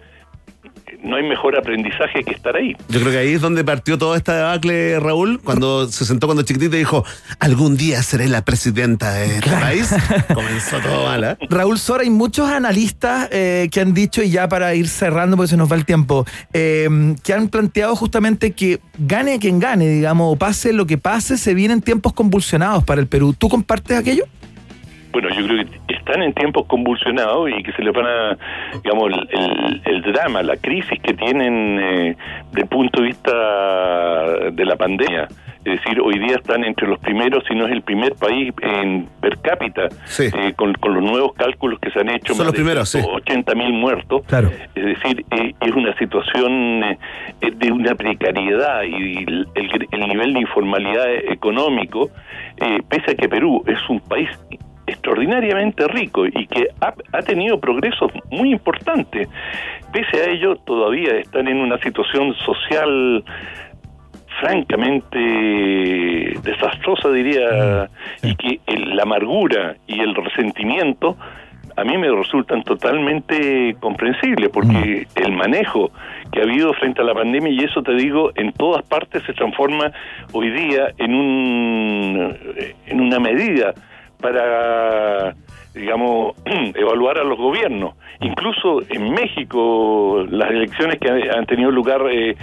K: no hay mejor aprendizaje que estar ahí.
B: Yo creo que ahí es donde partió toda esta debacle, Raúl, cuando se sentó cuando chiquitito y dijo, algún día seré la presidenta de este país. Comenzó todo mal, ¿eh?
A: Raúl Sora, hay muchos analistas eh, que han dicho, y ya para ir cerrando porque se nos va el tiempo, eh, que han planteado justamente que gane quien gane, digamos, o pase lo que pase, se vienen tiempos convulsionados para el Perú. ¿Tú compartes aquello?
K: Bueno, yo creo que están en tiempos convulsionados y que se les van a, digamos, el, el- el drama, la crisis que tienen eh, desde el punto de vista de la pandemia. Es decir, hoy día están entre los primeros, si no es el primer país en per cápita, eh, con, con los nuevos cálculos que se han hecho,
B: Son los primeros, sí.
K: 80 mil muertos.
A: Claro.
K: Es decir, eh, es una situación eh, de una precariedad y el, el- el nivel de informalidad económico, eh, pese a que Perú es un país extraordinariamente rico y que ha, ha tenido progresos muy importantes. Pese a ello, todavía están en una situación social francamente desastrosa, diría, y que el- la amargura y el resentimiento a mí me resultan totalmente comprensibles, porque el manejo que ha habido frente a la pandemia, y eso te digo, en todas partes se transforma hoy día en, un, en una medida para, digamos, evaluar a los gobiernos. Incluso en México, las elecciones que han tenido lugar eh,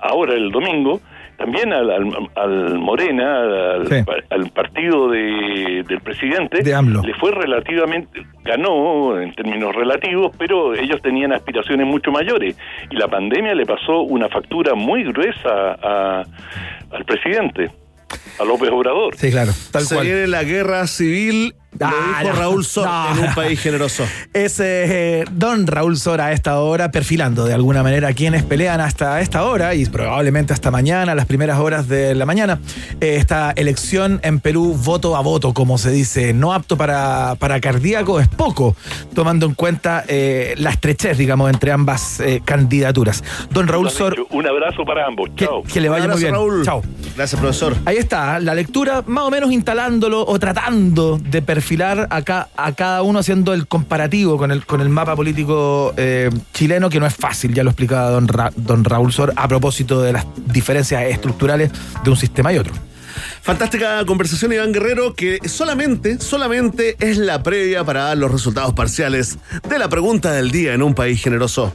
K: ahora, el domingo, también al, al- al Morena, al, al partido de- del presidente,
A: De AMLO.
K: le fue relativamente, ganó en términos relativos, pero ellos tenían aspiraciones mucho mayores. Y la pandemia le pasó una factura muy gruesa a- al presidente, a López Obrador.
A: Sí, claro, tal
B: Se
A: cual.
B: viene la guerra civil, lo
A: Ah,
B: dijo
A: no,
B: Raúl Sor
A: no.
B: en un país generoso.
A: Es eh, don Raúl Sora a esta hora, perfilando de alguna manera a quienes pelean hasta esta hora y probablemente hasta mañana, las primeras horas de la mañana. Eh, esta elección en Perú, voto a voto, como se dice, no apto para, para cardíaco, es poco, tomando en cuenta eh, la estrechez, digamos, entre ambas eh, candidaturas. Don Raúl Sor,
K: Un abrazo para ambos. Chao.
A: que le vaya
B: Un
A: muy bien.
B: abrazo, Raúl.
A: Chao.
B: Gracias, profesor.
A: Ahí está, la lectura más o menos instalándolo o tratando de perfilar acá a cada uno haciendo el comparativo con el, con el mapa político eh, chileno, que no es fácil, ya lo explicaba don, don Raúl Sor, a propósito de las diferencias estructurales de un sistema y otro.
B: Fantástica conversación, Iván Guerrero, que solamente, solamente es la previa para dar los resultados parciales de la pregunta del día en un país generoso.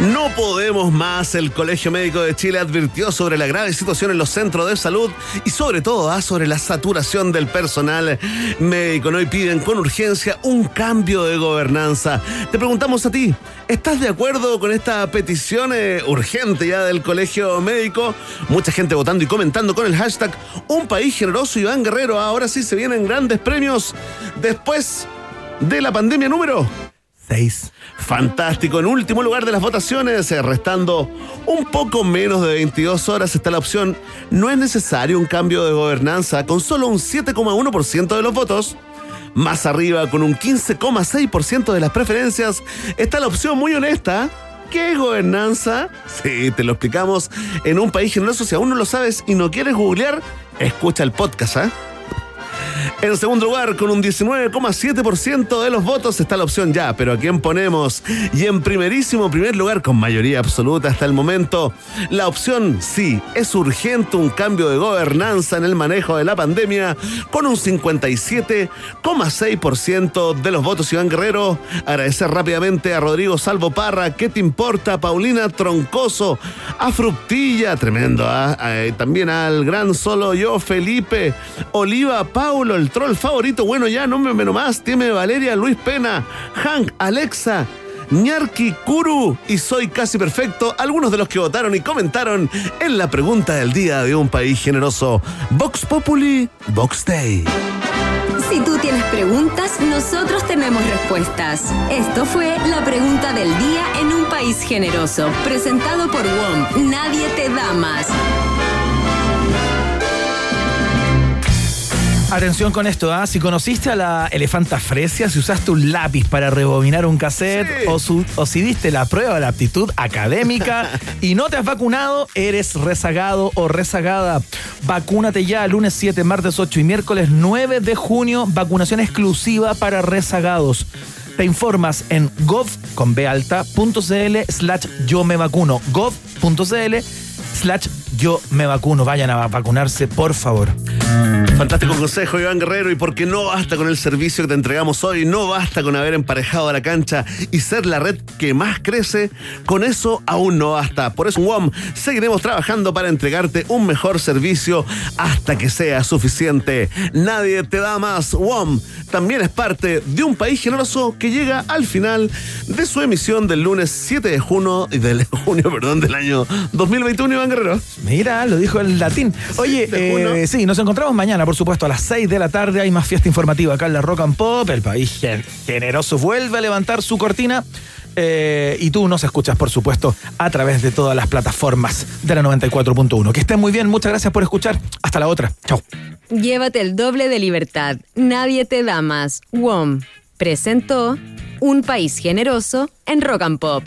B: No podemos más. El Colegio Médico de Chile advirtió sobre la grave situación en los centros de salud y sobre todo ah, sobre la saturación del personal médico. ¿no? Y piden con urgencia un cambio de gobernanza. Te preguntamos a ti, ¿estás de acuerdo con esta petición eh, urgente ya del Colegio Médico? Mucha gente votando y comentando con el hashtag Un País Generoso Iván Guerrero. Ahora sí se vienen grandes premios después de la pandemia número Fantástico. En último lugar de las votaciones, eh, restando un poco menos de 22 horas, está la opción No es necesario un cambio de gobernanza con solo un 7,1% de los votos. Más arriba, con un 15,6% de las preferencias, está la opción muy honesta. ¿Qué gobernanza? Sí, te lo explicamos en un país generoso. Si aún no lo sabes y no quieres googlear, escucha el podcast, ¿ah? En segundo lugar, con un 19,7% de los votos está la opción ya, pero ¿a quién ponemos? Y en primerísimo primer lugar, con mayoría absoluta hasta el momento, la opción sí, es urgente un cambio de gobernanza en el manejo de la pandemia, con un 57,6% de los votos. Iván Guerrero, agradecer rápidamente a Rodrigo Salvo Parra, ¿qué te importa? Paulina Troncoso, a Fructilla, tremendo, ¿ah? Eh, también al gran solo yo, Felipe, Oliva, El troll favorito, bueno ya, no me menos más, tiene Valeria, Luis Pena, Hank, Alexa, Ñarki, Kuru y Soy Casi Perfecto, algunos de los que votaron y comentaron en la pregunta del día de un país generoso. Vox Populi, Vox Day.
I: Si tú tienes preguntas, nosotros tenemos respuestas. Esto fue la pregunta del día en un país generoso, presentado por WOM. Nadie te da más.
A: Atención con esto, ¿ah? si conociste a la elefanta fresia, si usaste un lápiz para rebobinar un cassette o, su- o si diste la prueba de la aptitud académica y no te has vacunado, eres rezagado o rezagada. Vacúnate ya lunes 7, martes 8 y miércoles 9 de junio, vacunación exclusiva para rezagados. Te informas en gov.cl slash yo me vacuno. gov.cl slash yo me vacuno. Vayan a vacunarse, por favor.
B: Fantástico consejo, Iván Guerrero. Y porque no basta con el servicio que te entregamos hoy, no basta con haber emparejado a la cancha y ser la red que más crece, con eso aún no basta. Por eso en WOM seguiremos trabajando para entregarte un mejor servicio hasta que sea suficiente. Nadie te da más. WOM también es parte de un país generoso que llega al final de su emisión del lunes 7 de junio, del junio, perdón, del año 2021, Iván Guerrero.
A: Mira, lo dijo el latín. Oye, eh, sí, nos encontramos mañana, por supuesto, a las 6 de la tarde. Hay más fiesta informativa acá en la Rock and Pop. El país gen- generoso vuelve a levantar su cortina. Eh, y tú nos escuchas, por supuesto, a través de todas las plataformas de la 94.1. Que estén muy bien, muchas gracias por escuchar. Hasta la otra. Chao.
I: Llévate el doble de libertad. Nadie te da más. WOM presentó Un país generoso en Rock and Pop.